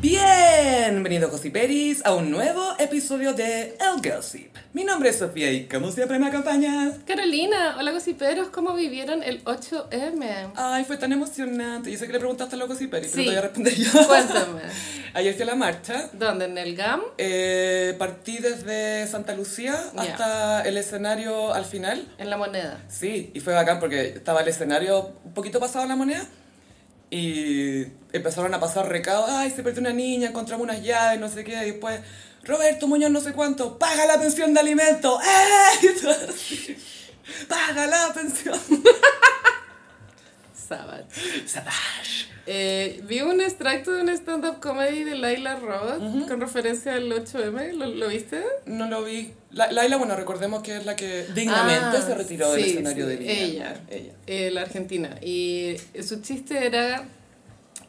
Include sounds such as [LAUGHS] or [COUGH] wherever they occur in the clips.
Bienvenidos Gossiperis a un nuevo episodio de El Gossip. Mi nombre es Sofía y como siempre me acompaña. Carolina, hola gossiperos, ¿cómo vivieron el 8M? Ay, fue tan emocionante. Yo sé que le preguntaste a los Gossiperis, pero Sí. te voy a responder yo. Cuéntame. [LAUGHS] Ayer fui a la marcha. ¿Dónde? ¿En el GAM? Eh, partí desde Santa Lucía hasta el escenario al final. En la moneda. Sí, y fue bacán porque estaba el escenario un poquito pasado la moneda y empezaron a pasar recados. Ay, se perdió una niña, encontramos unas llaves, no sé qué. Y después, Roberto Muñoz, no sé cuánto, paga la pensión de alimentos. [LAUGHS] ¡Eh! Paga la pensión. [LAUGHS] Sabat. Savage. Eh, vi un extracto de un stand-up comedy de Laila Roth con referencia al 8M. ¿Lo, lo viste? No lo vi. La- Laila, bueno, recordemos que es la que dignamente Ah, se retiró del sí, escenario sí, de Viña. ella. Ella. Eh, la argentina. Y su chiste era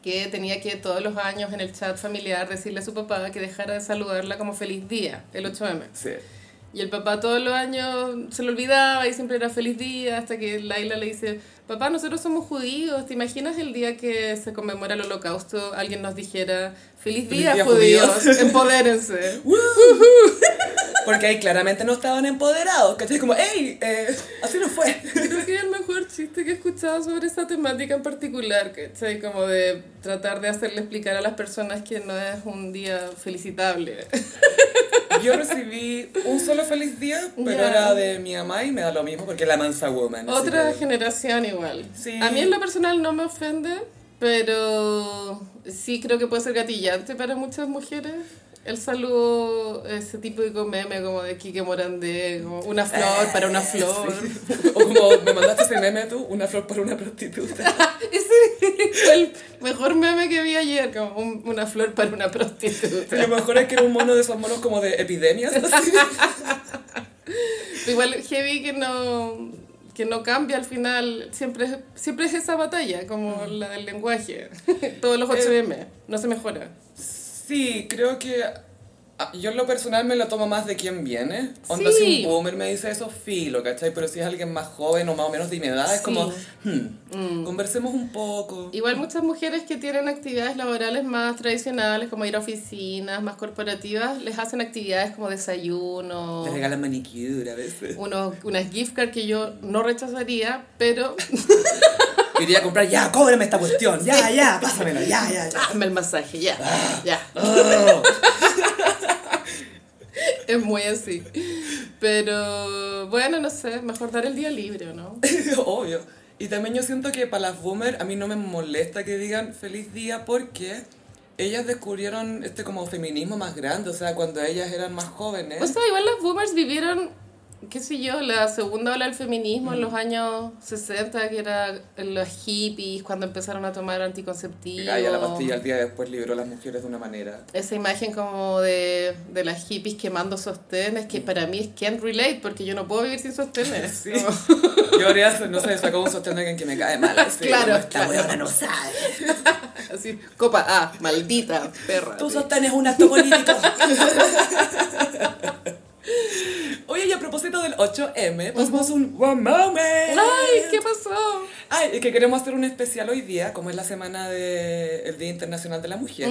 que tenía que todos los años en el chat familiar decirle a su papá que dejara de saludarla como feliz día, el 8M. Sí. Y el papá todos los años se lo olvidaba y siempre era feliz día, hasta que Laila le dice, papá, nosotros somos judíos, ¿te imaginas el día que se conmemora el holocausto, alguien nos dijera, feliz Feliz día, día, judíos, judíos"? [LAUGHS] empodérense? [LAUGHS] [LAUGHS] Porque ahí claramente no estaban empoderados, ¿cachai? Como, ¡ey! eh, así no fue. Creo que es el mejor chiste que he escuchado sobre esa temática en particular, ¿cachai? Como de tratar de hacerle explicar a las personas que no es un día felicitable. Yo recibí un solo feliz día, pero era de mi mamá y me da lo mismo porque es la mansa woman. Otra generación igual. Sí. A mí en lo personal no me ofende, pero sí creo que puede ser gatillante para muchas mujeres. El saludo, ese típico meme como de Kike Morandé, como una flor para una [LAUGHS] flor. O como me mandaste ese meme tú, una flor para una prostituta. [LAUGHS] Ese fue el mejor meme que vi ayer, como un- una flor para una prostituta. Y lo mejor es que era un mono de esos monos como de epidemias. así. [LAUGHS] Igual heavy que no que no cambia al final, siempre es, siempre es esa batalla, como la del lenguaje. Todos los 8M, no se mejora. Sí, creo que ah, yo en lo personal me lo tomo más de quién viene. Onda, Sí. si un boomer me dice eso, filo, ¿cachai? Pero si es alguien más joven o más o menos de mi edad, es Sí. como, hmm, conversemos un poco. Igual muchas mujeres que tienen actividades laborales más tradicionales, como ir a oficinas, más corporativas, les hacen actividades como desayuno, Te regalan manicure a veces. unos, unas gift cards que yo no rechazaría, pero [LAUGHS] Iría a comprar, ya, cóbrame esta cuestión, ya, ya, pásamelo, ya, ya, ya. hazme el masaje, ya, ya. Oh. Es muy así. Pero bueno, no sé, mejor dar el día libre, ¿no? [LAUGHS] Obvio. Y también yo siento que para las boomers a mí no me molesta que digan feliz día porque ellas descubrieron este como feminismo más grande, o sea, cuando ellas eran más jóvenes. O sea, igual los boomers vivieron, qué sé yo, la segunda ola del feminismo en los años 60, que era los hippies, cuando empezaron a tomar anticonceptivos. Gaia, la pastilla al día después liberó a las mujeres de una manera. Esa imagen como de, de las hippies quemando sostenes, que para mí es can't relate, porque yo no puedo vivir sin sostenes. [LAUGHS] Sí. Como- [LAUGHS] Yo habría, no sé, sacó un sostén de alguien que me cae mal. [LAUGHS] así, Claro, Esta claro. no sabe. Así, copa A, maldita perra. Tu así. sostén es un acto político. Oye, y a propósito del 8M, pusimos un One Moment. Ay, ¿qué pasó? Ay, que queremos hacer un especial hoy día, como es la semana del Día Internacional de la Mujer.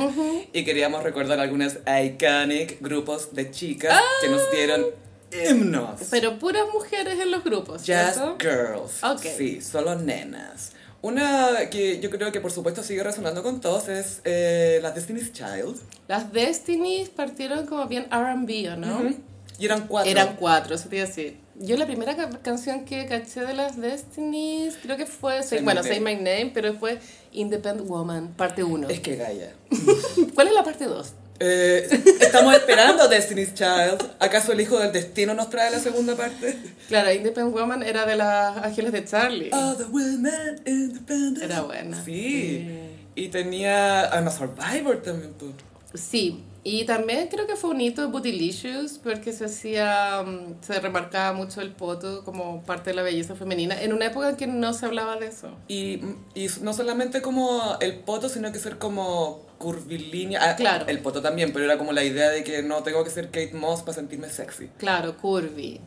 Y queríamos recordar algunos iconic grupos de chicas que nos dieron himnos. Pero puras mujeres en los grupos, Just girls. Ok. Sí, solo nenas. Una que yo creo que por supuesto sigue resonando con todos es eh, la Destiny's Child. Las Destinies partieron como bien R&B, ¿o no? Ujú. Y eran cuatro. Eran cuatro, eso te iba a decir. Yo la primera ca- canción que caché de las Destinies creo que fue, Say My bueno, Name. Say My Name, pero después Independent Woman, parte 1. Es que Gaia. [LAUGHS] ¿Cuál es la parte 2? Eh, estamos esperando Destiny's Child. ¿Acaso el hijo del destino nos trae la segunda parte? Claro, Independent Woman era de las Ángeles de Charlie. All the women independent. Era buena. Sí. Y tenía. Además, Survivor también. po. Sí, Y también creo que fue un hito Bootylicious porque se hacía, mm, se remarcaba mucho el poto como parte de la belleza femenina en una época en que no se hablaba de eso. Y, y no solamente como el poto, sino que ser como curvilínea. Ah, claro. El poto también, pero era como la idea de que no tengo que ser Kate Moss para sentirme sexy. Claro, curvy.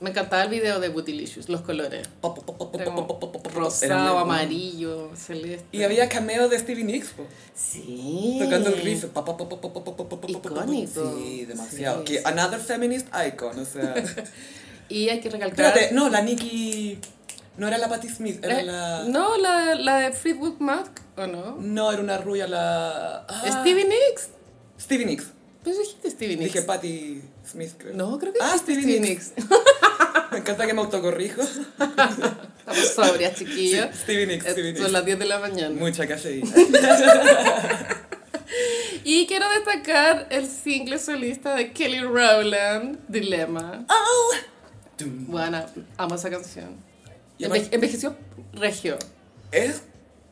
Me encantaba el video de Bootylicious, los colores. Rosado, amarillo. Y había cameo de Stevie Nicks. Sí. Tocando el riff. Icónico. Sí, demasiado. Sí. Another feminist icon, o sea. y hay que recalcar. Espérate, no, la Nikki. No era la Patti Smith, era Eh, la. No, la, la de Fleetwood Mac, ¿o no? No, era una rubia, la. ah, Stevie Nicks. Stevie Nicks. Pues dijiste Stevie Nicks. Dije Patti Smith, creo. No, creo que Ah, Stevie Stevie Nicks. Nicks. [LAUGHS] Me encanta que me autocorrijo. [LAUGHS] Estamos sobrias, chiquillos. Sí, Stevie Nicks, Eh, Stevie Son Nicks. las 10 de la mañana. Mucha cafeína. [LAUGHS] Y quiero destacar el single solista de Kelly Rowland, Dilemma. Oh. Bueno, amo esa canción. Y Enve- aparte- envejeció regio. Es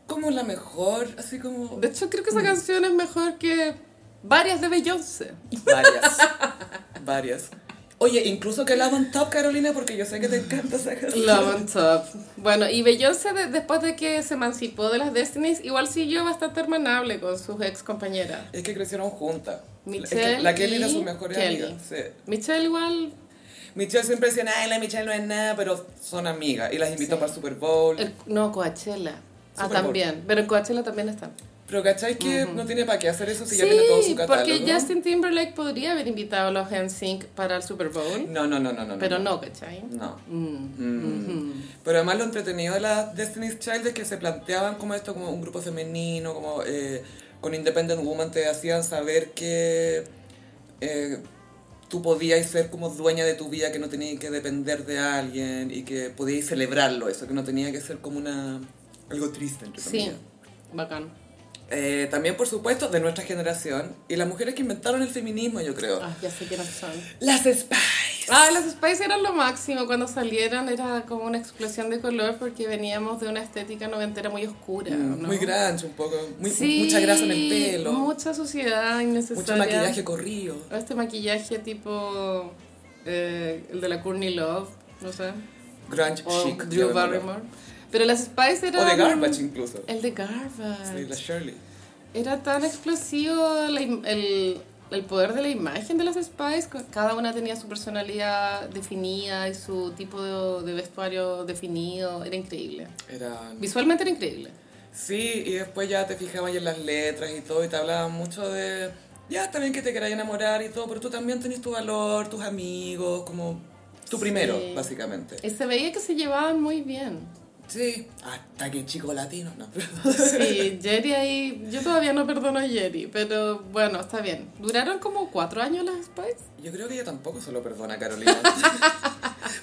como la mejor, así como. De hecho, creo que esa canción es mejor que varias de Beyoncé. Varias. [LAUGHS] Varias. Oye, incluso que Love on Top, Carolina, porque yo sé que te encanta esa canción. Love on Top. Bueno, y Beyoncé, de- después de que se emancipó de las Destinies, igual siguió bastante hermanable con sus ex compañeras. Es que crecieron juntas. Michelle Es que la Kelly era y su mejor Kelly. amiga. Sí. Michelle igual, Michelle siempre decía, ay, la Michelle no es nada, pero son amigas. Y las invitó Sí. para el Super Bowl. el- no, Coachella. Ah, Bowl. también. Pero en Coachella también están. Pero ¿cachai que no tiene para qué hacer eso si ya tiene todo su catálogo? porque Justin Timberlake podría haber invitado a los NSYNC para el Super Bowl, No, no, no, no, no. pero no, ¿cachai? No. Mm. Mm. Pero además lo entretenido de las Destiny's Child es que se planteaban como esto, como un grupo femenino, como eh, con Independent Woman te hacían saber que eh, tú podías ser como dueña de tu vida, que no tenías que depender de alguien y que podías celebrarlo eso, que no tenía que ser como una algo triste. Entre Sí, bacán. Eh, también, por supuesto, de nuestra generación y las mujeres que inventaron el feminismo, yo creo. Ah, ya sé quiénes son. Las Spice. Ah, las Spice eran lo máximo. Cuando salieron era como una explosión de color porque veníamos de una estética noventera muy oscura. Mm, ¿no? Muy grande, un poco. Muy, Sí, mucha grasa en el pelo. Mucha suciedad innecesaria. Mucho maquillaje corrido. Este maquillaje tipo eh, el de la Courtney Love, no sé. Grunge O chic. Drew. Barrymore. Pero las Spice eran... O de Garbage incluso. El de Garbage. Sí, la Shirley. Era tan explosivo el, el poder de la imagen de las Spice. Cada una tenía su personalidad definida y su tipo de, de vestuario definido. Era increíble. Eran... Visualmente era increíble. Sí, y después ya te fijabas en las letras y todo, y te hablaban mucho de... Ya, está bien que te queráis enamorar y todo, pero tú también tenés tu valor, tus amigos, como... Tu primero, Sí. básicamente. Y se veía que se llevaban muy bien. Sí. Hasta que chico latino, no. Sí, Jerry ahí... Yo todavía no perdono a Jerry, pero bueno, está bien. Duraron como cuatro años las Spice. Yo creo que ella tampoco se lo perdona a Carolina. [LAUGHS]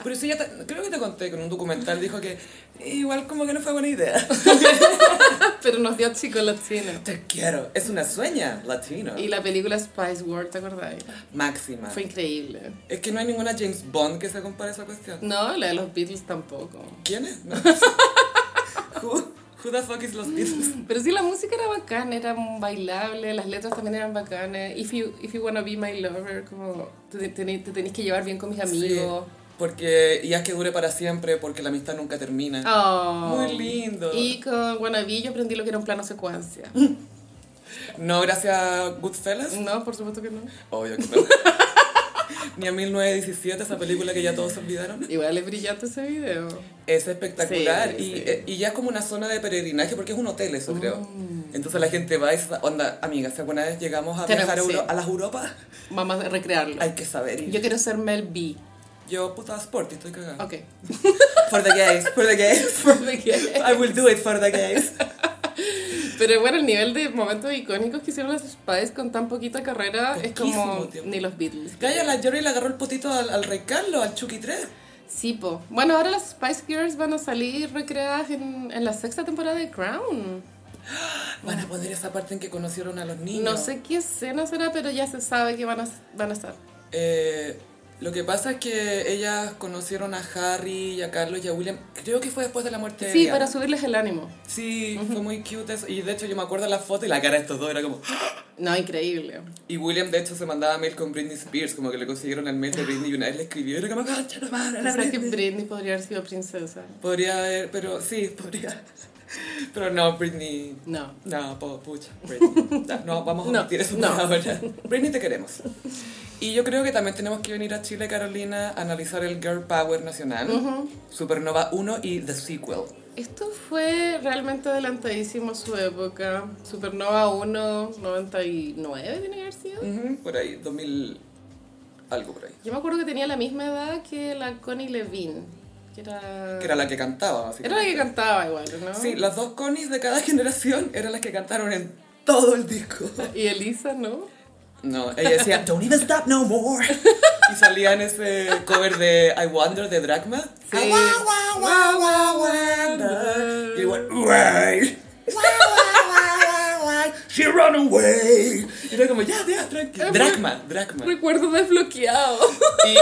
Pero sí, ya te- creo que te conté con un documental, dijo que igual como que no fue buena idea. [LAUGHS] Pero nos dio chico latino. Te quiero. Es una sueña latino. Y la película Spice World, ¿te acordáis? Máxima. Fue increíble. Es que no hay ninguna James Bond que se compare a esa cuestión. No, la de los Beatles tampoco. ¿Quién es? No. [LAUGHS] who, who the fuck is los Beatles? [LAUGHS] Pero sí, la música era bacana, era bailable, las letras también eran bacanas. If you, if you wanna be my lover, como te, te, te tenés que llevar bien con mis amigos. Sí, porque y haz que dure para siempre, porque la amistad nunca termina. Oh. Muy lindo. Y con Wannabe yo aprendí lo que era un plano secuencia. [LAUGHS] No, gracias a Goodfellas. No, por supuesto que no. Obvio que no. [LAUGHS] Ni a 1917, esa película que ya todos olvidaron. Igual es brillante ese video. Es espectacular Sí, y, sí. eh, y ya es como una zona de peregrinaje porque es un hotel eso creo. Entonces la gente va y se- onda, amiga, si alguna vez llegamos a viajar a, sí. a las Europas, Vamos a recrearlo. hay que saber. Yo quiero ser Mel B. Yo puta sport y estoy cagada. Ok. [LAUGHS] For the gays, for the gays. [LAUGHS] ¿De qué? I will do it for the gays. [LAUGHS] Pero bueno, el nivel de momentos icónicos que hicieron las Spice con tan poquita carrera es como tiempo. ni los Beatles. Calla, la Jory le agarró el potito al, al Rey Carlos, al Chucky 3. Sí, po. Bueno, ahora las Spice Girls van a salir recreadas en, en la sexta temporada de Crown. [GASPS] Van a poner esa parte en que conocieron a los niños. No sé qué escena será, pero ya se sabe que van a, van a estar. Eh, Lo que pasa es que ellas conocieron a Harry y a Carlos y a William, creo que fue después de la muerte de Sí, para subirles el ánimo. Sí, fue muy cute eso. Y de hecho yo me acuerdo la foto y la cara de estos dos era como... No, increíble. Y William de hecho se mandaba mail con Britney Spears, como que le consiguieron el mail de Britney y una vez le escribió y era como... "Concha tu madre, que Britney". Podría haber sido princesa. Podría haber, pero sí, podría. Pero no, Britney... No. No, pucha, Britney. No, vamos a No, omitir eso no. por ahora. Britney, te queremos. Y yo creo que también tenemos que venir a Chile, Carolina, a analizar el Girl Power nacional, Supernova 1 y The Sequel. Esto fue realmente adelantadísimo a su época. Supernova 1, 99 tiene que haber sido. Por ahí, 2000... Algo por ahí. Yo me acuerdo que tenía la misma edad que la Connie Levine. Que era... Que era la que cantaba, Era básicamente. la que cantaba igual, ¿no? Sí, las dos Connies de cada [LAUGHS] generación eran las que cantaron en todo el disco. Y Elisa, ¿no? No, ella decía, Don't even stop no more. [LAUGHS] Y salía en ese cover de I Wonder de Drachma. Sí. I wa- wa- wa- wa- wonder. Y igual, "Why? She run away. Y era como, ya, ya, tranqui. Drachma, Drachma. Recuerdo desbloqueado. Y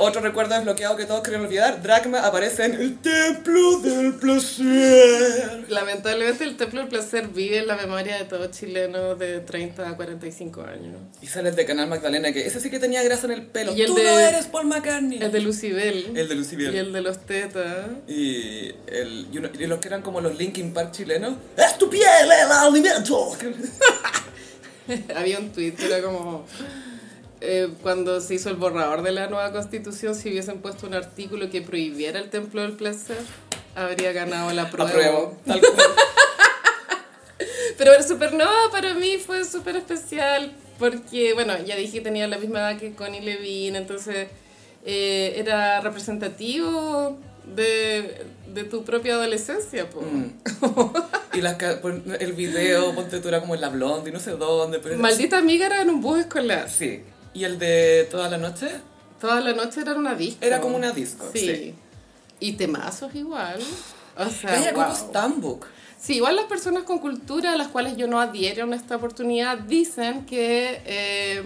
otro recuerdo desbloqueado que todos querían olvidar, Drachma aparece en el templo del placer. Lamentablemente el Templo del Placer vive en la memoria de todo chileno de 30 a 45 años. Y sale el de Canal Magdalena, que ese sí que tenía grasa en el pelo. Y el Tú de- no eres Paul McCartney. El de Lucibel. El de Lucibel. Y el de los tetas. Y, el, y, uno- y los que eran como los Linkin Park chilenos. ¡Es tu piel el alimento! [LAUGHS] Había un tweet que era como... eh, cuando se hizo el borrador de la nueva constitución, si hubiesen puesto un artículo que prohibiera el templo del placer, habría ganado la prueba. Apruebo. Tal cual. [LAUGHS] Pero el Supernova para mí fue súper especial porque, bueno, ya dije que tenía la misma edad que Connie Levine, entonces eh, era representativo de, de tu propia adolescencia. po. Mm. Y las, pon- el video, ponte tú era como en la blonde y no sé dónde. Pero Maldita amiga era en un bus escolar. Sí. Y el de toda la noche Toda la noche era una disco. era como una disco. Sí. Sí. Y temazos igual. O sea, wow. Coco Stambuk. Sí, igual las personas con cultura a las cuales yo no adhieron a esta oportunidad dicen que eh,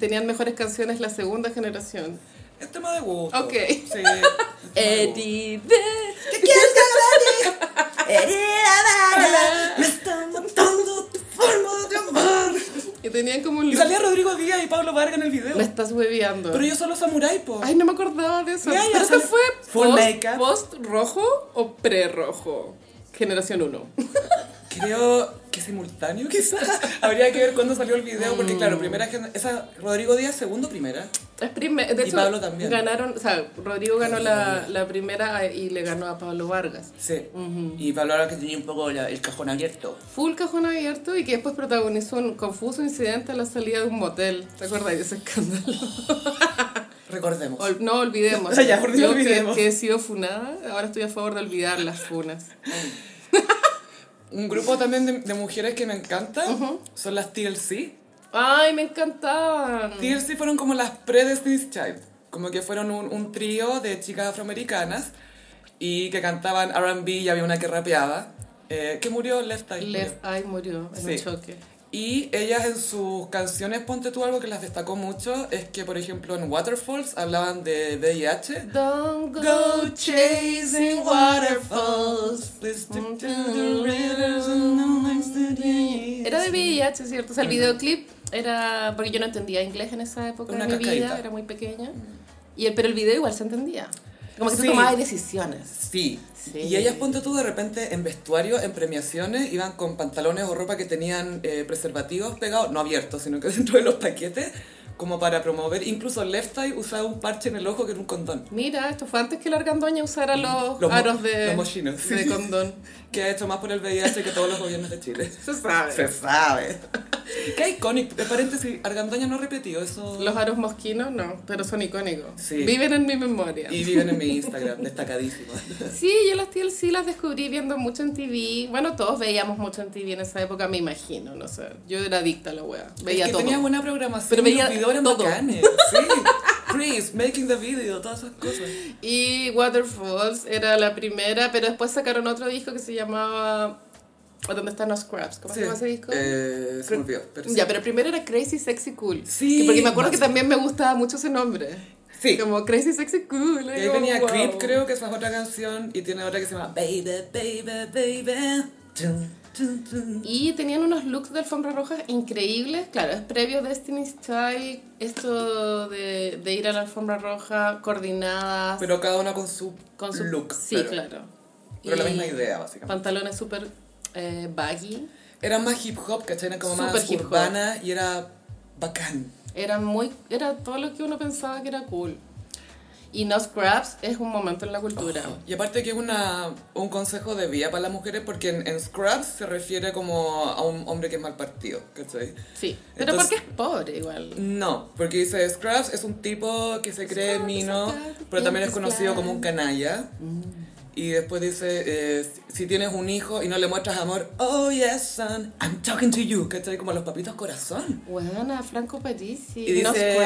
tenían mejores canciones la segunda generación. Es tema de gusto. Ok. Sí. [LAUGHS] Eddie ¿Qué quieres que haga de ti? [LAUGHS] Herida Me está matando tu forma de amar. Y tenían como un Y salía Rodrigo Díaz y Pablo Vargas en el video. Me estás hueveando. Pero yo solo samurai, po. Ay, no me acordaba de eso. Ya, ya, Pero esto fue Full post, post rojo o pre rojo. Generación 1. [LAUGHS] Creo que simultáneo, quizás. [LAUGHS] Habría que ver cuándo salió el video, porque claro, primera gen- esa Rodrigo Díaz, segundo primera. Es primer, de Y hecho, Pablo también. ganaron, o sea, Rodrigo ganó la, la primera y le ganó a Pablo Vargas. Sí. Y Pablo ahora que tenía un poco la- el cajón abierto. Full cajón abierto y que después protagonizó un confuso incidente a la salida de un motel. ¿Te acuerdas de ese escándalo? [LAUGHS] Recordemos. Ol- no olvidemos. [LAUGHS] Ya, Yo que- olvidemos. Que, he sido funada, ahora estoy a favor de olvidar las funas. Un grupo también de, de mujeres que me encanta son las TLC. Ay, me encantaban. TLC fueron como las pre-Destiny's Child. Como que fueron un, un trío de chicas afroamericanas y que cantaban RB y había una que rapeaba. eh, que murió Left Eye. murió. Left Eye murió en Sí. un choque. Y ellas en sus canciones, ponte tú algo que las destacó mucho, es que por ejemplo en Waterfalls hablaban de VIH. Don't go, Go chasing waterfalls, Era de VIH, ¿cierto? O sea, el videoclip era... Porque yo no entendía inglés en esa época Una de mi cascadita. vida, era muy pequeña. Y el, pero el video igual se entendía. Como que tú Sí. tomabas decisiones. Sí. Sí. Y ellas, ponte tú, de repente en vestuario, en premiaciones, iban con pantalones o ropa que tenían eh, preservativos pegados, no abiertos, sino que [LAUGHS] dentro de los paquetes, como para promover. Incluso Left Eye usaba un parche en el ojo que era un condón. Mira, esto fue antes que la argandoña usara los, aros de, los mochinos, de sí. condón. [LAUGHS] Que ha hecho más por el VIH que todos los gobiernos de Chile. [LAUGHS] Se sabe. Se sabe. Qué icónico. De paréntesis, Argandoña no ha repetido eso. Los aros mosquinos no, pero son icónicos. Sí. Viven en mi memoria. Y viven en mi [LAUGHS] Instagram, destacadísimo. Sí, yo las TLC las descubrí viendo mucho en TV. Bueno, todos veíamos mucho en TV en esa época, me imagino, no sé. Yo era adicta a la wea. Veía es que todo. tenía buena programación. Pero veía todo. bacanes. Sí. [LAUGHS] Chris, making the video, todas esas cosas. Y Waterfalls era la primera, pero después sacaron otro disco que se llamaba... ¿Dónde están los scraps? ¿Cómo se llama ese disco? Eh, se me olvidó. Pero sí. Ya, pero primero era Crazy Sexy Cool. Sí, Que Porque me acuerdo que también me gustaba mucho ese nombre. Sí. Como Crazy Sexy Cool. Y ahí como, venía wow. Creep, creo que esa es otra canción, y tiene otra que se llama Baby, Baby, Baby. Y tenían unos looks de alfombra roja increíbles. Claro, es previo Destiny's Child. Esto de, de ir a la alfombra roja coordinadas. Pero cada una con su, con su look. Sí, pero- claro. Pero la misma idea, básicamente. Pantalones súper eh, baggy. Era más hip hop, ¿cachai? Era como más Súper hip hop. urbana y era bacán. Era muy. Era todo lo que uno pensaba que era cool. Y No Scraps es un momento en la cultura. Y aparte que es una, un consejo de vida para las mujeres porque en, en Scrubs se refiere como a un hombre que es mal partido, ¿cachai? Sí. Pero Entonces- porque es pobre igual. No, porque dice Scrubs es un tipo que se cree mino, pero también es conocido como un canalla. Y después dice, eh, si tienes un hijo y no le muestras amor, oh yes son, I'm talking to you, ¿cachai? Como los papitos corazón. Buena, Franco Parisi. Y dice,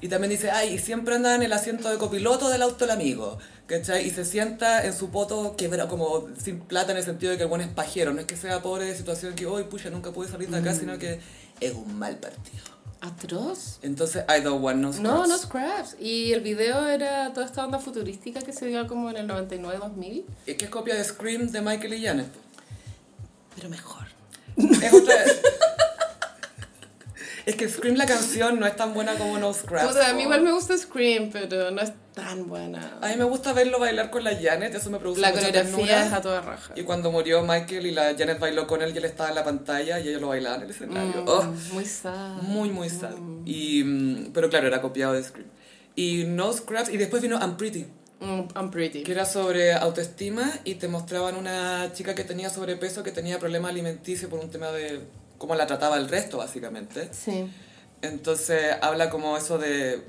y también dice, ay, y siempre anda en el asiento de copiloto del auto del amigo, ¿cachai? Y se sienta en su poto quebra, como sin plata en el sentido de que el buen es pajero, no es que sea pobre de situación que, hoy pucha, nunca pude salir de acá, Mm. sino que es un mal partido. Atroz. Entonces, I don't want no No, scrubs. no Scraps. Y el video era toda esta onda futurística que se dio como en el 99-2000. Es que es copia de Scream de Michael y Janet. Pero mejor. Es otra... [LAUGHS] es que Scream la canción no es tan buena como No Scraps. Puta, a mí igual me gusta Scream, pero no es tan buena. A mí me gusta verlo bailar con la Janet, eso me produce La mucha coreografía ternura. es a toda raja. Y cuando murió Michael y la Janet bailó con él y él estaba en la pantalla y ellos lo bailaban en el escenario. Mm, Oh, Muy sad. muy, muy sad. Y, mm, pero claro, era copiado de Scream. Y No Scraps, y después vino I'm Pretty, Mm, I'm pretty. que era sobre autoestima y te mostraban una chica que tenía sobrepeso, que tenía problemas alimenticios por un tema de cómo la trataba el resto, básicamente. Sí. Entonces habla como eso de,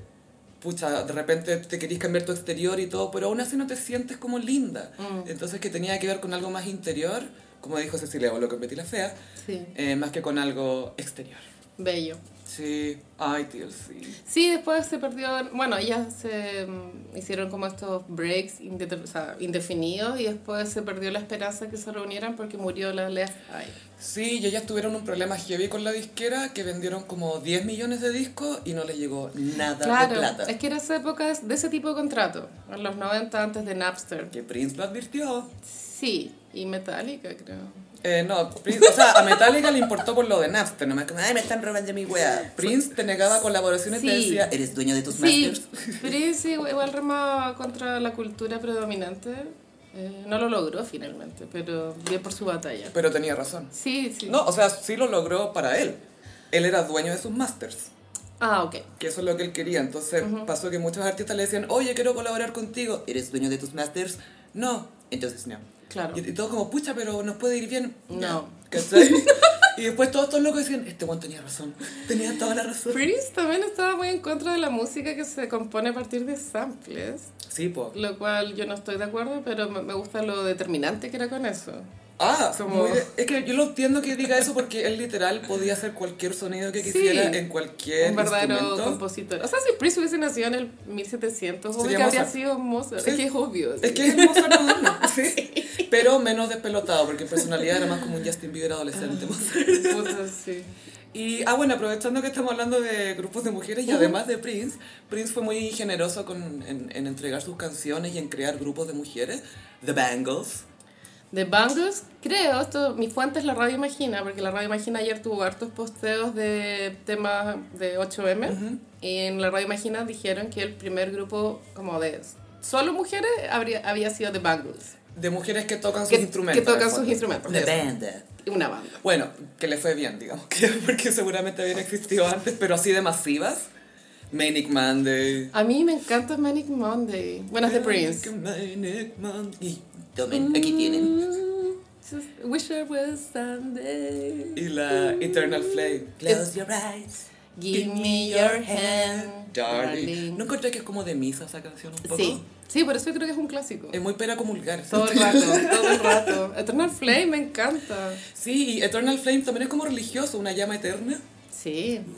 pucha, de repente te querís cambiar tu exterior y todo, pero aún así no te sientes como linda. Mm. Entonces que tenía que ver con algo más interior, como dijo Cecilia Bolo con Betty la Fea, Sí. eh, más que con algo exterior. Bello. Sí, ay, tío, sí. Después se perdió. Bueno, ellas se mm, hicieron como estos breaks o sea, indefinidos y después se perdió la esperanza que se reunieran porque murió la Left Eye. Sí, y ellas tuvieron un problema heavy con la disquera, que vendieron como 10 millones de discos y no les llegó nada de Claro, plata. es que era esa época de ese tipo de contrato, en los 90 antes de Napster. Que Prince lo advirtió. Sí, y Metallica creo. Eh, no, Prince, o sea, a Metallica le importó por lo de Napster, nomás como, ay, me están robando mi wea. Prince te negaba colaboraciones y te Sí. decía, eres dueño de tus Sí, masters. Prince igual remaba contra la cultura predominante. Eh, no lo logró finalmente, pero bien por su batalla. Pero tenía razón. Sí, sí. No, o sea, sí lo logró para él. Él era dueño de sus masters. Ah, ok. Que eso es lo que él quería. Entonces pasó que muchos artistas le decían, oye, quiero colaborar contigo. ¿Eres dueño de tus masters? No. Entonces no. Claro. Y, y todos como, pucha, pero nos puede ir bien. No. ¿Cachai? [LAUGHS] y después todos estos locos decían, este one tenía razón. Tenía toda la razón. Prince también estaba muy en contra de la música que se compone a partir de samples, Sí, po. lo cual yo no estoy de acuerdo, pero me gusta lo determinante que era con eso. Ah, Como- muy- es que yo lo entiendo que diga eso porque él literal podía hacer cualquier sonido que Sí. quisiera en cualquier Un verdadero instrumento. compositor. O sea, si Prince hubiese nacido en el 1700, obvio que habría Mozart. sido Mozart. Sí. Es que es obvio. Es sí. que es Mozart moderno, [LAUGHS] sí. Pero menos despelotado, porque en personalidad era más como un Justin Bieber adolescente. Mozart. [LAUGHS] Puta, sí. Y, ah, bueno, aprovechando que estamos hablando de grupos de mujeres y además de Prince, Prince fue muy generoso con, en, en entregar sus canciones y en crear grupos de mujeres. The Bangles. De Bangles, creo, esto, mi fuente es la Radio Imagina, porque la Radio Imagina ayer tuvo hartos posteos de temas de 8M, y en la Radio Imagina dijeron que el primer grupo como de solo mujeres habría, había sido The Bangles, De mujeres que tocan sus que, instrumentos. que tocan sus instrumentos. The. Band. Una banda. Bueno, que le fue bien, digamos, [LAUGHS] que porque seguramente habían existido antes, pero así de masivas. Manic Monday. A mí me encanta Manic Monday. Bueno, es de Prince. Manic Monday. Tomen, aquí tienen. Mm, just wish it was Sunday. Y la Eternal Flame. Close your eyes. Give me your hand, Darling. darling. ¿No encontré que es como de misa esa canción un poco? Sí, sí, por eso creo que es un clásico. Es muy pena comulgar. Todo el rato, todo el rato. Eternal Flame me encanta. Sí, y Eternal Flame también es como religioso, una llama eterna. Sí. [LAUGHS]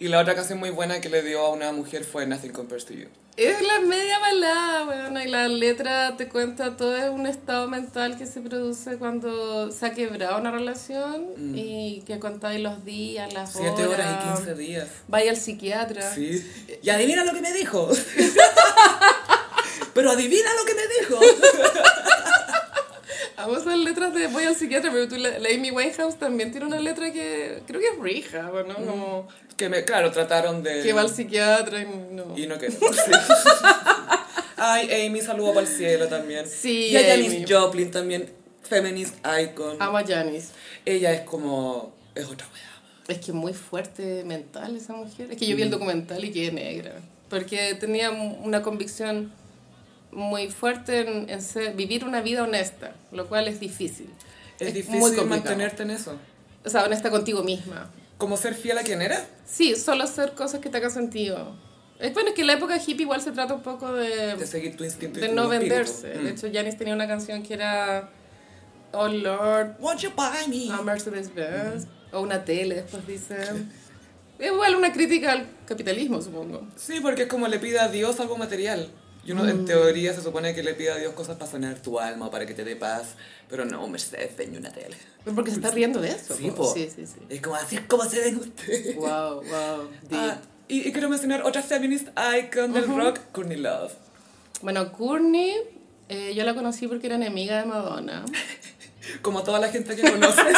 Y la otra canción muy buena que le dio a una mujer fue Nothing Compares to You. Es la media balada, bueno, y la letra te cuenta todo es un estado mental que se produce cuando se ha quebrado una relación y que contáis los días, las horas. Mm. Siete horas y 15 días. Vaya al psiquiatra. Sí. Y adivina lo que me dijo. [LAUGHS] Pero adivina lo que me dijo. [LAUGHS] A letras de Voy al psiquiatra, pero tú, la, la Amy Winehouse también tiene una letra que creo que es rija, ¿no? Como Que me, claro, trataron de... que va al psiquiatra y no. Y no quedó. Sí. Ay, Amy, saludo para el cielo también. Sí, Y a Janis. Joplin también, feminist icon. Amo a Janis. Ella es como... Es otra wea. Es que muy fuerte mental esa mujer. Es que yo vi el documental y quedé negra. Porque tenía una convicción muy fuerte en, en ser- vivir una vida honesta, lo cual es difícil. Es, muy difícil complicado. mantenerte en eso. O sea, honesta contigo misma. Como ser fiel a quien eres. Sí, solo hacer cosas que te hagan sentido. Es bueno, es que en la época hippie igual se trata un poco De de, seguir tu instinto y de tu no espíritu. venderse. Mm. De hecho, Janis tenía una canción que era Oh Lord, Won't you buy me? a Mercedes Benz. O una tele, después dicen. [LAUGHS] Igual una crítica al capitalismo, supongo. Sí, porque es como le pide a Dios algo material. Y uno, Mm. en teoría, se supone que le pide a Dios cosas para sanar tu alma, para que te dé paz. Pero no, Mercedes, ven una tele. Porque se está riendo de eso. Sí, po. sí, sí. sí. Es como así es como se ven ustedes. Wow, wow. [LAUGHS] Ah, y, y quiero mencionar otra feminist icon del rock, Courtney Love. Bueno, Courtney, eh, yo la conocí porque era enemiga de Madonna. [LAUGHS] Como toda la gente que conoces.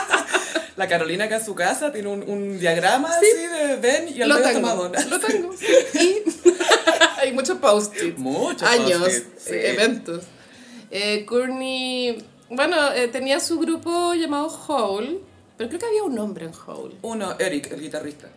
[LAUGHS] la Carolina acá en su casa tiene un, un diagrama así de Ben y al Lo tengo, Madonna. lo tengo. sí. Y hay muchos post-its. Muchos Años, post-its, sí, sí. eventos. Eh, Courtney, bueno, eh, tenía su grupo llamado Hole, pero creo que había un hombre en Hole. Uno, Eric, el guitarrista.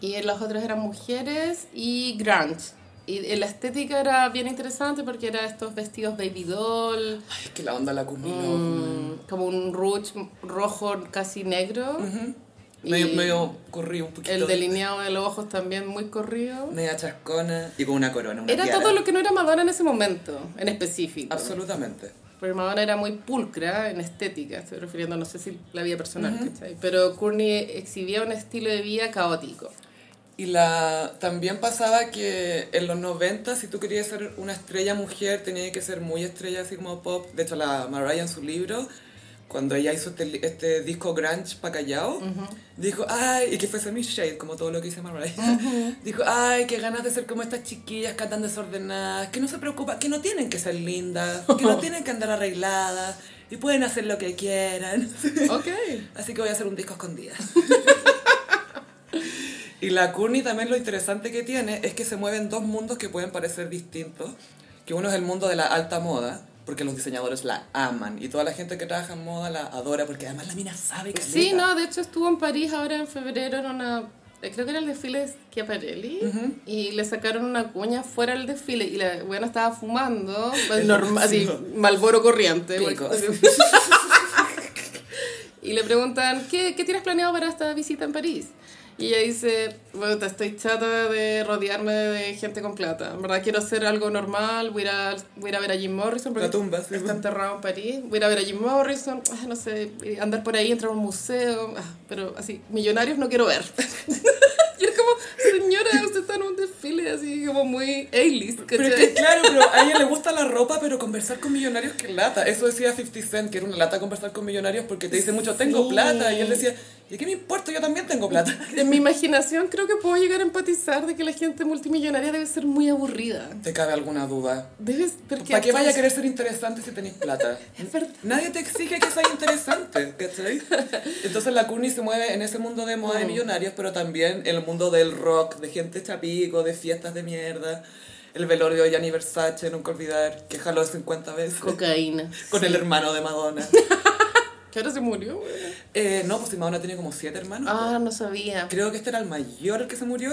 Y los otros eran mujeres y grunge. Y la estética era bien interesante porque era estos vestidos baby doll, Ay, es que la onda la Courtney mm, como un rouge rojo casi negro. Medio, Y medio corrido un poquito. El delineado de los ojos también muy corrido. Media chascona y con una corona, una Era tiara. todo lo que no era Madonna en ese momento, en específico. Absolutamente. Porque Madonna era muy pulcra en estética, estoy refiriendo, no sé si la vida personal, ¿cachai? Pero Courtney exhibía un estilo de vida caótico. Y la, también pasaba que en los 90, si tú querías ser una estrella mujer, tenía que ser muy estrella, así como pop. De hecho, la Mariah en su libro, cuando ella hizo este, este disco grunge pa' callao, dijo, ay, y que fue semi shade, como todo lo que dice Mariah. [LAUGHS] Dijo, ay, qué ganas de ser como estas chiquillas que andan desordenadas, que no se preocupan, que no tienen que ser lindas, que no [LAUGHS] tienen que andar arregladas, y pueden hacer lo que quieran. [LAUGHS] Ok. Así que voy a hacer un disco escondidas. y la Courtney también lo interesante que tiene es que se mueven dos mundos que pueden parecer distintos. Que uno es el mundo de la alta moda, porque los diseñadores la aman. Y toda la gente que trabaja en moda la adora, porque además la mina sabe que Sí, no, de hecho estuvo en París ahora en febrero en una... eh, Creo que era el desfile de Schiaparelli y le sacaron una cuña fuera del desfile y la buena estaba fumando, [LAUGHS] pues, normal, así, malboro corriente. Así. [LAUGHS] y le preguntan, ¿qué, ¿qué tienes planeado para esta visita en París? Y ella dice, bueno, te estoy chata de rodearme de gente con plata. En verdad quiero hacer algo normal, voy a voy a, ver a Jim Morrison. porque La tumba, sí. Está enterrado en París. Voy a ver a Jim Morrison. ah, no sé, andar por ahí, entrar a un museo. ah, pero así, millonarios no quiero ver. [LAUGHS] y es como, señora, usted está en un desfile así como muy A-list. Pero es que claro, pero a ella le gusta la ropa, pero conversar con millonarios que lata. Eso decía 50 Cent, que era una lata conversar con millonarios porque te dice mucho, tengo Sí. plata. Y él decía, ¿y qué me importa? Yo también tengo plata. [LAUGHS] En mi imaginación creo que puedo llegar a empatizar de que la gente multimillonaria debe ser muy aburrida. ¿Te cabe alguna duda? Debes, porque ¿Para qué vaya a querer ser interesante si tenéis plata? [LAUGHS] Es verdad. Nadie te exige que seas interesante, ¿cachai? [LAUGHS] Entonces la Courtney se mueve en ese mundo de moda de millonarios, pero también en el mundo del rock, de gente chapico, de fiestas de mierda. El velorio de Gianni Versace, nunca olvidar, que jaló 50 veces. Cocaína. Con Sí. el hermano de Madonna. Que ahora se murió, güey. Eh, no, pues si Madonna tiene como siete hermanos. Ah, no sabía. Creo que este era el mayor el que se murió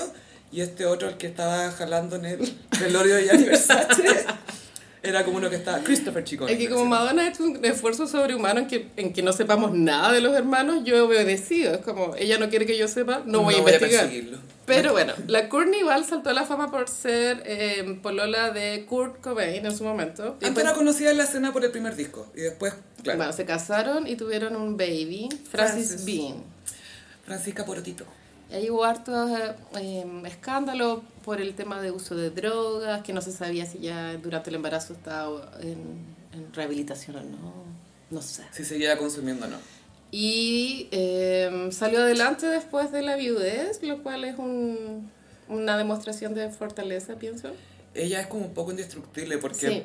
y este otro el que estaba jalando en el velorio de Gianni [LAUGHS] Versace. Era como uno que estaba... Christopher Chicone. Es que como Madonna ha hecho un esfuerzo sobrehumano en que, en que no sepamos nada de los hermanos, yo he obedecido. Es como, ella no quiere que yo sepa, no voy a investigar. perseguirlo. Pero bueno, la Courtney igual saltó a la fama por ser eh, polola de Kurt Cobain en su momento. Y Antes después- la conocía en la escena por el primer disco y después, claro. bueno, se casaron y tuvieron un baby, Francis, Francis. Bean. Francisca Porotito. Ahí hubo hartos eh, escándalos por el tema de uso de drogas, que no se sabía si ya durante el embarazo estaba en, en rehabilitación o no. No sé. Si seguía consumiendo o no. Y eh, salió adelante después de la viudez, lo cual es un, una demostración de fortaleza, pienso. Ella es como un poco indestructible porque Sí.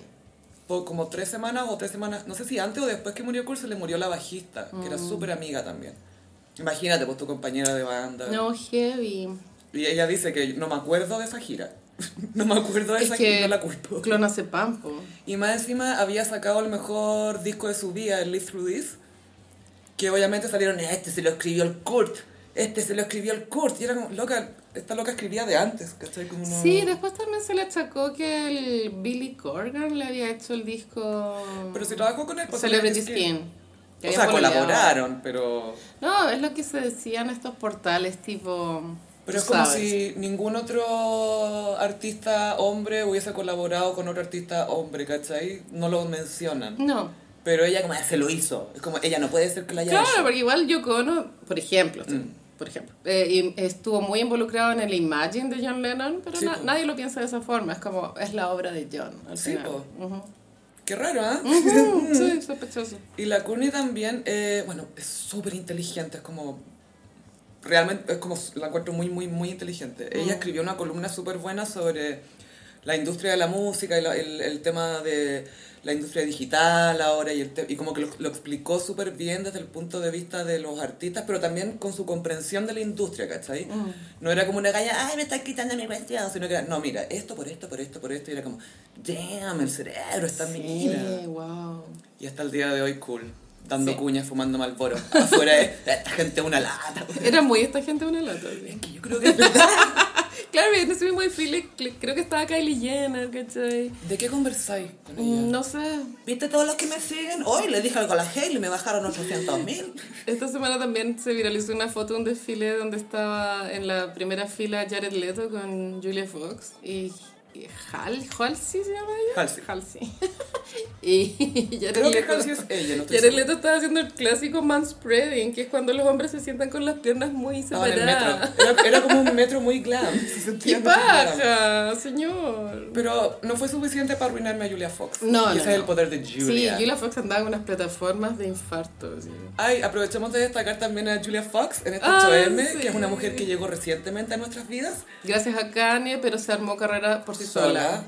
por como tres semanas o tres semanas, no sé si antes o después que murió Kurt se le murió la bajista, que Mm. era súper amiga también. Imagínate, pues tu compañera de banda. No, heavy. Y ella dice que no me acuerdo de esa gira. [LAUGHS] no me acuerdo de Es esa gira, que no la culpo. Clona Pampo. Y más encima había sacado el mejor disco de su vida, el Live Through This, que obviamente salieron, este se lo escribió el Kurt, este se lo escribió el Kurt, y era como, loca, esta loca escribía de antes, ¿cachai? Como Sí, después también se le achacó que el Billy Corgan le había hecho el disco Pero si trabajó con él, pues Celebrity Skin. que O sea, colaboraron, pero... No, es lo que se decía en estos portales tipo... Pero es como sabes. si ningún otro artista hombre hubiese colaborado con otro artista hombre, ¿cachai? No lo mencionan. No. Pero ella como, "Ah, se lo hizo. Es como, ella no puede ser que la haya Claro, hecho. porque igual Yoko Ono, por ejemplo, Mm. por ejemplo, eh, estuvo muy involucrado en el Imagine de John Lennon, pero Sí, na- po. nadie lo piensa de esa forma, es como, es la obra de John, al Sí, final. po. Ujú. Qué raro, ¿ah? Ujú, [LAUGHS] sí, sospechoso. Y la Courtney también, eh, bueno, es súper inteligente, es como... Realmente es como, la encuentro muy, muy, muy inteligente. Mm. Ella escribió una columna súper buena sobre la industria de la música y la- el, el tema de la industria digital ahora y, el te- y como que lo, lo explicó súper bien desde el punto de vista de los artistas, pero también con su comprensión de la industria, ¿cachai? Mm. No era como una galla, ay, me estás quitando mi cuestión, sino que era, no, mira, esto por esto, por esto, por esto, y era como, damn, el cerebro está Sí, mina. wow. Y hasta el día de hoy, cool. Dando Sí. cuñas, fumando malboro. Afuera es, esta gente es una lata. Era muy esta gente una lata. sí. Que yo creo que es verdad. [LAUGHS] Claro, en ese mismo desfile creo que estaba Kylie Jenner, ¿cachai? ¿De qué conversáis con ella? Mm, No sé. ¿Viste todos los que me siguen? Hoy le dije algo a la Hailey y me bajaron 800 mil. Esta semana también se viralizó una foto de un desfile donde estaba en la primera fila Jared Leto con Julia Fox y Hal, Halsey se llama ella. Halsey. Halsey. [LAUGHS] y Jared Creo que. Halsey es ella, no Jared. Leto estaba haciendo el clásico manspreading, que es cuando los hombres se sientan con las piernas muy el separadas. metro. Era, era como un metro muy glam. Se ¡Qué paja, señor! Pero no fue suficiente para arruinarme a Julia Fox. No, y no, ese es el no. poder de Sí, Julia. Julia Fox andaba en unas plataformas de infarto. sí. Ay, aprovechamos de destacar también a Julia Fox en este Ah, 8M, sí. que es una mujer que llegó recientemente a nuestras vidas. Gracias a Kanye, pero se armó carrera por sí sola.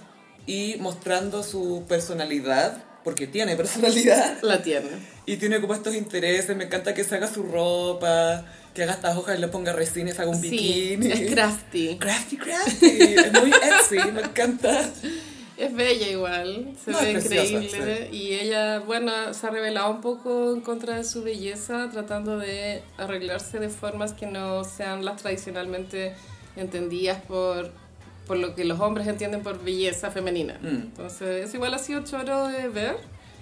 y mostrando su personalidad, porque tiene [LAUGHS] personalidad, La tiene. y tiene como estos intereses, me encanta que se haga su ropa, que haga estas hojas y le ponga resines, haga un Sí, bikini. es crafty. Crafty, crafty, es muy Etsy, me encanta. Es bella igual, se No, ve preciosa, increíble. Y ella, bueno, se ha revelado un poco en contra de su belleza, tratando de arreglarse de formas que no sean las tradicionalmente entendidas por, por lo que los hombres entienden por belleza femenina. Mm. Entonces, es igual ha sido choro de ver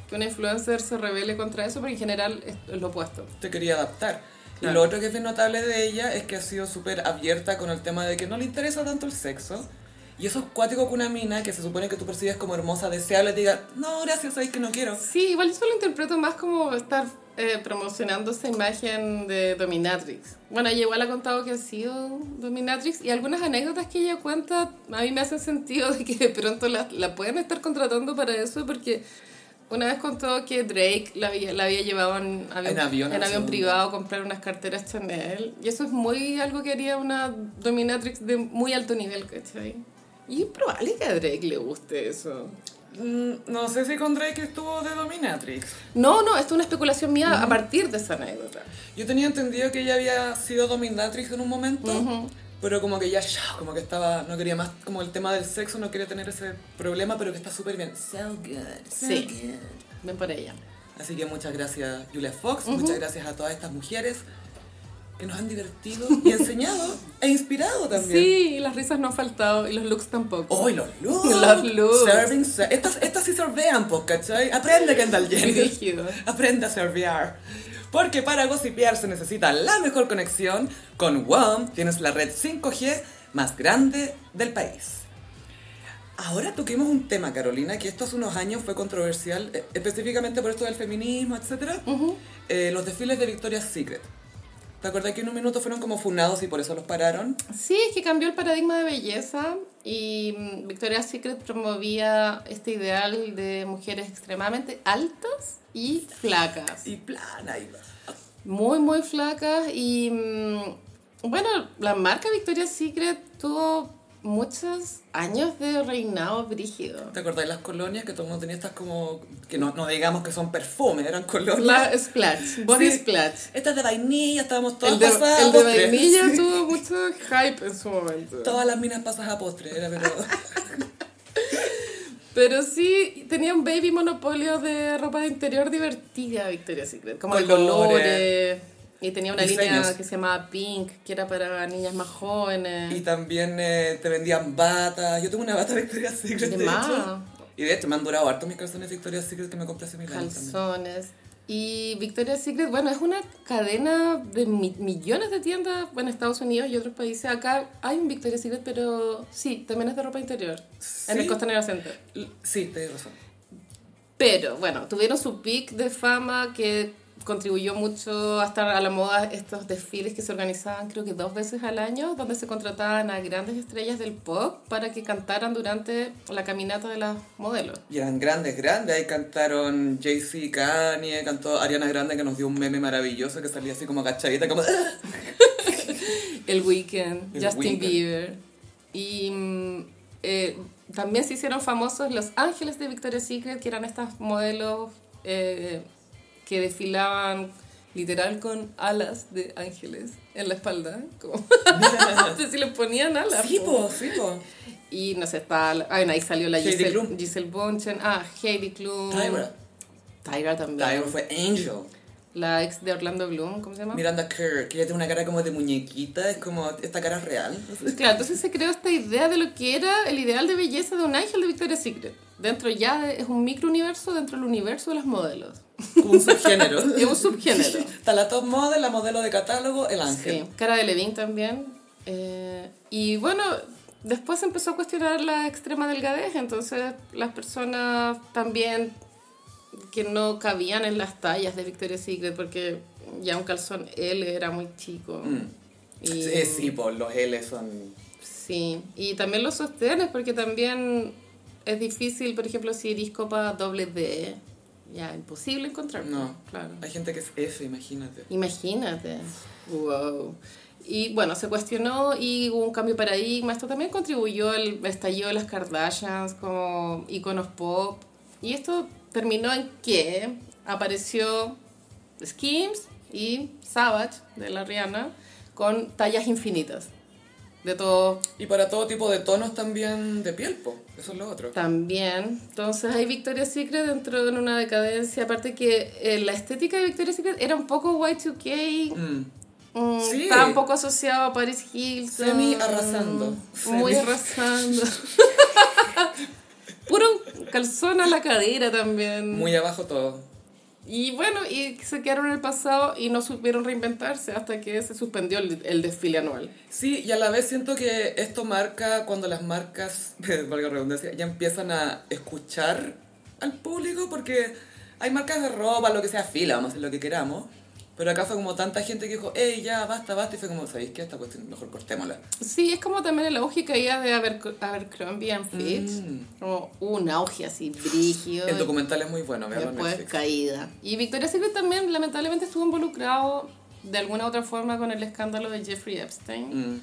que una influencer se revele contra eso, porque en general es lo opuesto. Te quería adaptar. Y Claro. lo otro que es bien notable de ella es que ha sido súper abierta con el tema de que no le interesa tanto el sexo. Y eso es cuático que una mina que se supone que tú percibes como hermosa, deseable, te diga, no, gracias, sabes que no quiero. Sí, igual yo lo interpreto más como estar eh, promocionando esa imagen de Dominatrix. Bueno, ella igual ha contado que ha sido Dominatrix y algunas anécdotas que ella cuenta a mí me hacen sentido de que de pronto la, la pueden estar contratando para eso porque una vez contó que Drake la había, la había llevado en avión, En avión, en avión privado a comprar unas carteras Chanel y eso es muy algo que haría una Dominatrix de muy alto nivel, ¿cachai? Y es probable que a Drake le guste eso. Mm, No sé si con Drake estuvo de Dominatrix. No, no, esto es una especulación mía a partir de esa anécdota. Yo tenía entendido que ella había sido dominatrix en un momento, Ujú. pero como que ya, como que estaba, no quería más, como el tema del sexo, no quería tener ese problema, pero que está súper bien. So good, so Sí. good. Ven por ella. Así que muchas gracias Julia Fox, muchas gracias a todas estas mujeres que nos han divertido y enseñado [LAUGHS] e inspirado también. Sí, y las risas no han faltado y los looks tampoco. ¡Oh, y [LAUGHS] los looks! Los looks. Serving, ser- estas, estas sí sorbean, pues, ¿cachai? Aprende, Kendall Jenner. [LAUGHS] Aprende a servear. Porque para gossipear se necesita la mejor conexión. Con WOM tienes la red 5G más grande del país. Ahora toquemos un tema, Carolina, que esto hace unos años fue controversial, eh, específicamente por esto del feminismo, etc. Eh, los desfiles de Victoria's Secret. ¿Te acuerdas que en un minuto fueron como funados y por eso los pararon? Sí, es que cambió el paradigma de belleza y mm, Victoria's Secret promovía este ideal de mujeres extremadamente altas y flacas. Y plana, y... Muy, muy flacas y... mm, Bueno, la marca Victoria's Secret tuvo muchos años de reinado brígido. ¿Te acordás de las colonias que todo el mundo tenía estas como... que no, no digamos que son perfumes, eran colonias? La Splash, Body Sí. Splash. Estas de vainilla, estábamos todas El de, pasadas el de vainilla tuvo mucho hype en su momento. Todas las minas pasas a postre, era pero... [LAUGHS] Pero sí, tenía un baby monopolio de ropa de interior divertida Victoria's Secret. Como Colores. colores. Y tenía una línea que se llamaba Pink, que era para niñas más jóvenes. Y también eh, te vendían batas. Yo tengo una bata Victoria's Secret, De de, más. hecho. Y de hecho me han durado harto mis calzones Victoria's Secret que me compré hace mil años también. calzones. Y Victoria's Secret, bueno, es una cadena de mi- millones de tiendas bueno, en Estados Unidos y otros países. Acá hay un Victoria's Secret, pero sí, también es de ropa interior. En el. Costanera Center. L- Sí, tienes razón. Pero bueno, tuvieron su pic de fama que contribuyó mucho hasta a la moda estos desfiles que se organizaban creo que dos veces al año, donde se contrataban a grandes estrellas del pop para que cantaran durante la caminata de las modelos. Y eran grandes, grandes. Ahí cantaron Jay-Z, Kanye, cantó Ariana Grande que nos dio un meme maravilloso que salía así como agachadita, como... [LAUGHS] El Weeknd, Justin. Bieber. Y mm, eh, también se hicieron famosos los ángeles de Victoria's Secret, que eran estas modelos eh, que desfilaban literal con alas de ángeles en la espalda. Como [LAUGHS] [LAUGHS] si les ponían alas. Sí, po. sí, po. Y no sé, está, bueno, ahí salió la Heidi Giselle, Klum. Giselle Bonchen. Ah, Heidi Klum. Tyra. Tyra también. Tyra fue Angel. La ex de Orlando Bloom, ¿cómo se llama? Miranda Kerr, que ella tiene una cara como de muñequita, es como, esta cara es real. Claro, entonces se creó esta idea de lo que era el ideal de belleza de un ángel de Victoria's Secret. Dentro ya de- es un microuniverso dentro del universo de las modelos. Como un subgénero. [LAUGHS] Es un subgénero. [LAUGHS] Está la top model, la modelo de catálogo, el ángel. Sí, cara de Levine también. Eh, y bueno, después empezó a cuestionar la extrema delgadez, entonces las personas también que no cabían en las tallas de Victoria's Secret porque ya un calzón L era muy chico. Mm. Y- Sí, sí, pues los L son... Sí, y también los sostenes, porque también es difícil, por ejemplo, si eres copa doble D, ya imposible encontrar. No, claro. Hay gente que es F, imagínate. Imagínate. Wow. Y bueno, se cuestionó y hubo un cambio de paradigma. Esto también contribuyó al estallido de las Kardashians como iconos pop. Y esto terminó en que apareció Skims y Savage de la Rihanna con tallas infinitas. De todo Y para todo tipo de tonos también de piel, po. Eso es lo otro. También. Entonces hay Victoria's Secret dentro de una decadencia. Aparte que eh, la estética de Victoria's Secret era un poco Y2K. Mm. mm, Sí. Estaba un poco asociado a Paris Hilton. Semi arrasando. Muy arrasando. [LAUGHS] Puro calzón a la cadera también. Muy abajo todo. Y bueno, y se quedaron en el pasado y no supieron reinventarse hasta que se suspendió el, el desfile anual. Sí, y a la vez siento que esto marca cuando las marcas, [LAUGHS] valga redundancia, ya empiezan a escuchar al público porque hay marcas de ropa, lo que sea, fila, vamos a hacer lo que queramos. Pero acá fue como tanta gente que dijo, hey, ya, basta, basta, y fue como, ¿sabéis qué? Esta cuestión mejor cortémosla. Sí, es como también la lógica ya de Aber- Abercrombie and Fitch. Mm. Como un auge así, brígido. El documental es muy bueno, en después caída. Y Victoria's Secret también lamentablemente estuvo involucrado de alguna otra forma con el escándalo de Jeffrey Epstein. Mm.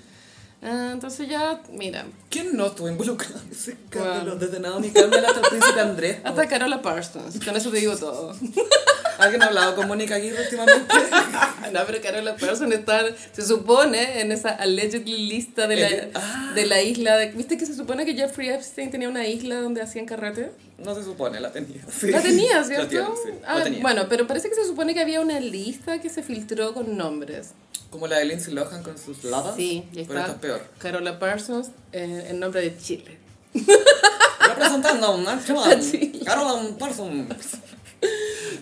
Ah, entonces ya, mira, ¿Quién no estuvo involucrado en ese escándalo? Bueno. Desde Naomi Campbell hasta el príncipe Andrés. po. hasta Carola Parsons, con eso te digo todo. [LAUGHS] ¿Alguien ha hablado con Mónica Aguirre últimamente? [LAUGHS] no, pero Carola Parsons está, se supone, en esa allegedly lista de la, El- ah. de la isla. De, ¿Viste que se supone que Jeffrey Epstein tenía una isla donde hacían carrete? No se supone, la tenía. sí. [LAUGHS] La tenía, ¿cierto? La tiene, sí, la Ah, tenía. Bueno, pero parece que se supone que había una lista que se filtró con nombres. Como la de Lindsay Lohan con sus lavas. Sí, y Pero está esta es peor. Carola Parsons eh, en nombre de Chile. [LAUGHS] Representando a un A chaval. Chile. Carol Parsons.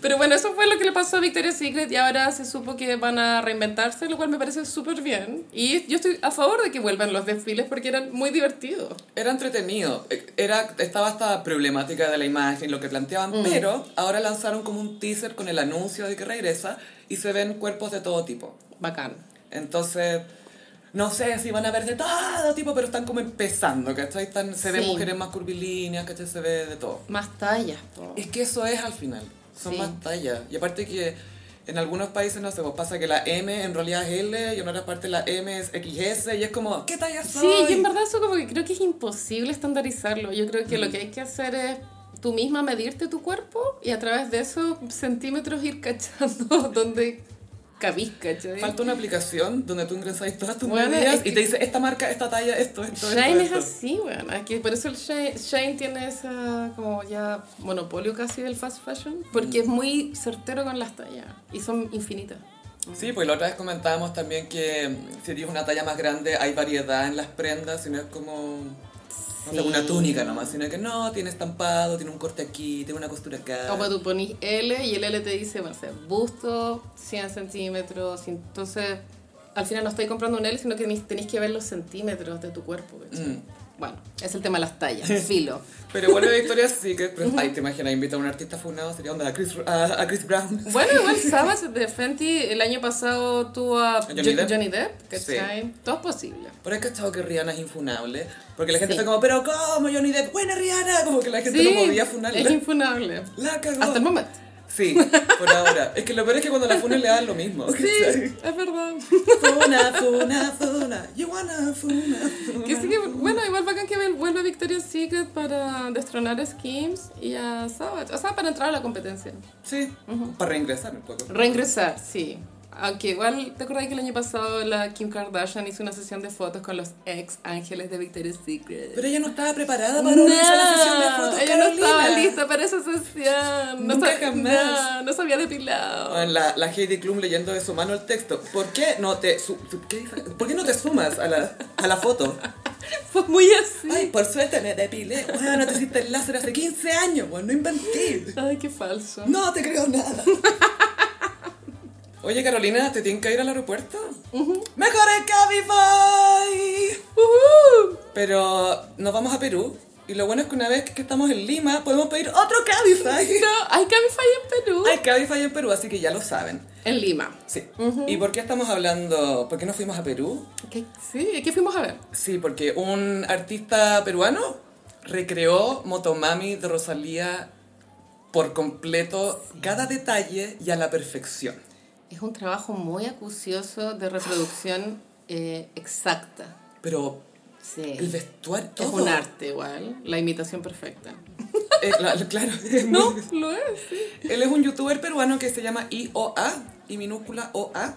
Pero bueno, eso fue lo que le pasó a Victoria's Secret y ahora se supo que van a reinventarse, lo cual me parece súper bien. Y yo estoy a favor de que vuelvan los desfiles porque eran muy divertidos. Era entretenido. Era, estaba esta problemática de la imagen, lo que planteaban, Mm. pero ahora lanzaron como un teaser con el anuncio de que regresa y se ven cuerpos de todo tipo. Bacán. Entonces, no sé si van a ver de todo tipo, pero están como empezando, ¿cachai? Están, se ven Sí. mujeres más curvilíneas, ¿cachai? Se ve de todo. Más tallas, po. Es que eso es al final, son Sí. más tallas. Y aparte que en algunos países, no sé, pues pasa que la M en realidad es L y en otra parte la M es XS y es como, ¿qué talla soy? Sí, y en verdad eso como que creo que es imposible estandarizarlo. Yo creo que lo que hay que hacer es tú misma medirte tu cuerpo y a través de esos centímetros ir [LAUGHS] cachando dónde cabís, ¿cachai? Falta una aplicación donde tú ingresas todas tus Bueno, medidas es y te dice esta marca, esta talla, esto, esto, Shane es esto, esto. así, weón. Aquí, por eso el Shane, Shane tiene esa como ya monopolio casi del fast fashion, porque es muy certero con las tallas y son infinitas. Sí, pues la otra vez comentábamos también que mm, si tienes una talla más grande hay variedad en las prendas, y no es como no Sí. una túnica nomás, sino que no, tiene estampado, tiene un corte aquí, tiene una costura acá. Como tú ponís L y el L te dice, bueno, o sea, busto, 100 centímetros, entonces al final no estáis comprando un L, sino que tenéis, que ver los centímetros de tu cuerpo. Mm. Bueno, es el tema de las tallas, filo. Pero bueno, Victoria [LAUGHS] sí que... pero, ay, te imaginas, invita a un artista funado, sería onda a Chris, a, a Chris Brown. Bueno, igual [LAUGHS] Savage de Fenty el año pasado tuvo a Johnny Jo- Depp. Johnny Depp, ¿cachai? Todo es posible. Pero es cachado que Rihanna es infunable. Porque la gente Sí. está como, pero ¿cómo Johnny Depp? Buena Rihanna. Como que la gente Sí, no podía funarla. es infunable. La cagó. Hasta el momento. Sí, por ahora. Es que lo peor es que cuando la funen le dan lo mismo. Sí, es verdad. Funa, funa, funa. You wanna funa. Que sí que, bueno, igual bacán que vuelva Victoria's Secret para destronar a Skims y a Savage. O sea, para entrar a la competencia. Sí, para reingresar un poco. Reingresar, sí. Aunque igual, ¿te acuerdas que el año pasado la Kim Kardashian hizo una sesión de fotos con los ex ángeles de Victoria's Secret? Pero ella no estaba preparada para organizar la sesión de fotos, ella no Carolina. estaba lista para esa sesión. No Nunca sa- jamás. No, no se había depilado. En La, la Heidi Klum leyendo de su mano el texto. ¿Por qué no te, su- su- ¿qué? ¿Por qué no te sumas a la, a la foto? [LAUGHS] Fue muy así. Ay, por suerte me depilé. Bueno, te hiciste el láser hace 15 años. Bueno, no inventé. Ay, qué falso. No te creo nada. [LAUGHS] Oye, Carolina, ¿te tienen que ir al aeropuerto? ¡Mejor en Cabify! Ujú. Pero nos vamos a Perú. Y lo bueno es que una vez que estamos en Lima, podemos pedir otro Cabify. [LAUGHS] No, hay Cabify en Perú. Hay Cabify en Perú, así que ya lo saben. En Lima. Sí. ¿Y por qué estamos hablando? ¿Por qué no fuimos a Perú? ¿Qué? Sí, ¿qué fuimos a ver? Sí, porque un artista peruano recreó Motomami de Rosalía por completo, cada detalle y a la perfección. Es un trabajo muy acucioso de reproducción eh, exacta. Pero Sí. el vestuario, Es un arte igual, la imitación perfecta. Eh, la- la- claro, [LAUGHS] No, lo es, sí. Él es un youtuber peruano que se llama IOA, y minúscula OA,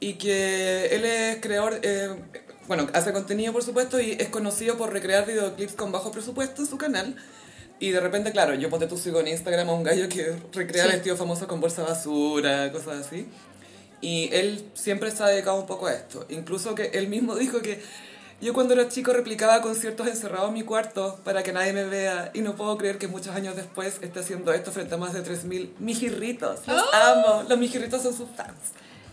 y que él es creador, eh, bueno, hace contenido por supuesto, y es conocido por recrear videoclips con bajo presupuesto en su canal. Y de repente, claro, yo ponte tú sigo en Instagram a un gallo que recrea Sí. vestidos famosos con bolsa basura, cosas así. Y él siempre se ha dedicado un poco a esto. Incluso que él mismo [LAUGHS] dijo que yo cuando era chico replicaba conciertos encerrados en mi cuarto para que nadie me vea. Y no puedo creer que muchos años después esté haciendo esto frente a más de 3.000 mijirritos. Los amo. Los mijirritos son sus fans.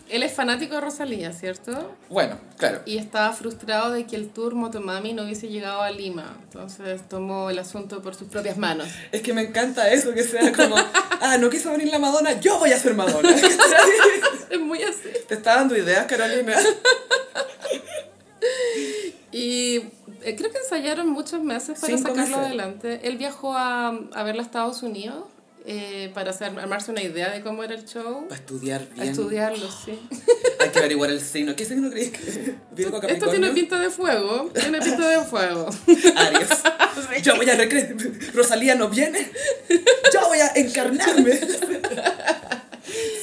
Él es fanático de Rosalía, ¿cierto? Bueno, claro. Y estaba frustrado de que el tour Motomami no hubiese llegado a Lima. Entonces tomó el asunto por sus propias manos. Es que me encanta eso, que sea como, ah, no quiso venir la Madonna, yo voy a ser Madonna. [LAUGHS] Es muy así. Te está dando ideas, Carolina. Y eh, creo que ensayaron muchos meses para Cinco sacarlo meses. adelante. Él viajó a, a verla a Estados Unidos eh, para hacer, armarse una idea de cómo era el show. Para estudiar A bien. estudiarlo, sí. [LAUGHS] Hay que averiguar el signo. ¿Qué signo crees que Esto tiene pinta de fuego. Tiene pinta de fuego. [LAUGHS] Aries. [LAUGHS] Yo voy a recrear. Rosalía no viene. Yo voy a encarnarme.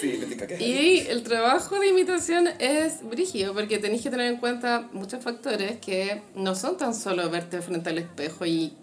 Sí, me Y el trabajo de imitación es brígido porque tenéis que tener en cuenta muchos factores que no son tan solo verte frente al espejo y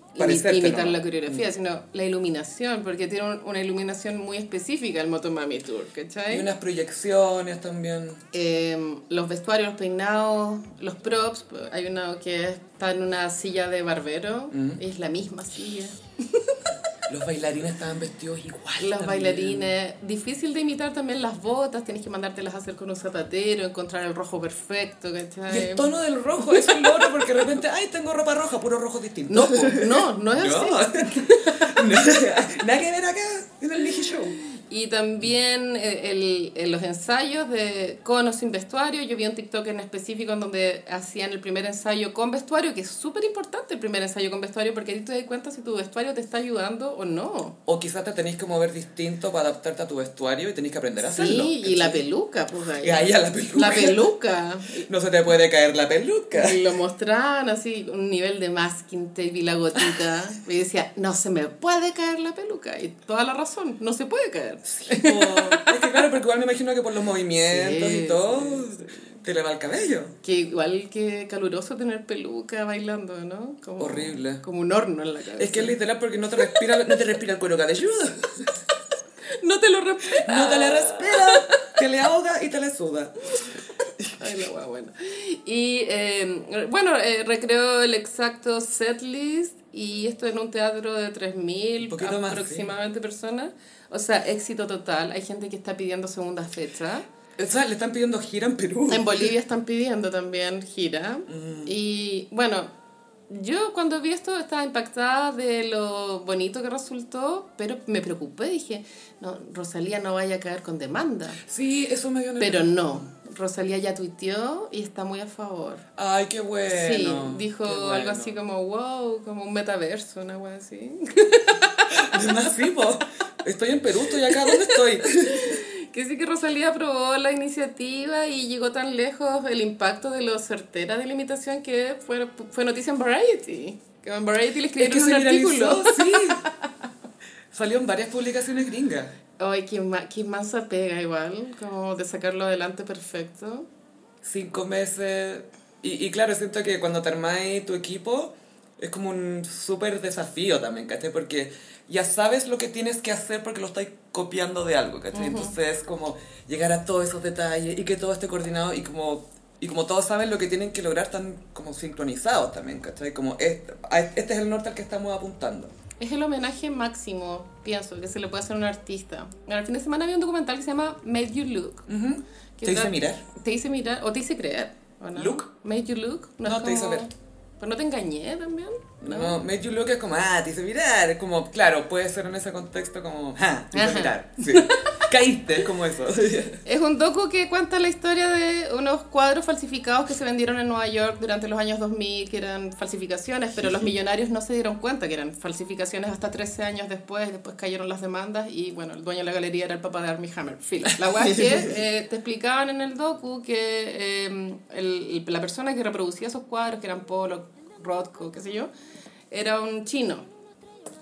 imitar la coreografía, sino la iluminación, porque tiene un- una iluminación muy específica el Motomami Tour, ¿cachai? Y unas proyecciones también. Eh, los vestuarios, los peinados, los props. Hay uno que está en una silla de barbero y es la misma silla. [LAUGHS] Los bailarines estaban vestidos igual. Los también. bailarines, difícil de imitar también las botas, tienes que mandártelas a hacer con un zapatero, encontrar el rojo perfecto, Y ¿cachai? el tono del rojo, eso es lo otro, porque de repente, ay, tengo ropa roja, puro rojo distinto. No, no, no es [LAUGHS] [LAUGHS] No. así. Nada que ver acá en el Niji Show. Y también eh, el, en los ensayos de con o sin vestuario. Yo vi un TikTok en específico en donde hacían el primer ensayo con vestuario, que es súper importante el primer ensayo con vestuario, porque ahí te das cuenta si tu vestuario te está ayudando o no. O quizás te tenéis que mover distinto para adaptarte a tu vestuario y tenéis que aprender a hacerlo. Sí, y la peluca, pues ahí. Y ahí a la peluca. La peluca. [LAUGHS] No se te puede caer la peluca. Y lo mostraban así, un nivel de masking tape y la gotita. [LAUGHS] Y decía, no se me puede caer la peluca. Y toda la razón, no se puede caer. [LAUGHS] Sí, es que claro, porque igual me imagino que por los movimientos Sí, y todo, sí, te le va el cabello. Que igual que caluroso tener peluca bailando, ¿no? Como, Horrible. Como un horno en la cabeza. Es que es literal porque no te respira, no te respira el cuero cabelludo. [LAUGHS] No te lo respeta. No te le respira, te le ahoga y te le suda. Ay, la wea buena. Y eh, bueno, eh, recreó el exacto setlist y esto en un teatro de 3.000 Poquito más, aproximadamente personas. O sea, éxito total. Hay gente que está pidiendo segunda fecha. O sea, le están pidiendo gira en Perú. En Bolivia están pidiendo también gira. Y bueno, yo cuando vi esto estaba impactada de lo bonito que resultó, pero me preocupé. Dije, no, Rosalía no vaya a caer con demanda. Sí, eso me dio Pero no, Rosalía ya tuiteó y está muy a favor. Ay, qué bueno. sí, dijo qué algo bueno. así como, wow, como un metaverso, una wea así. [LAUGHS] Además, sí, po. Estoy en Perú, estoy acá, ¿dónde estoy? [LAUGHS] Que sí que Rosalía aprobó la iniciativa y llegó tan lejos el impacto de lo certera de la imitación que fue, fue noticia en Variety. Que en Variety le Es que escribieron un artículo. sí. [LAUGHS] Salió en varias publicaciones gringas. Ay, qué, ma qué mansa pega igual, como de sacarlo adelante perfecto. Cinco meses. Y, y claro, siento que cuando te armáis tu equipo es como un súper desafío también, ¿cachai? Porque ya sabes lo que tienes que hacer porque lo estáis copiando de algo, ¿cachai? Entonces es como llegar a todos esos detalles y que todo esté coordinado y como... Y como todos saben lo que tienen que lograr, están como sincronizados también, ¿cachai? Como este, este es el norte al que estamos apuntando. Es el homenaje máximo, pienso, que se le puede hacer a un artista. El fin de semana había un documental que se llama Made You Look. Ujú. que ¿Te hice mirar? Te hice mirar, o te hice creer. ¿o no? Look. Made You Look. No, es te hice como- ver. Pero no te engañé también. No, Made You Look es como, ah, te hice mirar. Es como, claro, puede ser en ese contexto como, ah, te hice mirar. [LAUGHS] Sí. Caíste, es como eso. [LAUGHS] Es un docu que cuenta la historia de unos cuadros falsificados que se vendieron en Nueva York durante los años 2000, que eran falsificaciones, pero los millonarios no se dieron cuenta que eran falsificaciones hasta 13 años después, después cayeron las demandas y bueno, el dueño de la galería era el papá de Armie Hammer. Fila. La guay es que [LAUGHS] eh, te explicaban en el docu que eh, el- la persona que reproducía esos cuadros, que eran Pollock, Rothko, qué sé yo, era un chino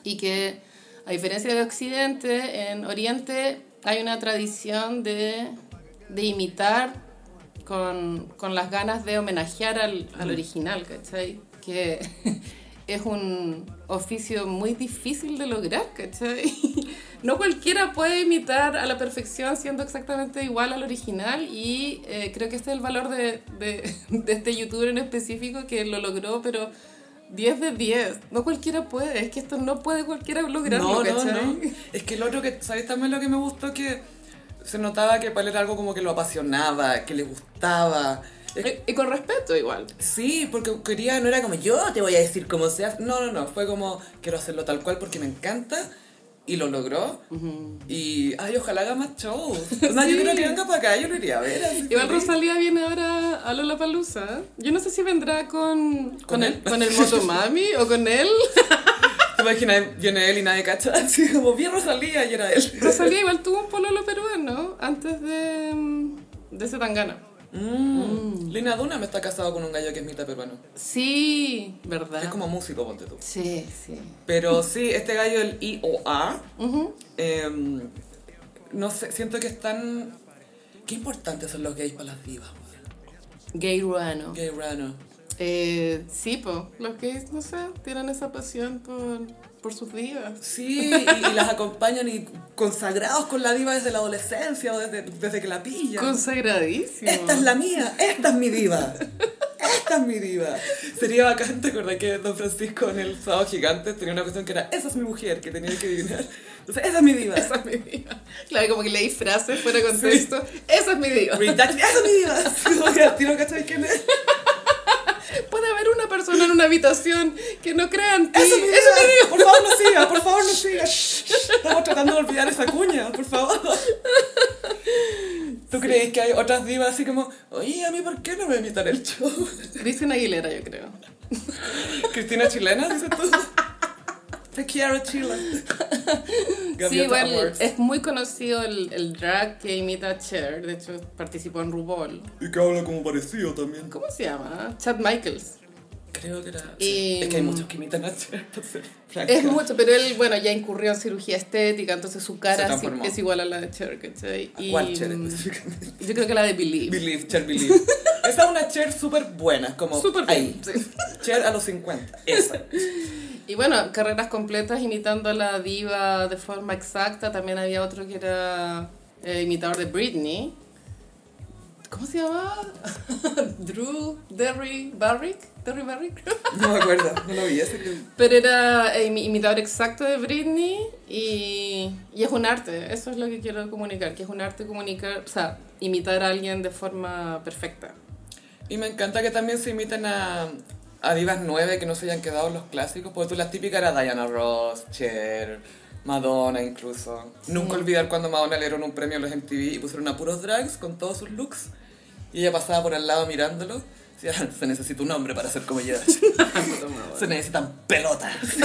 y que a diferencia de Occidente, en Oriente hay una tradición de, de imitar con, con las ganas de homenajear al, al original, ¿cachai? Que [LAUGHS] es un oficio muy difícil de lograr, ¿cachai? [LAUGHS] No cualquiera puede imitar a la perfección siendo exactamente igual al original y eh, creo que este es el valor de, de, [LAUGHS] de este youtuber en específico que lo logró, pero 10 de 10. No cualquiera puede, es que esto no puede cualquiera lograrlo, No, no, no. Es que el otro que, ¿sabes también lo que me gustó? Que se notaba que para él era algo como que lo apasionaba, que le gustaba. Es- Y, y con respeto igual. Sí, porque quería, no era como yo te voy a decir cómo se hace. No, no, no. Fue como quiero hacerlo tal cual porque me encanta. Y lo logró. Y, ay, ojalá haga más shows. O sea, yo Sí. creo que venga para acá, yo lo iría a ver. Igual. Rosalía viene ahora a Lollapalooza. Yo no sé si vendrá con, con, ¿Con el, él? con el Motomami o con él. [LAUGHS] ¿Te imaginas? Viene él y nadie cacha. [LAUGHS] Así como, bien Rosalía y era él. Rosalía igual tuvo un pololo peruano antes de, de ese tangana. Mm. Lina Duna me está casado con un gallo que es mitad peruano. Sí, ¿verdad? Es como músico, ponte tú. Sí, sí. Pero sí, este gallo, el IOA, Ujú. em, no sé, siento que están... Qué importantes son los gays para las divas. Gay ruano. Gay Rano. Eh, sí, pues, los gays, no sé, tienen esa pasión por, por sus divas. Sí, y, y las acompañan y consagrados con la diva desde la adolescencia o desde, desde que la pillan. Consagradísimo. Esta es la mía, esta es mi diva. Esta es mi diva. Sería bacán, ¿te acordás que Don Francisco en el sábado gigante tenía una cuestión que era esa es mi mujer, que tenía que adivinar? Entonces, esa es mi diva. Esa es mi diva. Claro, como que leí frases fuera de contexto. Esa es mi diva. Redact- ¡Esa es mi diva! Como que tiro, ¿cachai quién es? Puede haber una persona en una habitación que no crean en ti. Eso diga. Por favor, no siga, por favor, no siga. [LAUGHS] Estamos tratando de olvidar esa cuña, por favor. ¿Tú crees que hay otras divas así como, oye, a mí, ¿por qué no me invitan el show? Cristina Aguilera, yo creo. Cristina Chilena, dices tú. Te quiero, Chile. [LAUGHS] [LAUGHS] sí, Awards. es muy conocido el, el drag que imita a Cher. De hecho, participó en RuPaul. Y que habla como parecido también. ¿Cómo se llama? Chad Michaels. Creo que era. Y-. Es que hay muchos que imitan a Cher, por ser franca. Es mucho, pero él, bueno, ya incurrió en cirugía estética, entonces su cara sí- es igual a la de Cher, ¿cachai? ¿A ¿Cuál Cher mm, específicamente? Yo creo que la de Believe. Believe, Cher Believe. [LAUGHS] Esa es una Cher súper buena, como Súper ahí. sí. Cher a los 50. Esa. Y bueno, carreras completas imitando a la diva de forma exacta. También había otro que era eh, imitador de Britney. ¿Cómo se llamaba? [LAUGHS] Drew Derry Barrick. Derry Barrick. No me acuerdo, no lo vi. Ese que... Pero era eh, imi- imitador exacto de Britney y, y es un arte. Eso es lo que quiero comunicar. Que es un arte comunicar, o sea, imitar a alguien de forma perfecta. Y me encanta que también se imiten a, a divas nueve que no se hayan quedado los clásicos. Porque tú la típica era Diana Ross, Cher, Madonna incluso. Nunca olvidar cuando Madonna le dieron un premio a los MTV y pusieron a puros drags con todos sus looks. Y ella pasaba por al lado mirándolo. Decía, se necesita un hombre para ser como ella. [LAUGHS] se necesitan pelotas. [LAUGHS]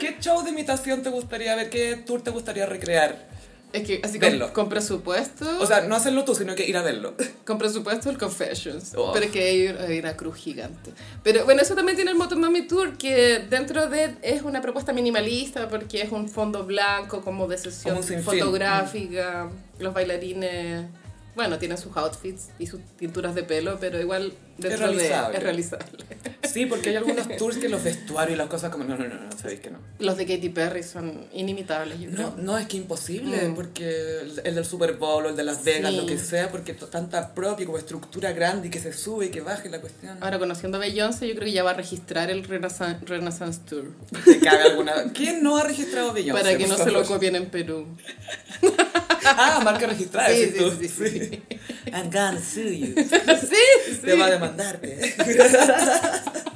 ¿Qué show de imitación te gustaría ver? ¿Qué tour te gustaría recrear? Es que así con, Verlo. con presupuesto. O sea, no hacerlo tú, sino que ir a verlo. [LAUGHS] Con presupuesto el Confessions. Oh. Pero es que hay, hay una cruz gigante. Pero bueno, eso también tiene el Motomami Tour, que dentro de es una propuesta minimalista, porque es un fondo blanco como de sesión Como fotográfica. Los bailarines, bueno, tienen sus outfits y sus tinturas de pelo, pero igual dentro realizable. de es realizable. [LAUGHS] Sí, porque hay algunos tours que los vestuarios y las cosas como... No, no, no, no, sabéis que no. Los de Katy Perry son inimitables, yo creo. No, no, es que imposible, Mm. porque el, el del Super Bowl o el de Las Vegas, Sí. lo que sea, porque tanta propia como estructura grande y que se sube y que baje la cuestión. Ahora, conociendo a Beyoncé, yo creo que ya va a registrar el Renaissance, Renaissance Tour. Te caga alguna... ¿Quién no ha registrado Beyoncé? para que no se lo copien en Perú. Ah, marca registrada, Sí, tú. sí, sí, sí. I'm gonna sue you. [LAUGHS] sí, Te va a demandarte. [LAUGHS]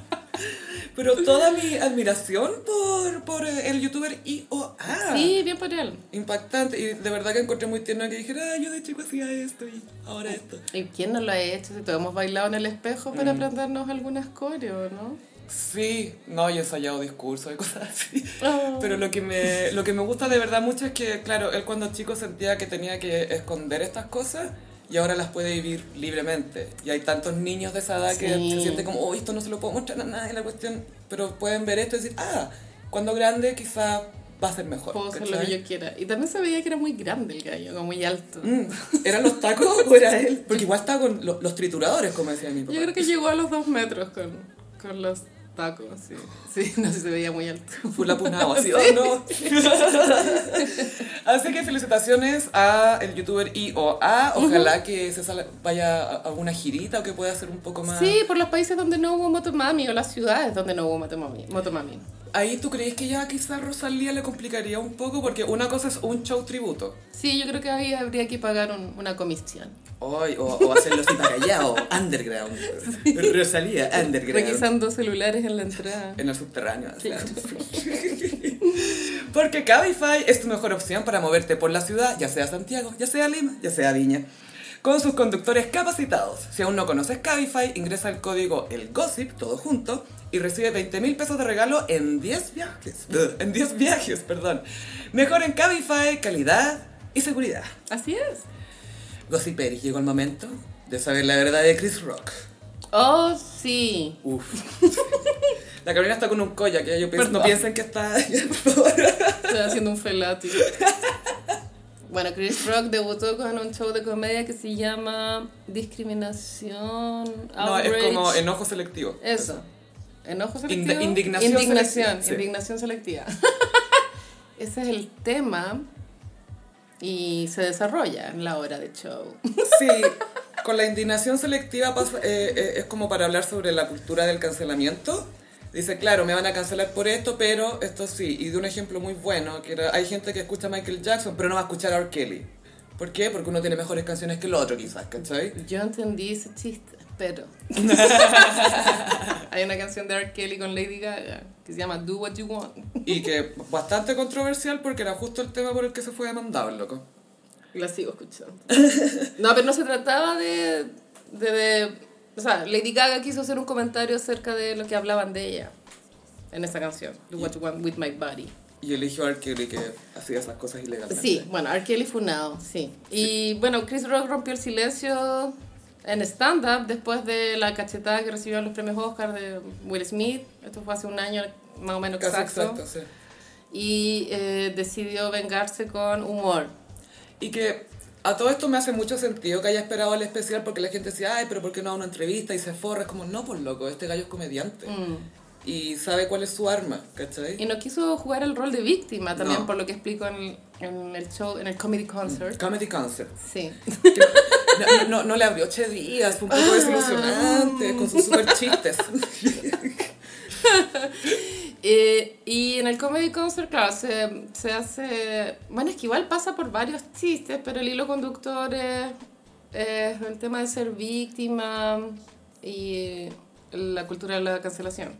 Pero toda mi admiración por, por el youtuber IOA. Sí, bien por él. Impactante. Y de verdad que encontré muy tierno que dijera, ah, yo de chico hacía esto y ahora esto. ¿Y quién no lo ha hecho? Si todos hemos bailado en el espejo para aprendernos algunas coreos, ¿no? Sí, no, y he ensayado discursos y cosas así. Ah. Pero lo que, me, lo que me gusta de verdad mucho es que, claro, él cuando chico sentía que tenía que esconder estas cosas y ahora las puede vivir libremente. Y hay tantos niños de esa edad que se sienten como, oh, esto no se lo puedo mostrar a nadie, la cuestión. Pero pueden ver esto y decir, ah, cuando grande quizá va a ser mejor. Puedo hacer lo que yo quiera. Y también se veía que era muy grande el gallo, como muy alto. Mm, ¿Eran los tacos o era él? Porque igual estaba con lo- los trituradores, como decía mi papá. Yo creo que llegó a los dos metros con, con los tacos, sí. Sí, [LAUGHS] no sé, se veía muy alto. Full apunado, así, oh no. [LAUGHS] así que felicitaciones a el youtuber IOA. Ojalá que se sal- vaya a a una girita o que pueda hacer un poco más. Sí, por los países donde no hubo motomami o las ciudades donde no hubo motomami. motomami. Ahí tú crees que ya quizás Rosalía le complicaría un poco porque una cosa es un show tributo. Sí, yo creo que ahí habría que pagar un- una comisión. Ay, o, o hacerlo para callado, underground. Rosalía, underground. Requisando celulares en la entrada. En el subterráneo. claro. [LAUGHS] Porque Cabify es tu mejor opción para moverte por la ciudad, ya sea Santiago, ya sea Lima, ya sea Viña. Con sus conductores capacitados. Si aún no conoces Cabify, ingresa el código ELGOSSIP, todo junto, y recibe 20 mil pesos de regalo en 10 viajes. [LAUGHS] En 10 viajes, perdón. Mejor en Cabify, calidad y seguridad. Así es. Gossiperi, llegó el momento de saber la verdad de Chris Rock. Oh, sí. Uf. La Carolina está con un colla que yo pienso, no piensen que está... [LAUGHS] por favor. Estoy haciendo un felati. Bueno, Chris Rock debutó con un show de comedia que se llama Discriminación. No, es como enojo selectivo. Eso. Enojo selectivo. Indi- indignación Indignación. selectiva, sí. Indignación selectiva. [LAUGHS] Ese es el tema. Y se desarrolla en la hora de show. [LAUGHS] Sí, con la indignación selectiva pasa- eh, eh, es como para hablar sobre la cultura del cancelamiento. Dice, claro, me van a cancelar por esto, pero esto sí. Y de un ejemplo muy bueno, que era, hay gente que escucha a Michael Jackson, pero no va a escuchar a R. Kelly. ¿Por qué? Porque uno tiene mejores canciones que el otro, quizás, ¿cachai? Yo entendí ese chiste. pero. [LAUGHS] Hay una canción de R. Kelly con Lady Gaga que se llama Do What You Want. Y que bastante controversial porque era justo el tema por el que se fue demandado el loco. La sigo escuchando. No, pero no se trataba de, de, de- O sea, Lady Gaga quiso hacer un comentario acerca de lo que hablaban de ella en esa canción, Do What You Want With My Body. Y eligió a R. Kelly que hacía esas cosas ilegalmente. Sí, bueno, R. Kelly funado, sí. Y bueno, Chris Rock rompió el silencio en stand-up después de la cachetada que recibió en los premios Oscar de Will Smith. Esto fue hace un año más o menos Casi exacto. exacto, sí. Y eh, decidió vengarse con humor. Y que a todo esto me hace mucho sentido que haya esperado el especial porque la gente decía, ay, pero ¿por qué no a una entrevista? Y se forra. Es como, no, pues loco, este gallo es comediante. Y sabe cuál es su arma, ¿cachai? Mm. Y no quiso jugar el rol de víctima también, No. por lo que explico en, en el show, en el comedy concert. Comedy Concert. Sí. No, no, no le abrió Che Díaz, fue un poco desilusionante con sus super chistes. [LAUGHS] Eh, y en el Comedy Concert, claro, se, se hace... Bueno, es que igual pasa por varios chistes, pero el hilo conductor es, es el tema de ser víctima y la cultura de la cancelación.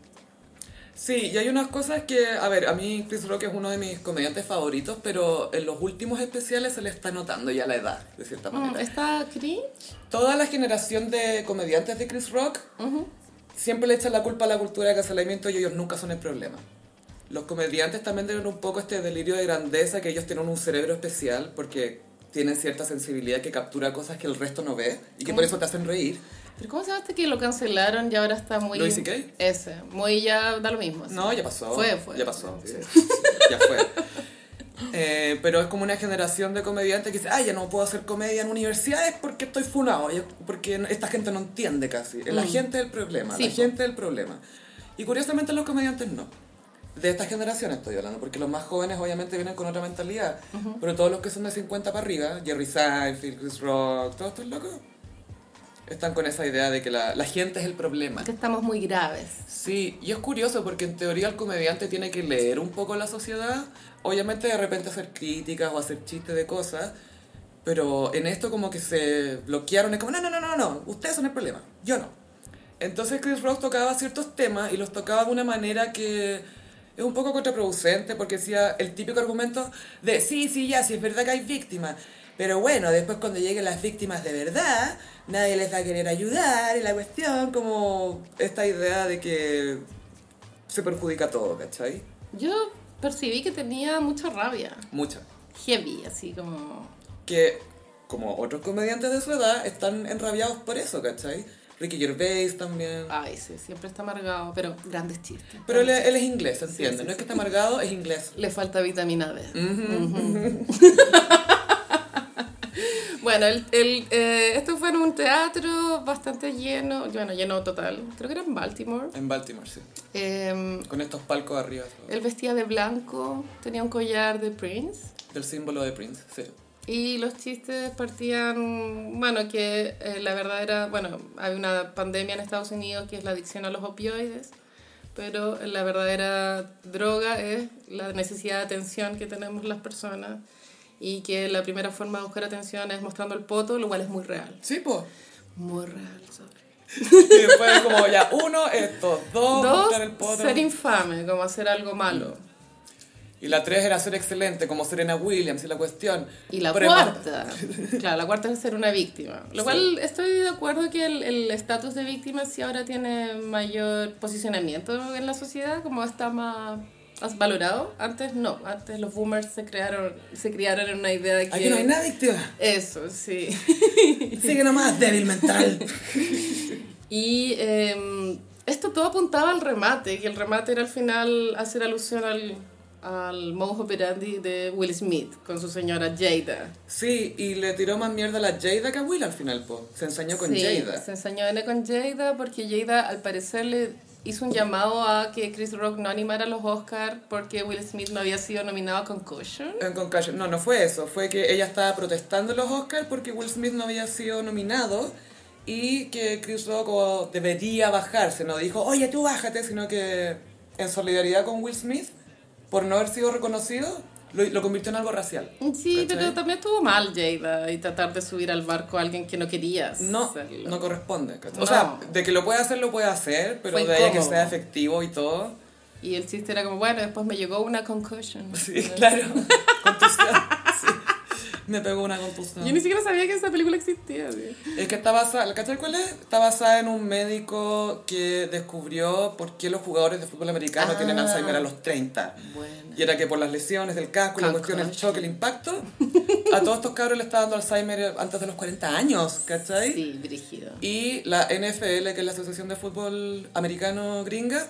Sí, y hay unas cosas que, a ver, a mí Chris Rock es uno de mis comediantes favoritos, pero en los últimos especiales se le está notando ya la edad, de cierta Mm, manera. ¿Está cringe? Toda la generación de comediantes de Chris Rock siempre le echan la culpa a la cultura de cancelamiento y ellos nunca son el problema. Los comediantes también tienen un poco este delirio de grandeza, que ellos tienen un cerebro especial porque tienen cierta sensibilidad que captura cosas que el resto no ve y que por eso te hacen reír. ¿Pero cómo llama este que lo cancelaron y ahora está muy... ¿Louis C.K.? Ese, muy ya da lo mismo. así. No, ya pasó. Fue, fue. Ya pasó. Sí. [LAUGHS] ya fue. Eh, pero es como una generación de comediantes que dice, ay, ya no puedo hacer comedia en universidades porque estoy funado, porque esta gente no entiende casi. La gente es el problema, Mm. Sí, la gente es el problema. Y curiosamente los comediantes no. De esta generación estoy hablando, porque los más jóvenes obviamente vienen con otra mentalidad, pero todos los que son de 50 para arriba, Jerry Seinfeld, Chris Rock, todos estos locos, están con esa idea de que la, la gente es el problema. Que estamos muy graves. Sí, y es curioso porque en teoría el comediante tiene que leer un poco la sociedad, obviamente de repente hacer críticas o hacer chistes de cosas, pero en esto como que se bloquearon, es como, no, no, no, no, no, ustedes son el problema, yo no. Entonces Chris Rock tocaba ciertos temas y los tocaba de una manera que es un poco contraproducente porque decía el típico argumento de, sí, sí, ya, sí es verdad que hay víctimas, pero bueno, después cuando lleguen las víctimas de verdad, nadie les va a querer ayudar y la cuestión como esta idea de que se perjudica todo, ¿cachai? Yo percibí que tenía mucha rabia. Mucha. Heavy, así como... Que, como otros comediantes de su edad, están enrabiados por eso, ¿cachai? Ricky Gervais también. Ay, sí, siempre está amargado, pero grandes chistes. Pero él, él es inglés, ¿se entiende? sí, no es que está amargado, es inglés. Le falta vitamina D. Ujú. [LAUGHS] bueno, el, el, eh, esto fue en un teatro bastante lleno, bueno, lleno total. Creo que era en Baltimore. En Baltimore, sí. Eh, Con estos palcos arriba. él vestía de blanco, tenía un collar de Prince. Del símbolo de Prince, sí. Y los chistes partían, bueno, que eh, la verdad era, bueno, hay una pandemia en Estados Unidos que es la adicción a los opioides, pero la verdadera droga es la necesidad de atención que tenemos las personas y que la primera forma de buscar atención es mostrando el poto, lo cual es muy real. Sí, pues. Muy real, sorry. Y después como ya, uno, esto, dos, Dos, mostrar el poto. ser infame, como hacer algo malo. Y la tres era ser excelente, como Serena Williams y la cuestión. Y la Pero- cuarta, claro, la cuarta es ser una víctima. Lo Sí. cual estoy de acuerdo que el el estatus de víctima sí ahora tiene mayor posicionamiento en la sociedad, como está más, más valorado. Antes no, antes los boomers se crearon, se criaron en una idea de que... Aquí no hay nada víctima. Eso, sí. Sigue nomás, débil mental. [LAUGHS] Y eh, esto todo apuntaba al remate, que el remate era al final hacer alusión al, al modus operandi de Will Smith con su señora Jada. Sí, y le tiró más mierda a la Jada que a Will al final, po. Se ensañó con Sí, Jada. se ensañó con Jada porque Jada al parecer le hizo un llamado a que Chris Rock no animara los Oscars porque Will Smith no había sido nominado a Concussion. En Concussion. No, no fue eso. Fue que ella estaba protestando los Oscars porque Will Smith no había sido nominado y que Chris Rock debería bajarse. No dijo, oye, tú bájate, sino que en solidaridad con Will Smith, por no haber sido reconocido, lo, lo convirtió en algo racial. Sí, ¿cachai? pero también estuvo mal Jada y tratar de subir al barco a alguien que no querías. No, hacerlo. no corresponde. ¿cachai? No. O sea, de que lo puede hacer, lo puede hacer, pero Fue de ahí que sea efectivo y todo. Y el chiste era como, bueno, después me llegó una concussion. Sí, [LAUGHS] claro. Contusión. [LAUGHS] Me pegó una contusión. Yo ni siquiera sabía que esa película existía. sí. Es que está basada, ¿cachai cuál es? Está basada en un médico que descubrió por qué los jugadores de fútbol americano Ah. tienen Alzheimer a los 30. Bueno. Y era que por las lesiones del casco, la cuestión, el Concussion. choque, el impacto, [LAUGHS] a todos estos cabros le está dando Alzheimer antes de los 40 años, ¿cachai? Sí, brígido. Y la NFL, que es la Asociación de Fútbol Americano Gringa,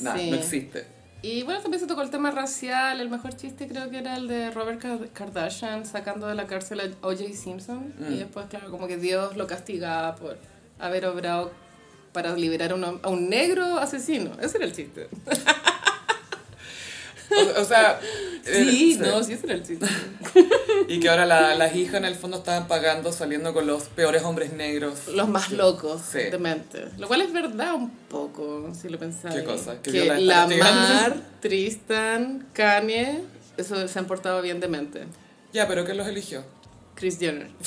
nada, Sí. no existe. Y bueno, también se tocó el tema racial. El mejor chiste creo que era el de Robert Kar- Kardashian sacando de la cárcel a O.J. Simpson. Mm. Y después, claro, como que Dios lo castigaba por haber obrado para liberar a un, a un negro asesino. Ese era el chiste. [LAUGHS] O, o sea, Sí, eh, no, sí, ese era el chiste. Y que ahora la- las hijas en el fondo estaban pagando saliendo con los peores hombres negros. Los más locos, Sí. Lo cual es verdad un poco, si lo pensáis. ¿Qué cosa? ¿Que Que Lamar? Tristan, Kanye, eso se han portado bien demente. Ya, pero ¿quién los eligió? Chris Jenner. [LAUGHS]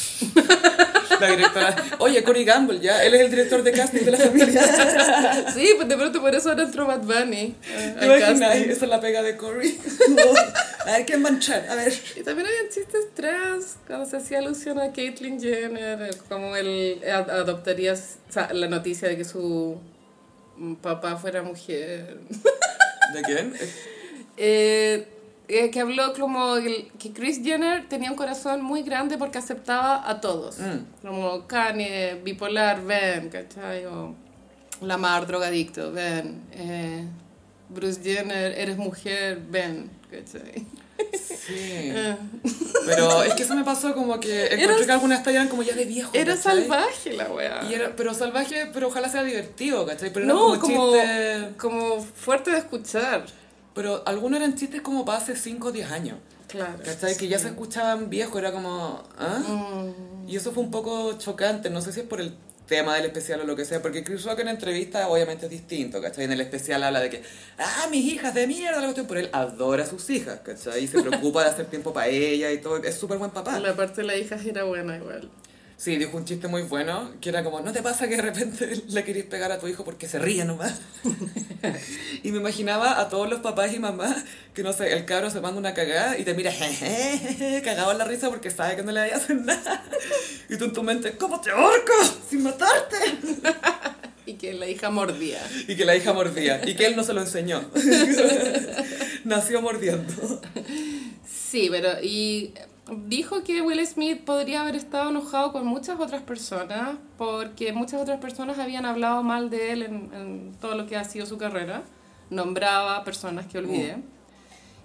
La directora. Oye, Cory Gamble, ya. Él es el director de casting de la familia. [LAUGHS] Sí, pues de pronto por eso ahora entró Bad Bunny. eh, ¿Te imaginas? Esa es la pega de Cory. [LAUGHS] A ver, ¿quién va a ver. Y también habían chistes trans, cuando se hacía alusión a Caitlyn Jenner, eh, como él ad- adoptaría o sea, la noticia de que su mm, papá fuera mujer. ¿De quién? [LAUGHS] Eh, eh, que habló como el- que Chris Jenner tenía un corazón muy grande porque aceptaba a todos. Mm. Como Kanye, bipolar, ven, ¿cachai? O Lamar, drogadicto, ven. Eh, Bruce Jenner, eres mujer, ven, ¿cachai? Sí. [LAUGHS] Eh, Pero es que eso me pasó como que encontré Era- que algunas tallas como ya de viejo. Era ¿cachai? salvaje la weá. Y era, pero salvaje, pero ojalá sea divertido, ¿cachai? Pero no, no como, como, chistes. como fuerte de escuchar. Pero algunos eran chistes como para hace 5 o 10 años. Claro. ¿Cachai? Que ya se escuchaban viejos, era como. ¿Ah? Mm, Y eso fue un poco chocante, no sé si es por el tema del especial o lo que sea, porque Chris Rock en entrevista obviamente es distinto, ¿cachai? En el especial habla de que, ah, mis hijas de mierda, la cuestión, pero él adora a sus hijas, ¿cachai? Y se preocupa de hacer tiempo para ella y todo, es súper buen papá. La parte de la hija era buena igual. Sí, dijo un chiste muy bueno, que era como, ¿no te pasa que de repente [LAUGHS] le querís pegar a tu hijo porque se ríe nomás? [LAUGHS] y me imaginaba a todos los papás y mamás que, no sé, el cabro se manda una cagada y te mira, [LAUGHS] jejeje, cagado en la risa porque sabe que no le vaya a hacer nada. Y tú en tu mente, ¿cómo te ahorco? Sin matarte. Y que la hija mordía. Y que la hija mordía, y que él no se lo enseñó. Nació mordiendo. Sí, pero y dijo que Will Smith podría haber estado enojado con muchas otras personas porque muchas otras personas habían hablado mal de él en, en todo lo que ha sido su carrera. Nombraba personas que olvidé.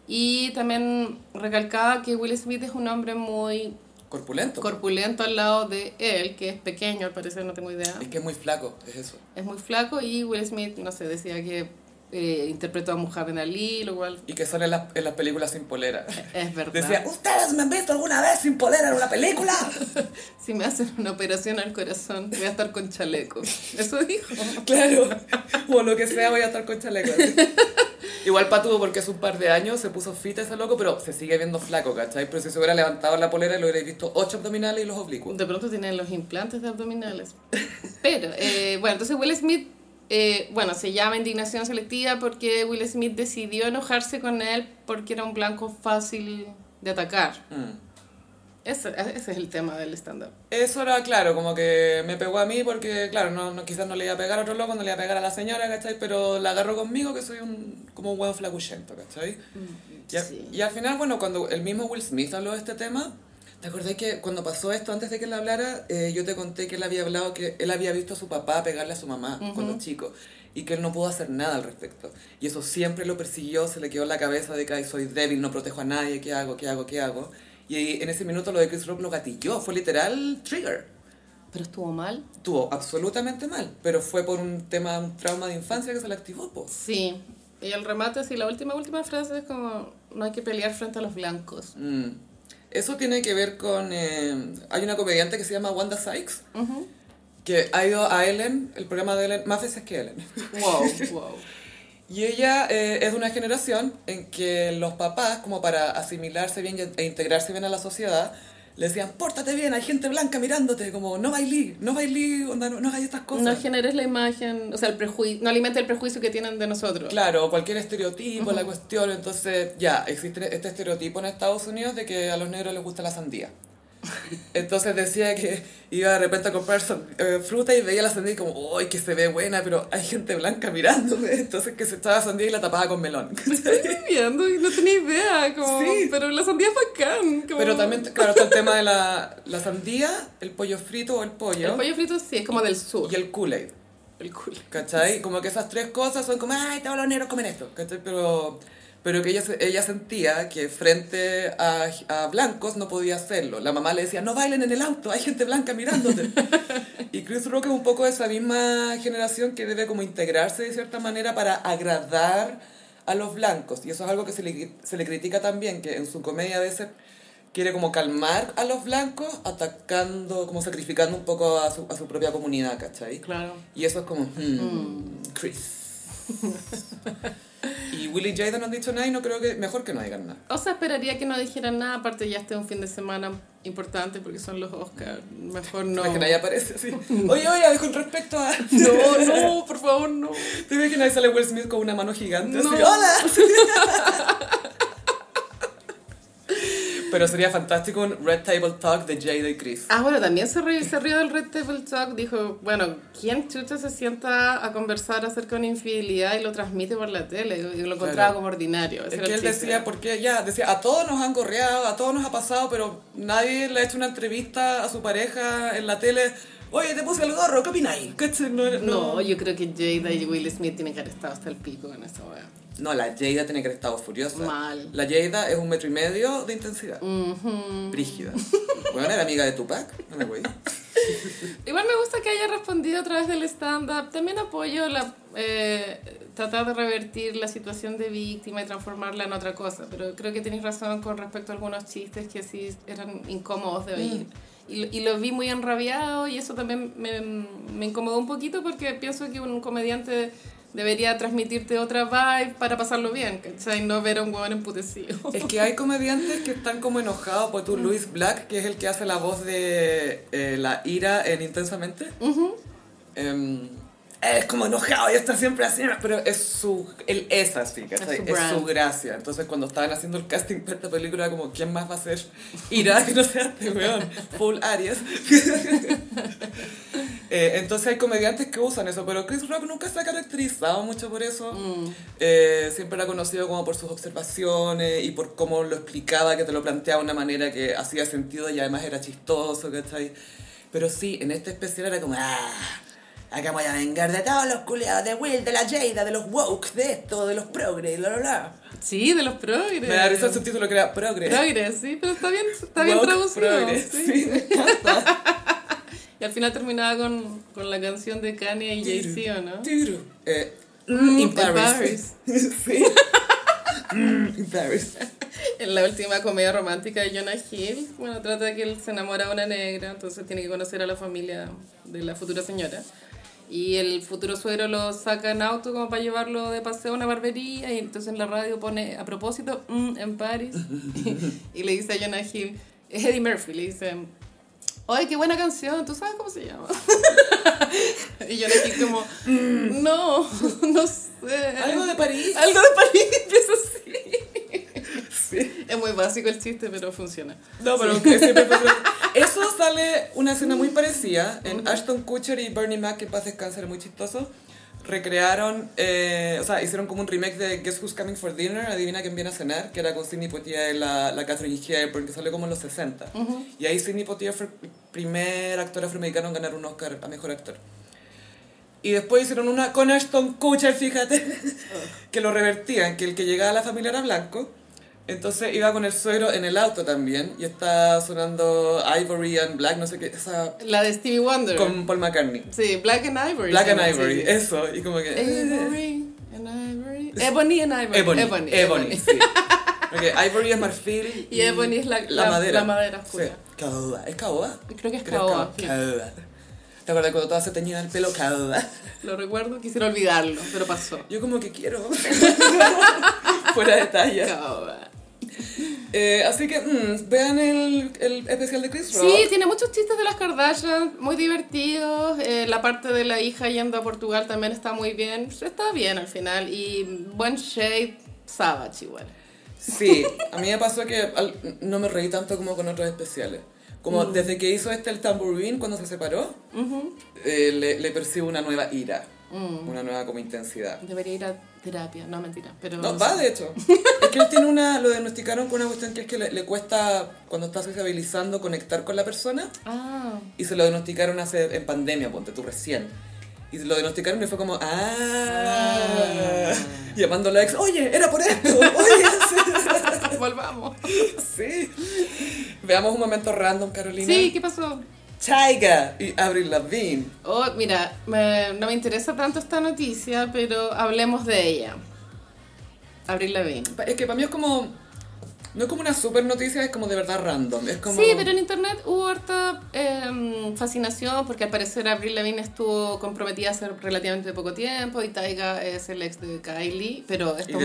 Y también recalcaba que Will Smith es un hombre muy Corpulento. corpulento al lado de él, que es pequeño, al parecer, no tengo idea. es que es muy flaco, es eso. Es muy flaco y Will Smith, no sé, decía que eh, interpretó a Muhammad Ali, lo cual Y que sale en las, en las películas sin polera. [LAUGHS] es verdad. Decía, ¿ustedes me han visto alguna vez sin polera en una película? [LAUGHS] Si me hacen una operación al corazón, voy a estar con chaleco. Eso dijo. Claro, [LAUGHS] o lo que sea, voy a estar con chaleco. así. Igual Patudo, porque hace un par de años se puso fit ese loco, pero se sigue viendo flaco, ¿cachai? Pero si se hubiera levantado la polera, lo hubierais visto ocho abdominales y los oblicuos. De pronto tienen los implantes de abdominales. Pero, eh, bueno, entonces Will Smith, eh, bueno, se llama indignación selectiva porque Will Smith decidió enojarse con él porque era un blanco fácil de atacar. Mm. Ese, ese es el tema del stand-up. Eso era claro, como que me pegó a mí porque, claro, no, no, quizás no le iba a pegar a otro loco, no le iba a pegar a la señora, ¿cachai? Pero la agarró conmigo que soy un, como un huevo flacuchento, ¿cachai? Y, a- Sí. y al final, bueno, cuando el mismo Will Smith habló de este tema, ¿te acordás que cuando pasó esto, antes de que él hablara, eh, yo te conté que él había hablado que él había visto a su papá pegarle a su mamá cuando chico y que él no pudo hacer nada al respecto. Y eso siempre lo persiguió, se le quedó en la cabeza de que "Ay, soy débil, no protejo a nadie, ¿qué hago, qué hago, qué hago? Y en ese minuto lo de Chris Rock lo gatilló, fue literal trigger. Pero estuvo mal. Estuvo absolutamente mal, pero fue por un tema, un trauma de infancia que se le activó, po. Sí. Y el remate, así, la última, última frase es como, no hay que pelear frente a los blancos. Mm. Eso tiene que ver con... eh, hay una comediante que se llama Wanda Sykes, que ha ido a Ellen, el programa de Ellen, más veces que Ellen. [LAUGHS] Wow, wow. Y ella eh, es de una generación en que los papás, como para asimilarse bien e integrarse bien a la sociedad, le decían, pórtate bien, hay gente blanca mirándote, como, no bailí, no bailí, onda, no, no hagas estas cosas. No generes la imagen, o sea, el prejuicio, no alimenta el prejuicio que tienen de nosotros. Claro, cualquier estereotipo, la cuestión, entonces ya, existe este estereotipo en Estados Unidos de que a los negros les gusta la sandía. Entonces decía que iba de repente a comprar eh, fruta y veía la sandía y como, ¡ay, que se ve buena! Pero hay gente blanca mirándome. [LAUGHS] Entonces que se echaba sandía y la tapaba con melón. Estoy viviendo y no tenía idea, como, Sí. pero la sandía es bacán. como- Pero también, claro, está el tema de la, la sandía, el pollo frito o el pollo, El pollo frito sí, es como del sur. y el Kool-Aid. El culo. ¿Cachai? Como que esas tres cosas son como, ay, todos los negros comen esto, ¿cachai? Pero, pero que ella, ella sentía que frente a, a blancos no podía hacerlo. La mamá le decía, no bailen en el auto, hay gente blanca mirándote. [LAUGHS] y Chris Rock es un poco de esa misma generación que debe como integrarse de cierta manera para agradar a los blancos. Y eso es algo que se le, se le critica también, que en su comedia a veces quiere como calmar a los blancos atacando, como sacrificando un poco a su, a su propia comunidad, ¿cachai? Claro. Y eso es como, hmm, Chris. [LAUGHS] y Willie Jada no han dicho nada y no creo que, mejor que no digan nada. O sea, esperaría que no dijeran nada, aparte ya este es un fin de semana importante porque son los Oscars. Mejor no. Que nadie aparece así. [LAUGHS] Oye, oye, con respecto a... [LAUGHS] No, no, por favor, no. ¿Te imaginas que sale Will Smith con una mano gigante? Así, No. ¡Hola! [LAUGHS] Pero sería fantástico un Red Table Talk de Jada y Chris. Ah, bueno, también se rió, se rió del Red Table Talk. Dijo, bueno, ¿quién chucha se sienta a conversar acerca de una infidelidad y lo transmite por la tele? Y lo encontraba Claro. como ordinario. Ese Es que él chiste. decía, porque ya, decía, a todos nos han gorreado, a todos nos ha pasado, pero nadie le ha hecho una entrevista a su pareja en la tele. Oye, te puse el gorro, ¿qué opináis? No, yo creo que Jada y Will Smith tienen que haber estado hasta el pico en esa wea. No, la Jada tiene que haber estado furiosa. Mal. La Jada es un metro y medio de intensidad. Brígida. Bueno, era amiga de Tupac. No me voy. [LAUGHS] Igual me gusta que haya respondido a través del stand-up. También apoyo la, eh, tratar de revertir la situación de víctima y transformarla en otra cosa. Pero creo que tenéis razón con respecto a algunos chistes que sí eran incómodos de oír. Y, lo- y lo vi muy enrabiado y eso también me, me incomodó un poquito porque pienso que un comediante debería transmitirte otra vibe para pasarlo bien, ¿cachai? No ver a un huevón emputecido. Es que hay comediantes que están como enojados. Pues tú, Luis Black, que es el que hace la voz de eh, la ira en Intensamente. Em, es como enojado y está siempre así, pero es su, él es así, ¿cachai? Es su Es su, gracia. Entonces cuando estaban haciendo el casting para esta película, como, ¿quién más va a ser ira [LAUGHS] que no sea este weón? Full Aries. [LAUGHS] Eh, entonces hay comediantes que usan eso, pero Chris Rock nunca se ha caracterizado mucho por eso. Mm. Eh, siempre era conocido como por sus observaciones y por cómo lo explicaba, que te lo planteaba de una manera que hacía sentido y además era chistoso, ¿cachai? Pero sí, en este especial era como, ah, acá me voy a vengar de todos los culiados, de Will, de la Jada, de los woke, de esto, de los progres, bla, bla, bla. Sí, de los progres. Me da risa el subtítulo que era progres. Progres, sí, pero está bien, está bien traducido. progres, sí. sí, me encanta. [LAUGHS] Y al final terminaba con, con la canción de Kanye y Jay-Z, ¿o no? Tiru. Eh, Mm, in in Paris. Paris. [LAUGHS] sí. Mm, in Paris. [LAUGHS] En la última comedia romántica de Jonah Hill, bueno, trata de que él se enamora de una negra, entonces tiene que conocer a la familia de la futura señora. Y el futuro suegro lo saca en auto como para llevarlo de paseo a una barbería y entonces en la radio pone a propósito mm, en París [LAUGHS] y, le dice a Jonah Hill, es Eddie Murphy, le dice, ¡ay, qué buena canción! ¿Tú sabes cómo se llama? [LAUGHS] y Jonah Hill como, no, [LAUGHS] no sé. Algo de París. Algo de París, empieza así. Sí. [LAUGHS] Es muy básico el chiste, pero funciona. No, pero que siempre [LAUGHS] Eso sale una escena muy parecida en Ashton Kutcher y Bernie Mac, que paz descanse, era muy chistoso. Recrearon, eh, o sea, hicieron como un remake de Guess Who's Coming for Dinner, Adivina quién viene a cenar, que era con Sidney Poitier y la, la Catherine Hepburn, que salió como en los 60. Y ahí Sidney Poitier fue el primer actor afroamericano en ganar un Oscar a Mejor Actor. Y después hicieron una con Ashton Kutcher, fíjate, [LAUGHS] que lo revertían, que el que llegaba a la familia era blanco. Entonces iba con el suegro en el auto también y está sonando Ivory and Black, no sé qué, esa La de Stevie Wonder. con Paul McCartney. Sí, Black and Ivory. Black and Ivory, eso, y como que... Ivory and Ivory. Ebony and Ivory. Ebony, Ebony. Ebony, sí. Porque Ivory es marfil [LAUGHS] Y Ebony es la- la- madera. la madera oscura. Sí. Caoba, ¿es caoba? Creo que es caoba, caoba. ¿Te acuerdas cuando todas se teñían el pelo calva? Lo recuerdo, quisiera olvidarlo, pero pasó. Yo como que quiero. [LAUGHS] Fuera de talla. Cava. Eh, así que, mm, vean el, el especial de Chris Rock. Sí, tiene muchos chistes de las Kardashian, muy divertidos. Eh, la parte de la hija yendo a Portugal también está muy bien. Está bien al final. Y buen shade, Savage igual. Sí, a mí me pasó que al- no me reí tanto como con otros especiales. Como desde que hizo este el tambourine cuando se separó, eh, le, le percibo una nueva ira, una nueva como intensidad. Debería ir a terapia, no mentira. Pero No, va de hecho. Es que él tiene una, lo diagnosticaron con una cuestión que es que le, le cuesta, cuando está sociabilizando, conectar con la persona. Ah, Y se lo diagnosticaron hace, en pandemia, ponte tú recién. Y se lo diagnosticaron y fue como, ah, llamando a la ex, oye, era por esto, oye, [LAUGHS] volvamos. sí. Veamos un momento random, Carolina. Sí, ¿qué pasó? Chaiga y Avril Lavigne. Oh, mira, me- no me interesa tanto esta noticia, pero hablemos de ella. Abril Lavigne. Es que para mí es como, no es como una super noticia, es como de verdad random. Es como... Sí, pero en internet hubo harta eh, fascinación porque al parecer Avril Lavigne estuvo comprometida hace relativamente poco tiempo y Taiga es el ex de Kylie, pero esto,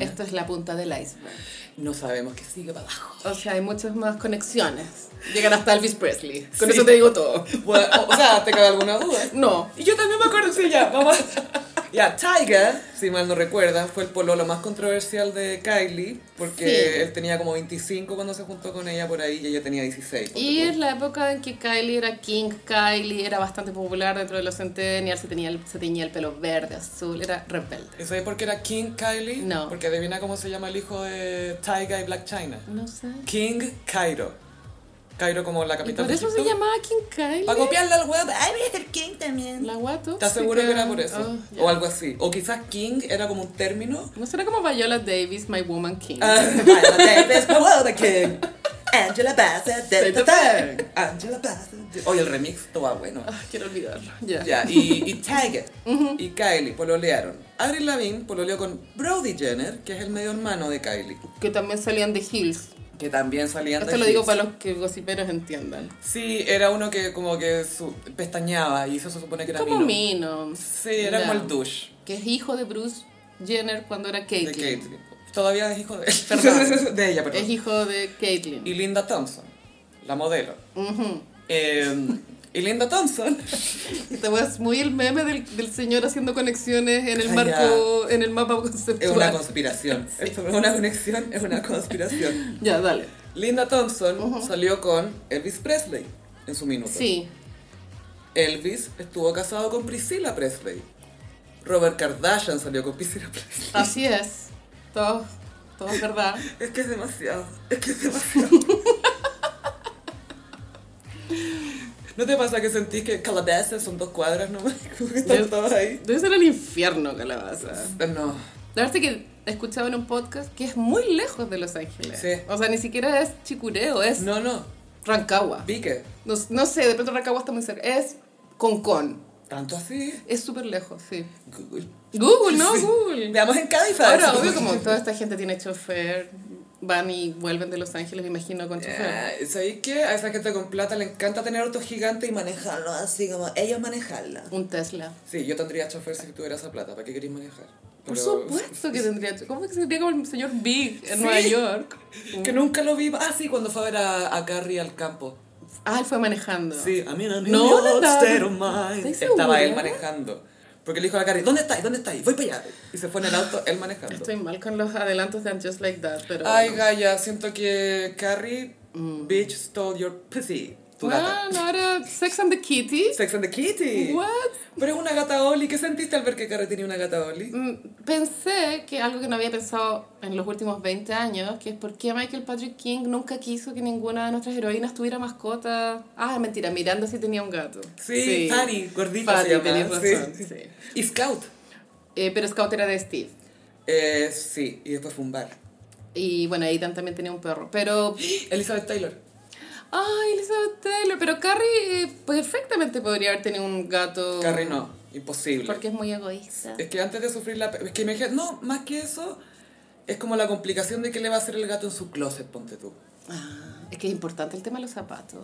esto es la punta del iceberg. No sabemos qué sigue para abajo. O sea, hay muchas más conexiones. Llegan hasta Elvis Presley. Con Sí. eso te digo todo. [LAUGHS] Bueno, o, o sea, ¿te queda alguna duda? No. Y yo también me acuerdo, sí, ya, vamos. [LAUGHS] Ya, Tyga, si mal no recuerdan, fue el pololo más controversial de Kylie, porque Sí. él tenía como 25 cuando se juntó con ella por ahí y ella tenía 16. ponte Y es la época en que Kylie era King Kylie, era bastante popular dentro de los centennials, se tenía el, se teñía el pelo verde, azul, era rebelde. ¿Y sabes por qué era King Kylie? No. Porque adivina cómo se llama el hijo de Tyga y Black China. No sé. King Cairo. Cairo como la ¿Y capital por de eso se llamaba King Kylie? Para copiarle al web, ay, voy a ser King también. ¿La guato? ¿Estás seguro que era por eso? Oh, ya. o algo así. O quizás King era como un término. ¿No será como Viola Davis, My Woman King? Ah, [LAUGHS] Viola Davis, my world King. Angela Bassett, did the thing. Angela Bassett. Oye, el remix, va bueno. Ah, quiero olvidarlo. Ya. Ya, y, y [LAUGHS] Tyga y Kylie pololearon. Avril Lavigne pololeó con Brody Jenner, que es el medio hermano de Kylie, Que también salían de Hills. Que también salían Esto de lo digo para los que gossiperos entiendan. Sí, era uno que como que su- pestañeaba y eso se supone que era Como Mino. Mino. Sí, era como el douche Que es hijo de Bruce Jenner cuando era de Caitlyn. Caitlyn. Todavía es hijo de Perdón. [LAUGHS] de ella, perdón. Es hijo de Caitlyn. Y Linda Thompson, la modelo. Eh, y Linda Thompson [LAUGHS] Esta es muy el meme del, del señor haciendo conexiones en el Ah, marco, en el mapa es conceptual. una conspiración. Esto no es una conexión, es una conspiración. [LAUGHS] Ya, dale. Linda Thompson salió con Elvis Presley en su minuto. Sí. Elvis estuvo casado con Priscilla Presley. Robert Kardashian salió con Priscilla Presley. Así es. Todo, todo es verdad. [LAUGHS] Es que es demasiado, es que es demasiado. ¿No te pasa que sentís que Calabasas son dos cuadras nomás? [LAUGHS] Como que están todos ahí. Debe ser el infierno, calabaza. No. La verdad es que he escuchado en un podcast que es muy lejos de Los Ángeles. Sí. O sea, ni siquiera es Chicureo, es No, no. Rancagua. Pique. No, no sé, de pronto Rancagua está muy cerca. Es Concón. ¿Tanto así? Es súper lejos, sí. Google. Google, no, Sí. Google. Veamos en Cabify. Ahora, obvio, como toda esta gente tiene chofer, van y vuelven de Los Ángeles, me imagino, con chofer. Ah, ¿Sabéis qué? A esa gente con plata le encanta tener autos gigantes y manejarlo así como ellos manejarla. Un Tesla. Sí, yo tendría chofer si tuviera esa plata. ¿Para qué queréis manejar? Por Pero- supuesto que [LAUGHS] tendría. ¿Cómo que sería como el señor Big en Sí. Nueva York? Que nunca lo vi. Ah, sí, cuando fue a ver a, a Carrie al campo. Ah, él fue manejando. Sí, a mí no, No, no. ¿Estás Estaba él manejando. Porque le dijo a la Carrie, ¿dónde estáis? ¿Dónde estáis? Voy para allá. Y se fue en el auto, él manejando. Estoy mal con los adelantos de I'm Just Like That, pero. Ay, bueno. Gaia, siento que Carrie, bitch, stole your pussy. Tu gata. Ah, no era Sex and the Kitty. Sex and the Kitty. What? Pero es una gata Oli. ¿Qué sentiste al ver que Carrie tenía una gata Oli? Mm, Pensé que algo que no había pensado en los últimos 20 años, que es por qué Michael Patrick King nunca quiso que ninguna de nuestras heroínas tuviera mascota. Ah, mentira, Miranda sí tenía un gato. Sí, Fanny, gordita Fanny, se razón, sí. [LAUGHS] sí. Y Scout. Eh, pero Scout era de Steve. Eh, sí, y después fue un bar. Y bueno, Ethan también tenía un perro. Pero. [GASPS] Elizabeth Taylor. Ay, Elizabeth Taylor. Pero Carrie eh, perfectamente podría haber tenido un gato. Carrie no, imposible. Porque es muy egoísta. Es que antes de sufrir la... Es que me dije, no, más que eso, es como la complicación de qué le va a hacer el gato en su closet, ponte tú. Ah, es que es importante el tema de los zapatos.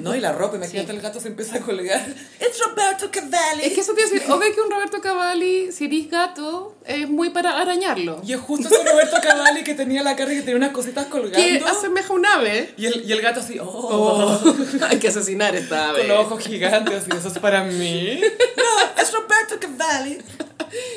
No, y la ropa, Sí. imagínate el gato se empieza a colgar. ¡Es Roberto Cavalli! Es que eso te iba a decir, obvio que un Roberto Cavalli, si eres gato, es muy para arañarlo. Y es justo ese Roberto Cavalli que tenía la cara y que tenía unas cositas colgando. Que asemeja un ave. Y el, y el gato así, oh, Oh, [LAUGHS] hay que asesinar esta ave. con los ojos gigantes, así, eso es para mí. [LAUGHS] No, es Roberto Cavalli.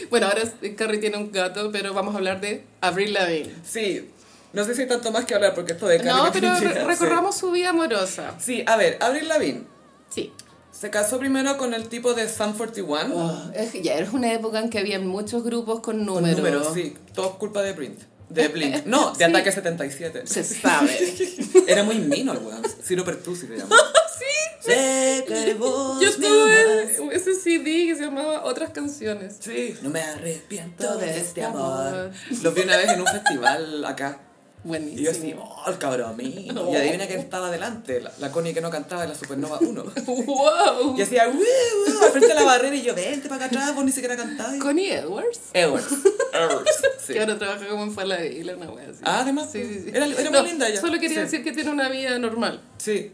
Bueno, ahora Carrie tiene un gato, pero vamos a hablar de Avril Lavigne. Sí, no sé si hay tanto más que hablar porque esto de No, pero re- recorramos su vida amorosa. Sí. A ver, Avril Lavigne Sí. se casó primero con el tipo de Sun 41. Oh, es ya era una época en que había muchos grupos con con números. números, sí, todo culpa de Blink. De Blink. No, de [LAUGHS] Sí. Ataque 77. Se sabe. [LAUGHS] Era muy mino el weón. Ciro Pertusi se llama. [LAUGHS] sí. Sé que vos Yo tuve ese CD que se llamaba Otras Canciones. Sí. No me arrepiento de este este amor. amor. Lo vi una vez en un festival acá. Y Buenísimo. yo así, oh, el cabrón mío. No. Y adivina quién estaba delante. La, la Connie que no cantaba de la Supernova 1. [LAUGHS] ¡Wow! Y hacía, "Woo, woo", al frente de la barrera y yo, vente para acá atrás, vos ni siquiera cantabas. Connie Edwards. Edwards. [LAUGHS] Edwards. Sí. Que ahora trabaja como en Falabella, una wea así. Ah, además, Sí, sí, sí. era- era No, muy linda ella. Solo quería Sí. decir que tiene una vida normal. Sí.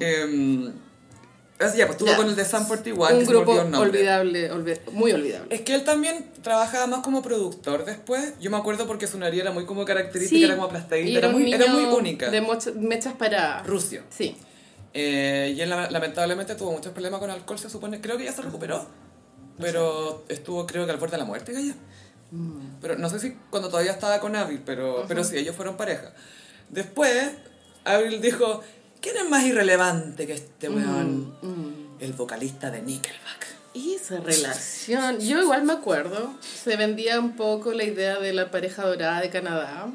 Em, así ya, pues estuvo con el de Sun 41, Un que se me grupo nombre. olvidable, olvi- muy olvidable. Es que él también trabajaba más como productor después. Yo me acuerdo porque su nariz era muy como característica, Sí, era como aplastadita, era, muy, era muy única. De mechas paradas. Rusio. Sí. Eh, y él la- lamentablemente tuvo muchos problemas con alcohol, se supone. Creo que ya se recuperó. Pero estuvo, creo que al borde de la muerte, Gaya. Mm. Pero no sé si cuando todavía estaba con Avril, pero, pero sí, ellos fueron pareja. Después, Avril dijo: ¿Quién es más irrelevante que este weón? Mm. El vocalista de Nickelback. Y esa relación, yo igual me acuerdo, se vendía un poco la idea de la pareja dorada de Canadá.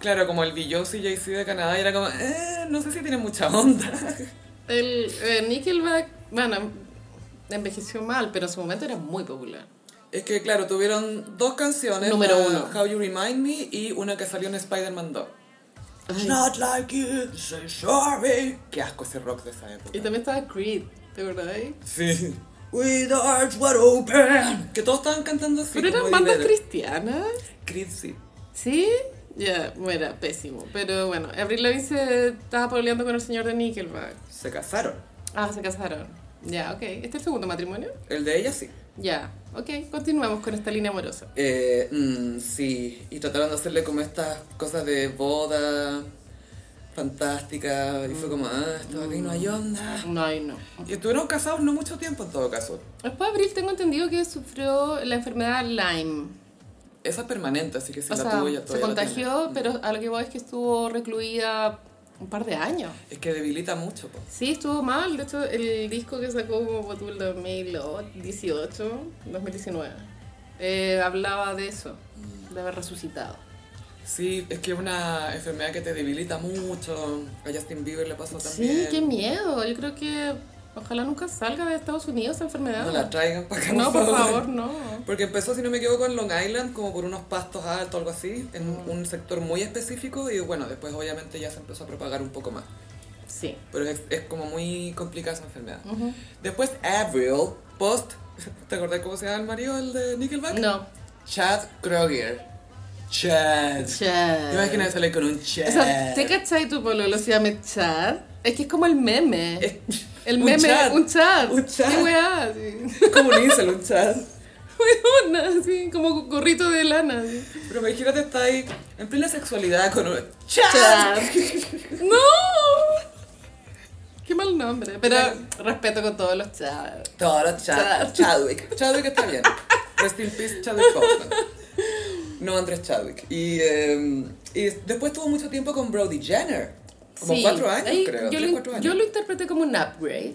Claro, como el Beyoncé y Jay-Z de Canadá, y era como, eh, no sé si tiene mucha onda. [LAUGHS] El eh, Nickelback, bueno, envejeció mal, pero en su momento era muy popular. Es que, claro, tuvieron dos canciones. Número uno. How You Remind Me y una que salió en Spider-Man 2. Ay. It's not like you, say sorry. Qué asco ese rock de esa época. Y también estaba Creed, ¿te acordás? Sí. With arms wide open. Que todos estaban cantando así. Pero eran bandas cristianas. Creed, sí. ¿Sí? Ya, bueno, era pésimo. Pero bueno, Avril Lavigne se estaba peleando con el señor de Nickelback. Se casaron. Ah, se casaron. Ya, ok. ¿Este es el segundo matrimonio? El de ella sí. Ya, ok. Continuamos con esta línea amorosa. Eh, mm, sí. Y trataron de hacerle como estas cosas de boda fantástica. Y fue como, ah, esto aquí no hay onda. No, ay, no. Y estuvieron casados no mucho tiempo en todo caso. Después Avril tengo entendido que sufrió la enfermedad Lyme. Esa es permanente, así que si o la sea, tuvo ya se todavía la contagió, tiene. pero a lo que voy es que estuvo recluida un par de años. Es que debilita mucho, po. Sí, estuvo mal. De hecho, el disco que sacó como Botul 2018, 2019, eh, hablaba de eso, de haber resucitado. Sí, es que es una enfermedad que te debilita mucho. A Justin Bieber le pasó también. Sí, qué miedo. Yo creo que ojalá nunca salga de Estados Unidos esa enfermedad. No la traigan para acá, No, por favor, no. Porque empezó, si no me equivoco, en Long Island, como por unos pastos altos, algo así, en un sector muy específico, y bueno, después obviamente ya se empezó a propagar un poco más. Sí. Pero es, es como muy complicada esa enfermedad. Ujú. Después, Avril, post, [LAUGHS] ¿te acordás cómo se llama el marido, el de Nickelback? No. Chad Kroger. Chad. Chad. ¿Te imaginas salir con un Chad? O sea, ¿te cachai tu pololo se llama Chad? Es que es como el meme. Es- el un meme, un Chad. Un Chad. Qué weá, sí. [LAUGHS] como un incel, un Chad. [LAUGHS] Weona, así, como gorrito de lana. así. Pero imagínate, está ahí en plena sexualidad con un Chad. Chad. [LAUGHS] ¡No! Qué mal nombre. Pero respeto con todos los Chad. Todos los Chad. Chad. Chadwick. Chadwick está bien. Rest in peace, Chadwick Boseman. No Andrés Chadwick. Y, eh, y después tuvo mucho tiempo con Brody Jenner. Como Sí. cuatro años, Ahí creo. Yo tres, lo, años. yo lo interpreté como un upgrade.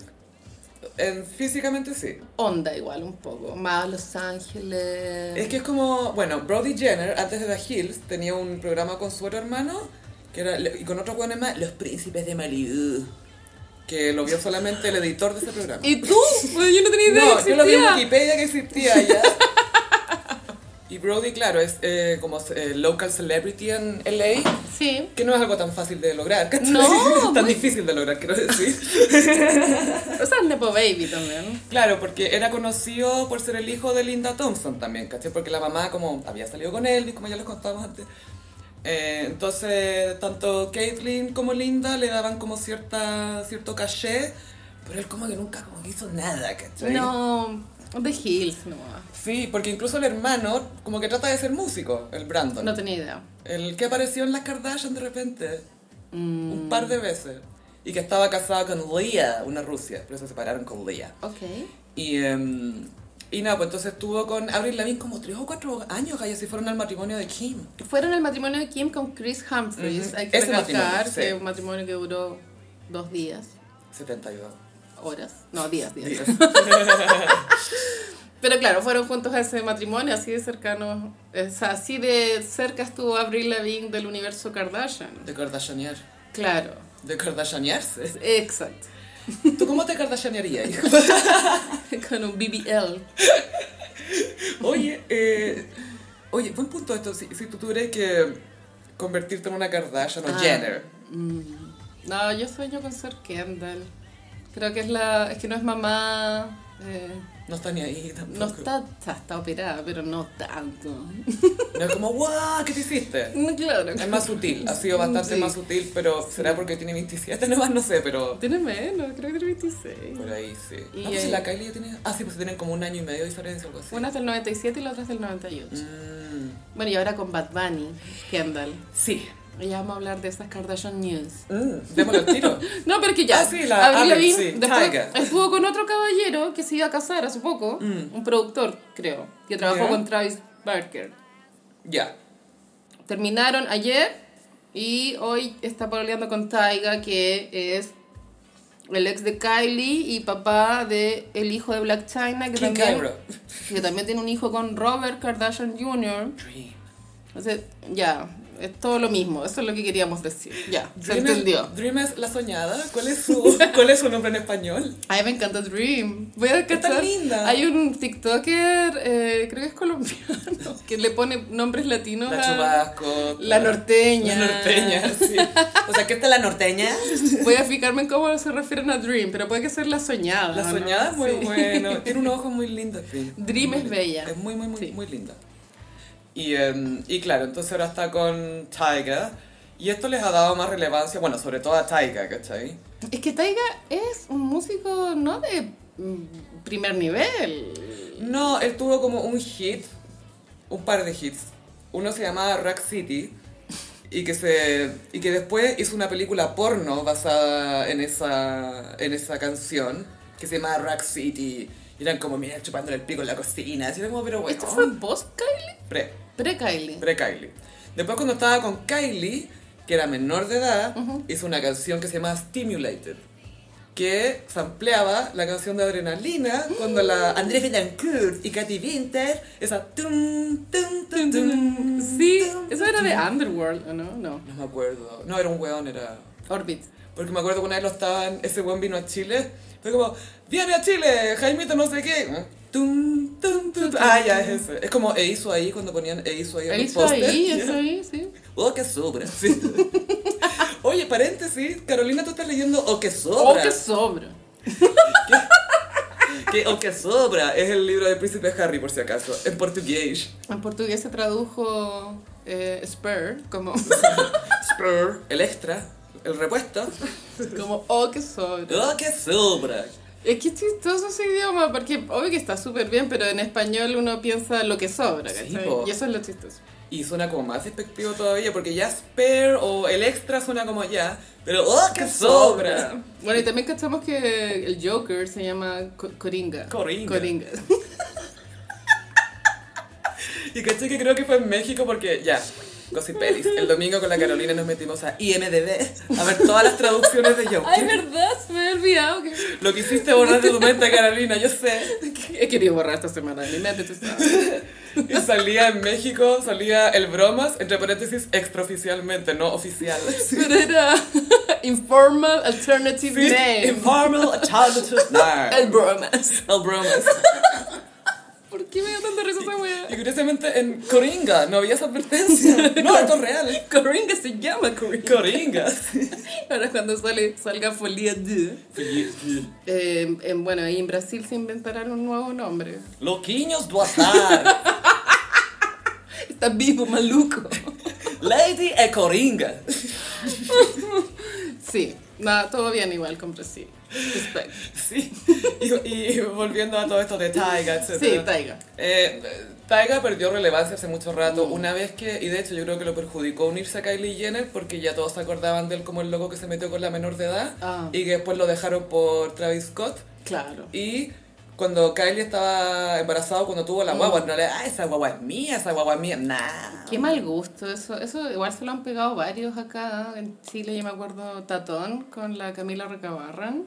En- físicamente sí. Onda igual un poco. Más Los Ángeles. Es que es como, bueno, Brody Jenner, antes de The Hills, tenía un programa con su otro hermano, que era, y con otros buenos más, Los Príncipes de Malibu. Que lo vio solamente el editor de ese programa. ¿Y tú? Pues yo no tenía idea No, que yo lo vi en. Wikipedia que existía ya. [LAUGHS] Y Brody, claro, es eh, como eh, local celebrity en LA, Sí. que no es algo tan fácil de lograr, ¿cachai? No, [LAUGHS] tan muy- difícil de lograr, quiero decir. [LAUGHS] O sea, Nepo Baby también. Claro, porque era conocido por ser el hijo de Linda Thompson también, ¿cachai? Porque la mamá como había salido con él, como ya les contábamos antes, Eh, entonces, tanto Caitlyn como Linda le daban como cierta, cierto caché, pero él como que nunca como hizo nada, ¿cachai? No, The Hills, no. Sí, porque incluso el hermano como que trata de ser músico, el Brandon. No tenía idea. El que apareció en las Kardashian de repente, Mm, un par de veces. Y que estaba casado con Leah, una rusia, pero se separaron con Leah. ok. Y, em, y nada, pues entonces estuvo con Avril Lavigne como tres o cuatro años, y así fueron al matrimonio de Kim. Fueron al matrimonio de Kim con Chris Humphries. Ujú. Hay que Ese recalcar matrimonio, sí. que es un matrimonio que duró dos días, 72. Horas. No, días, días. días. [LAUGHS] Pero claro, fueron juntos a ese matrimonio, así de cercanos. O sea, así de cerca estuvo Avril Lavigne del universo Kardashian. De Kardashianear. Claro, De Kardashianearse. exacto. ¿Tú cómo te Kardashianearías, hijo? [LAUGHS] Con un BBL. Oye, eh, oye, buen punto esto. Si, si tú tuvieras que convertirte en una Kardashian o Ah. Jenner, No, yo sueño con ser Kendall. Creo que es la. Es que no es mamá. eh, no está ni ahí tampoco. no está, está. está operada, pero no tanto. No es como, guau, ¿qué te hiciste? No, Claro. Es más sutil, ha sido bastante Sí. más sutil, pero será porque tiene 27 nomás, no sé, pero Tiene menos, creo que tiene 26. por ahí sí. Y, no, pues la Kylie ya tiene... Ah, sí, pues tienen como un año y medio de diferencia o algo así. Una es del 97 y la otra es del 98. Mm, Bueno, y ahora con Bad Bunny, Kendall. sí. Ya vamos a hablar de esas Kardashian News. Mm, démosle el tiro. [LAUGHS] No, pero que ya. Ah, sí, la Avril Lavigne sí, después estuvo con otro caballero que se iba a casar hace poco. Mm. Un productor, creo. Que trabajó Ya. con Travis Barker. Ya. Terminaron ayer y hoy está peleando con Tyga, que es el ex de Kylie y papá de el hijo de Black China, que, King también, Cairo. que también tiene un hijo con Robert Kardashian Jr. Dream. Entonces, ya, es todo lo mismo, eso es lo que queríamos decir. Ya, se Dream es- entendió. Dream es la soñada. ¿Cuál es su, [LAUGHS] cuál es su nombre en español? A mí me encanta Dream. Voy a cachar. linda. Hay un TikToker, eh, creo que es colombiano, [LAUGHS] que le pone nombres latinos La a Chubasco. la norteña. La norteña, sí. [LAUGHS] O sea, ¿qué está la norteña? Voy a fijarme en cómo se refieren a Dream, pero puede que ser la soñada. La ¿no? soñada es muy Sí. bueno. Tiene un ojo muy lindo, Dream. Dream es bella. Es muy, muy, muy, Sí. muy linda. Y, em, y claro, entonces ahora está con Tyga. Y esto les ha dado más relevancia, bueno, sobre todo a Tyga, ¿cachai? Es que Taiga es un músico no de mm, primer nivel. No, él tuvo como un hit, un par de hits. Uno se llamaba Rack City y que, se, y que después hizo una película porno basada en esa, en esa canción que se llama Rack City. Y eran como, mira, chupándole el pico en la cocina. Así era como, pero bueno. ¿Esto fue post Kylie? Pre, Pre-Kylie. pre Kylie. Después cuando estaba con Kylie, que era menor de edad, hizo una canción que se llama Stimulated. Que sampleaba la canción de Adrenalina cuando la Andrés Betancourt y Katy Winter, esa tum, tum, tum, tum, Sí, tum, eso era de Underworld, ¿o no? No. No me acuerdo. No, era un weón, era... Orbit. Porque me acuerdo que una vez lo estaban, ese weón vino a Chile, fue como, viene a Chile, Jaimito no sé qué. Tum, tum, tum, tum. Ah, ya, es ese. Es como e hizo ahí cuando ponían e hizo ahí los hizo ahí, eso ahí, sí. Oh, que sobra. Sí. [LAUGHS] Oye, paréntesis, Carolina, tú estás leyendo O que Oh, sobra. que sobra. [LAUGHS] Que O que sobra es el libro del príncipe Harry, por si acaso, en portugués. En portugués se tradujo eh, spur como, [LAUGHS] Spur, el extra, el repuesto. como oh, que sobra. Oh, que sobra. Es que es chistoso ese idioma, porque obvio que está súper bien, pero en español uno piensa lo que sobra, Sí, y eso es lo chistoso. Y suena como más despectivo todavía, porque ya spare o el extra suena como ya, pero ¡oh, que sobra! Bueno, y también cachamos que el Joker se llama Co- Coringa. Coringa. Coringa. [LAUGHS] Y caché que creo que fue en México porque ya, Gossip Pelis. El domingo con la Carolina nos metimos a IMDB a ver todas las traducciones de Joker. Ay, verdad, se me había olvidado que... Lo que hiciste borrar de tu mente, Carolina, yo sé. He querido borrar esta semana de mi mente, tú sabes. Y salía en México, salía el bromas, entre paréntesis, extraoficialmente, no oficial. Pero era Informal Alternative Sí, Name. Informal Alternative Name. El bromas. El bromas. ¿Por qué me dio tanta risa esa wea? Y curiosamente en Coringa no había esa advertencia. [LAUGHS] No, [LAUGHS] esto es real. Coringa se llama Coringa. Coringa. [LAUGHS] Ahora cuando sale, salga Folia 2. Eh, en- bueno, ahí en Brasil se inventarán un nuevo nombre. Loquinhos do azar. Está vivo, maluco. Lady Ecoringa. Sí, nada, todo bien igual con Brasil. Respect. Sí. Y, y volviendo a todo esto de Taiga, etc. Sí, Taiga. Eh, Taiga perdió relevancia hace mucho rato, una vez que, y de hecho yo creo que lo perjudicó unirse a Kylie Jenner porque ya todos se acordaban de él como el loco que se metió con la menor de edad Ah. y que después lo dejaron por Travis Scott. Claro. Y cuando Kylie estaba embarazada, cuando tuvo la guagua, no le, ah, esa guagua es mía, esa guagua es mía, nah. Qué mal gusto, eso, eso igual se lo han pegado varios acá en Chile, yo me acuerdo Tatón con la Camila Recabarran,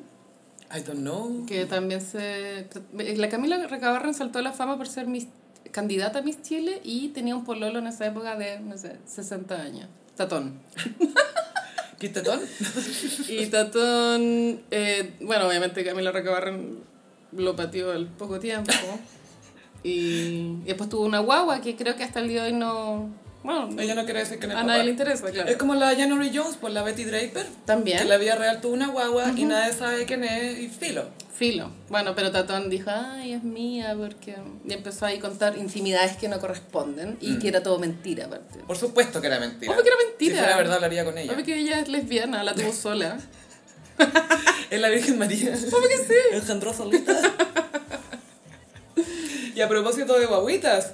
I don't know. que también se... La Camila Recabarran saltó a la fama por ser Miss- candidata a Miss Chile y tenía un pololo en esa época de, no sé, 60 años. Tatón. [LAUGHS] ¿Quintetón? [LAUGHS] Y Tatón, eh, bueno, obviamente Camila Recabarren lo pateó al poco tiempo. [LAUGHS] Y, y después tuvo una guagua que creo que hasta el día de hoy no... Bueno, Ella no quiere decir que es a papá. nadie le interesa, claro. Es como la January Jones, por la Betty Draper. También. Que en la vida real tuvo una guagua y nadie sabe quién es y filo. Filo. Bueno, pero Tatón dijo, ay, es mía, porque... Y empezó ahí a contar intimidades que no corresponden y que era todo mentira, aparte. Por supuesto que era mentira. Obvio que era mentira. Si fuera verdad, lo haría con ella. Obvio que ella es lesbiana, la tuvo [LAUGHS] sola. Es la Virgen María. Obvio que sí. Engendró solita. [LAUGHS] y a propósito de guaguitas,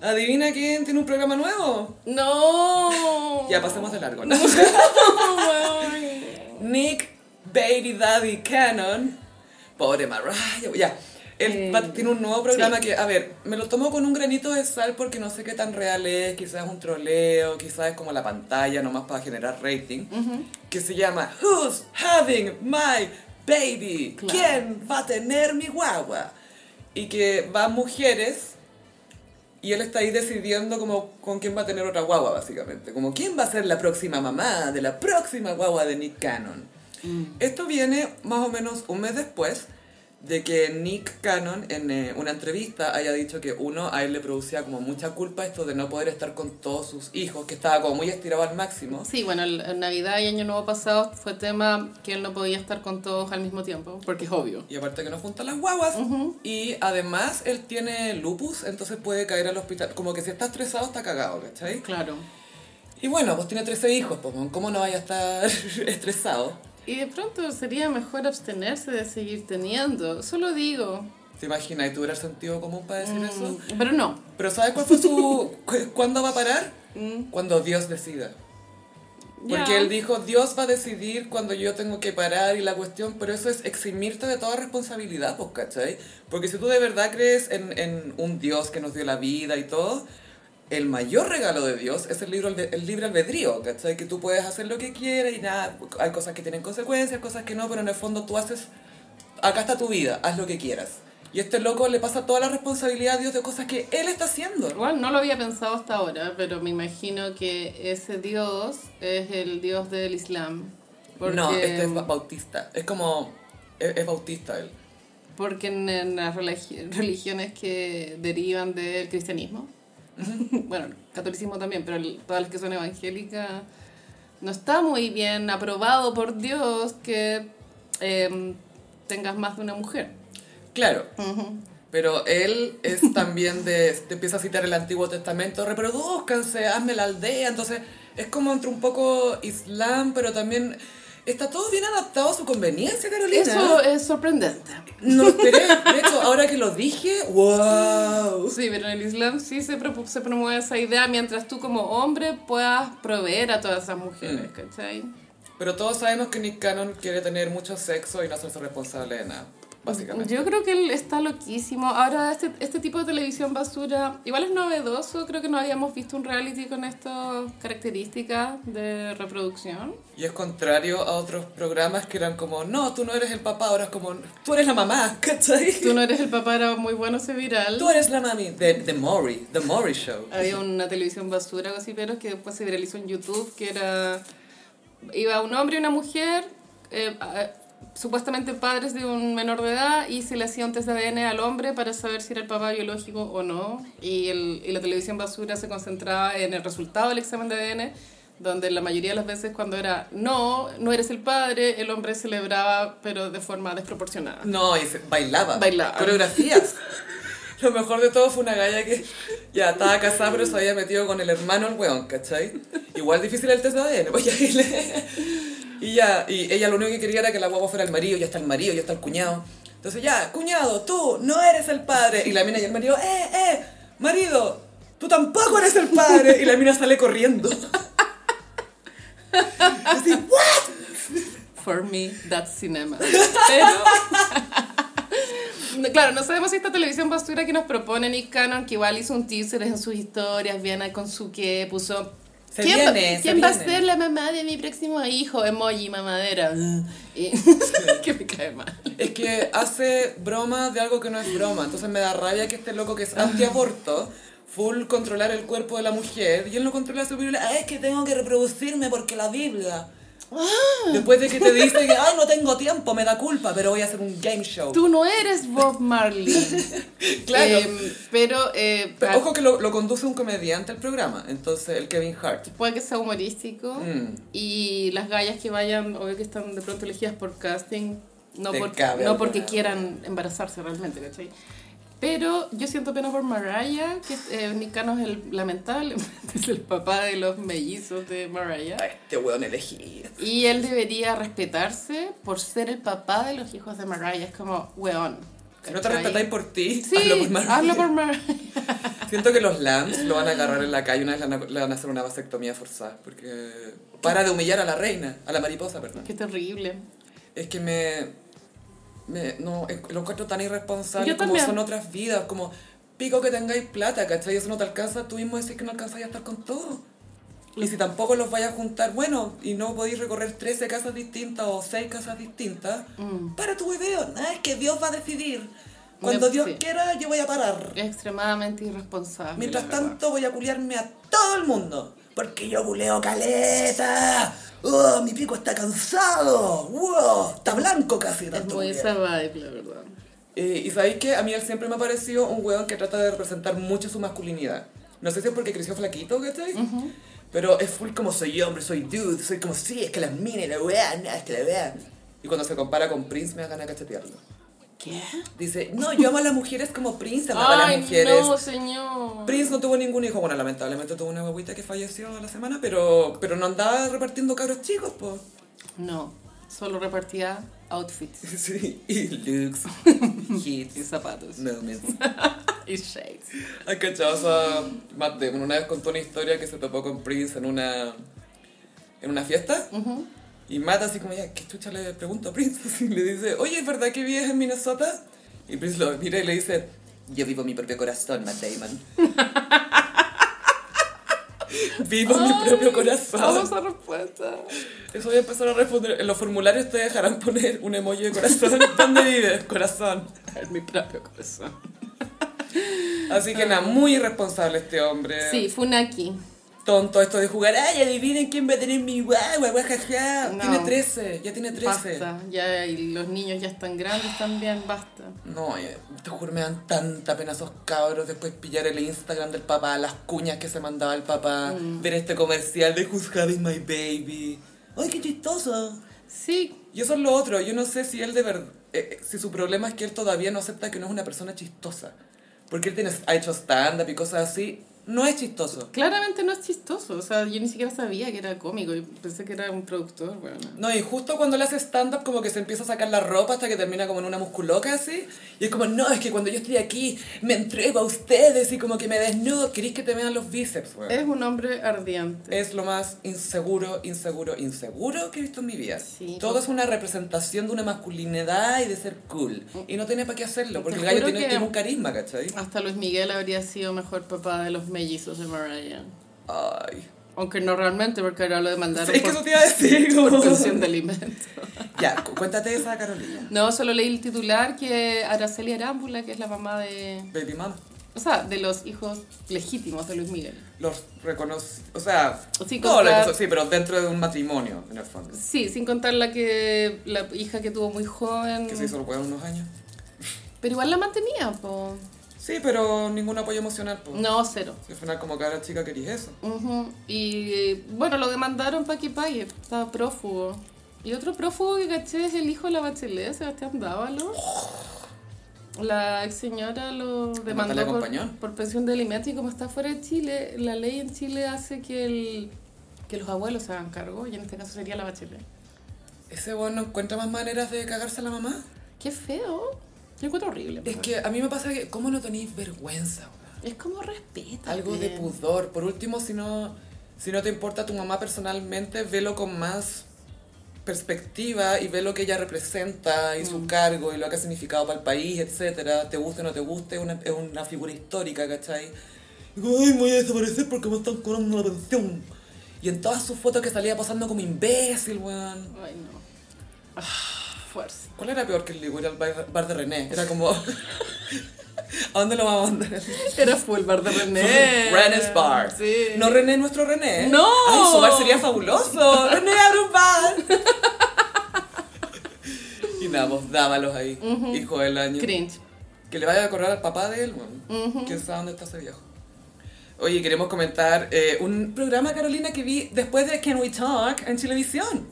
adivina quién tiene un programa nuevo. No. Ya pasemos de largo, ¿no? [LAUGHS] Nick Baby Daddy Cannon. Pobre Mariah. Ya. Él Eh, tiene un nuevo programa sí. que, a ver, me lo tomo con un granito de sal porque no sé qué tan real es. Quizás es un troleo, quizás es como la pantalla nomás para generar rating. Que se llama Who's Having My Baby? Claro. ¿Quién va a tener mi guagua? Y que van mujeres y él está ahí decidiendo como con quién va a tener otra guagua, básicamente. Como quién va a ser la próxima mamá de la próxima guagua de Nick Cannon. Esto viene más o menos un mes después de que Nick Cannon en eh, una entrevista haya dicho que uno a él le producía como mucha culpa esto de no poder estar con todos sus hijos, que estaba como muy estirado al máximo. Sí, bueno, el- en Navidad y Año Nuevo pasado fue tema que él no podía estar con todos al mismo tiempo, porque es obvio. Y aparte que no junta las guaguas. Y además él tiene lupus, entonces puede caer al hospital. Como que si está estresado está cagado, ¿cachai? Claro. Y bueno, pues tiene 13 hijos, pues ¿cómo no vaya a estar [LAUGHS] estresado? Y de pronto sería mejor abstenerse de seguir teniendo. Solo digo. ¿Te imaginas? ¿Y tuviera sentido común para decir eso? Mm, Pero no. Pero ¿sabes cuál fue su... [LAUGHS] cu- ¿Cuándo va a parar? Mm, Cuando Dios decida. Porque ya. él dijo, Dios va a decidir cuando yo tengo que parar y la cuestión, pero eso es eximirte de toda responsabilidad, pues, ¿cachai? Porque si tú de verdad crees en, en un Dios que nos dio la vida y todo, el mayor regalo de Dios es el, libro, el libre albedrío, ¿cachai? Que tú puedes hacer lo que quieras y nada, hay cosas que tienen consecuencias, cosas que no, pero en el fondo tú haces, acá está tu vida, haz lo que quieras. Y a este loco le pasa toda la responsabilidad a Dios de cosas que él está haciendo. Igual no lo había pensado hasta ahora, pero me imagino que ese Dios es el Dios del Islam. Porque, No, este es ba- bautista, es como, es, es bautista él. porque en, en las religi- religiones que derivan del cristianismo, bueno, el catolicismo también, pero el- todas las que son evangélicas, no está muy bien aprobado por Dios que em, tengas más de una mujer. Claro. Pero él es [LAUGHS] también de. Te empieza a citar el Antiguo Testamento, reproduzcanse, hazme la aldea. Entonces, es como entre un poco islam, pero también. Está todo bien adaptado a su conveniencia, Carolina. Eso es sorprendente. No esperé. De hecho, ahora que lo dije, wow. Sí, pero en el Islam sí se, se promueve esa idea mientras tú como hombre puedas proveer a todas esas mujeres, Mm. ¿cachai? Pero todos sabemos que Nick Cannon quiere tener mucho sexo y no hacerse responsable de nada, básicamente. Yo creo que él está loquísimo. Ahora, este, este tipo de televisión basura, igual es novedoso, creo que no habíamos visto un reality con estas características de reproducción. Y es contrario a otros programas que eran como, no, tú no eres el papá, ahora es como, tú eres la mamá, [LAUGHS] ¿cachai? Tú no eres el papá, era muy bueno ese viral. Tú eres la mami de The Maury, The Maury Show. Había una televisión basura, gossiperos, que después se viralizó en YouTube, que era... Iba un hombre y una mujer, eh, supuestamente padres de un menor de edad, y se le hacía un test de ADN al hombre para saber si era el papá biológico o no. Y, el, y la televisión basura se concentraba en el resultado del examen de ADN, donde la mayoría de las veces cuando era no, no eres el padre, el hombre celebraba, pero de forma desproporcionada. No, y bailaba. Bailaba. Coreografías. [LAUGHS] Lo mejor de todo fue una galla que ya estaba casada, pero se había metido con el hermano el weón, ¿cachai? Igual difícil el test de ADN, pues ya y ya, y ella lo único que quería era que la guagua fuera el marido, ya está el marido, ya está el cuñado. Entonces ya, cuñado, tú no eres el padre. Y la mina y el marido, eh, eh, marido, tú tampoco eres el padre. Y la mina sale corriendo. [LAUGHS] Así, ¿what? For me, that's cinema. Pero. [LAUGHS] Claro, no sabemos si esta televisión basura que nos propone Nick Cannon, que igual hizo un teaser en sus historias, Viana con su que puso. Se ¿Quién, viene, va, se quién va a viene". ser la mamá de mi próximo hijo? Emoji, mamadera. [LAUGHS] Y, que me cae mal. Es que hace broma de algo que no es broma. Entonces me da rabia que este loco que es antiaborto, full controlar el cuerpo de la mujer, y él no controla su. "Ah, es que tengo que reproducirme porque la Biblia. Después de que te dice que, ay, no tengo tiempo, me da culpa, pero voy a hacer un game show. Tú no eres Bob Marley. [LAUGHS] Claro. Em, pero, eh, Pero ojo que lo, lo conduce un comediante el programa, entonces el Kevin Hart. puede que sea humorístico. Mm. Y las gallas que vayan, obvio que están de pronto elegidas por casting, no, por, no porque quieran embarazarse realmente, ¿cachai? Pero yo siento pena por Mariah, que eh, Nick Cannon es el, lamentablemente [LAUGHS] es el papá de los mellizos de Mariah. Ay, este weón elegido. Y él debería respetarse por ser el papá de los hijos de Mariah. Es como, weón. Si no te respetáis por ti, Sí, hazlo por Mariah. hablo por Mariah. [LAUGHS] Siento que los Lambs lo van a agarrar en la calle una vez a, le van a hacer una vasectomía forzada. Porque para de humillar a la reina, a la mariposa, perdón. Qué terrible. Es que me. Me no, lo encuentro tan irresponsable como son otras vidas. Como pico que tengáis plata, ¿cachai? Eso no te alcanza. Tú mismo decís que no alcanzáis a estar con todo. Y si tampoco los vayas a juntar, bueno, y no podéis recorrer 13 casas distintas o 6 casas distintas, Mm. para tu video. Nada, es que Dios va a decidir. Cuando Me- Dios sí. quiera, yo voy a parar. Es extremadamente irresponsable. Mientras tanto voy a culiarme a todo el mundo. Porque yo culeo caleta. ¡Oh, mi pico está cansado! ¡Wow! Está blanco casi. Es muy esa vibe, la verdad. Eh, y sabéis que a mí él siempre me ha parecido un weón que trata de representar mucho su masculinidad. No sé si es porque creció flaquito, ¿cachai? Pero es full como soy hombre, soy dude, soy como sí, es que las minas, la weá, no, es que la weá. Y cuando se compara con Prince me da ganas de cachetearlo. ¿Qué? Dice, no, yo amo a las mujeres como Prince amaba a las mujeres. no, señor. Prince no tuvo ningún hijo, bueno, lamentablemente tuvo una guaguita que falleció a la semana, pero, pero no andaba repartiendo cabros chicos, pues. No, solo repartía outfits [LAUGHS] Sí, y looks, [LAUGHS] y hits, zapatos. moments. [LAUGHS] Y shades. ¿Has cachado Matt Damon? Una vez contó una historia que se topó con Prince en una, en una fiesta. Y Matt así como, ya, ¿qué chucha le pregunto a Prince? [LAUGHS] Así le dice, oye, ¿es verdad que vives en Minnesota? Y Prince lo mira y le dice, yo vivo mi propio corazón, Matt Damon. [LAUGHS] vivo mi propio corazón. Vamos a respuesta. Eso voy a empezar a responder. En los formularios te dejarán poner un emoji de corazón. [LAUGHS] ¿Dónde vives? Corazón. En mi propio corazón. Así que nada, muy irresponsable este hombre. Sí, Funaki. Tonto esto de jugar, ay, adivinen quién va a tener mi guagua, guajaja. No. Tiene 13, ya tiene 13. Basta. Ya, y los niños ya están grandes también, basta. No, eh, te juro, me dan tanta pena esos cabros después pillar el Instagram del papá, las cuñas que se mandaba el papá, Mm. ver este comercial de Who's Having My Baby. Ay, qué chistoso. Sí, Y eso es lo otro, yo no sé si él de verdad, si su problema es que él todavía no acepta que no es una persona chistosa. Porque él tiene, ha hecho stand-up y cosas así, no es chistoso. claramente no es chistoso. O sea, yo ni siquiera sabía que era cómico. Yo pensé que era un productor, bueno. No, y justo cuando él hace stand-up como que se empieza a sacar la ropa hasta que termina como en una musculoca así. Y es como, no, es que cuando yo estoy aquí me entrego a ustedes y como que me desnudo, queréis que te vean los bíceps, weón. Es un hombre ardiente. Es lo más inseguro, inseguro, inseguro que he visto en mi vida. Sí, Todo pues. es una representación de una masculinidad y de ser cool. Y no tiene para qué hacerlo, porque el gallo tiene, tiene un carisma, ¿cachai? Hasta Luis Miguel habría sido mejor papá de los mellizos de Mariah. Ay. Aunque no realmente, porque ahora lo demandaron Sí, es que por, eso te iba a decir, [LAUGHS] por como... pensión de alimentos. Ya, cu- cuéntate esa, Carolina. No, solo leí el titular que Araceli Arámbula, que es la mamá de... Baby mama. O sea, de los hijos legítimos de Luis Miguel. Los reconoce, o sea, Sí, todo lo contar- que- sí, pero dentro de un matrimonio, en el fondo. Sí, sin contar la que la hija que tuvo muy joven. Que se hizo huevo unos años. Pero igual la mantenía, po. Sí, pero ningún apoyo emocional, pues. No, cero. Al final, como cada chica quería eso. Ujú. Y bueno, lo demandaron para que pague. Estaba prófugo. Y otro prófugo que caché es el hijo de la bachelet, Sebastián Dávalo. La ex señora lo demandó por, por pensión de alimentos y como está fuera de Chile, la ley en Chile hace que, el, que los abuelos se hagan cargo y en este caso sería la bachelet. Ese weón no encuentra más maneras de cagarse a la mamá. Qué feo. Yo encuentro horrible. Es que a mí me pasa que, ¿cómo no tenéis vergüenza, weón? Es como respeta. Algo de pudor. Por último, si no, si no te importa tu mamá personalmente, velo con más perspectiva y ve lo que ella representa y su cargo y lo que ha significado para el país, etcétera Te guste o no te guste, es una, es una figura histórica, ¿cachai? Y como, Ay, me voy a desaparecer porque me están cobrando la pensión. Y en todas sus fotos que salía pasando como imbécil, weón. Ay, no. Ah, fuerza. ¿Cuál era peor que el Ligüe? Era el bar, bar de René. Era como... [LAUGHS] ¿A dónde lo vamos a mandar? Era full bar de René. René's Bar. Sí. No René, nuestro René. ¡No! Ay, su bar sería fabuloso. René abre un bar. [LAUGHS] y nada, dámalos ahí. Hijo del año. Cringe. Que le vaya a correr al papá de él, weón. ¿Quién sabe dónde está ese viejo? Oye, queremos comentar eh, un programa, Carolina, que vi después de Can We Talk en televisión.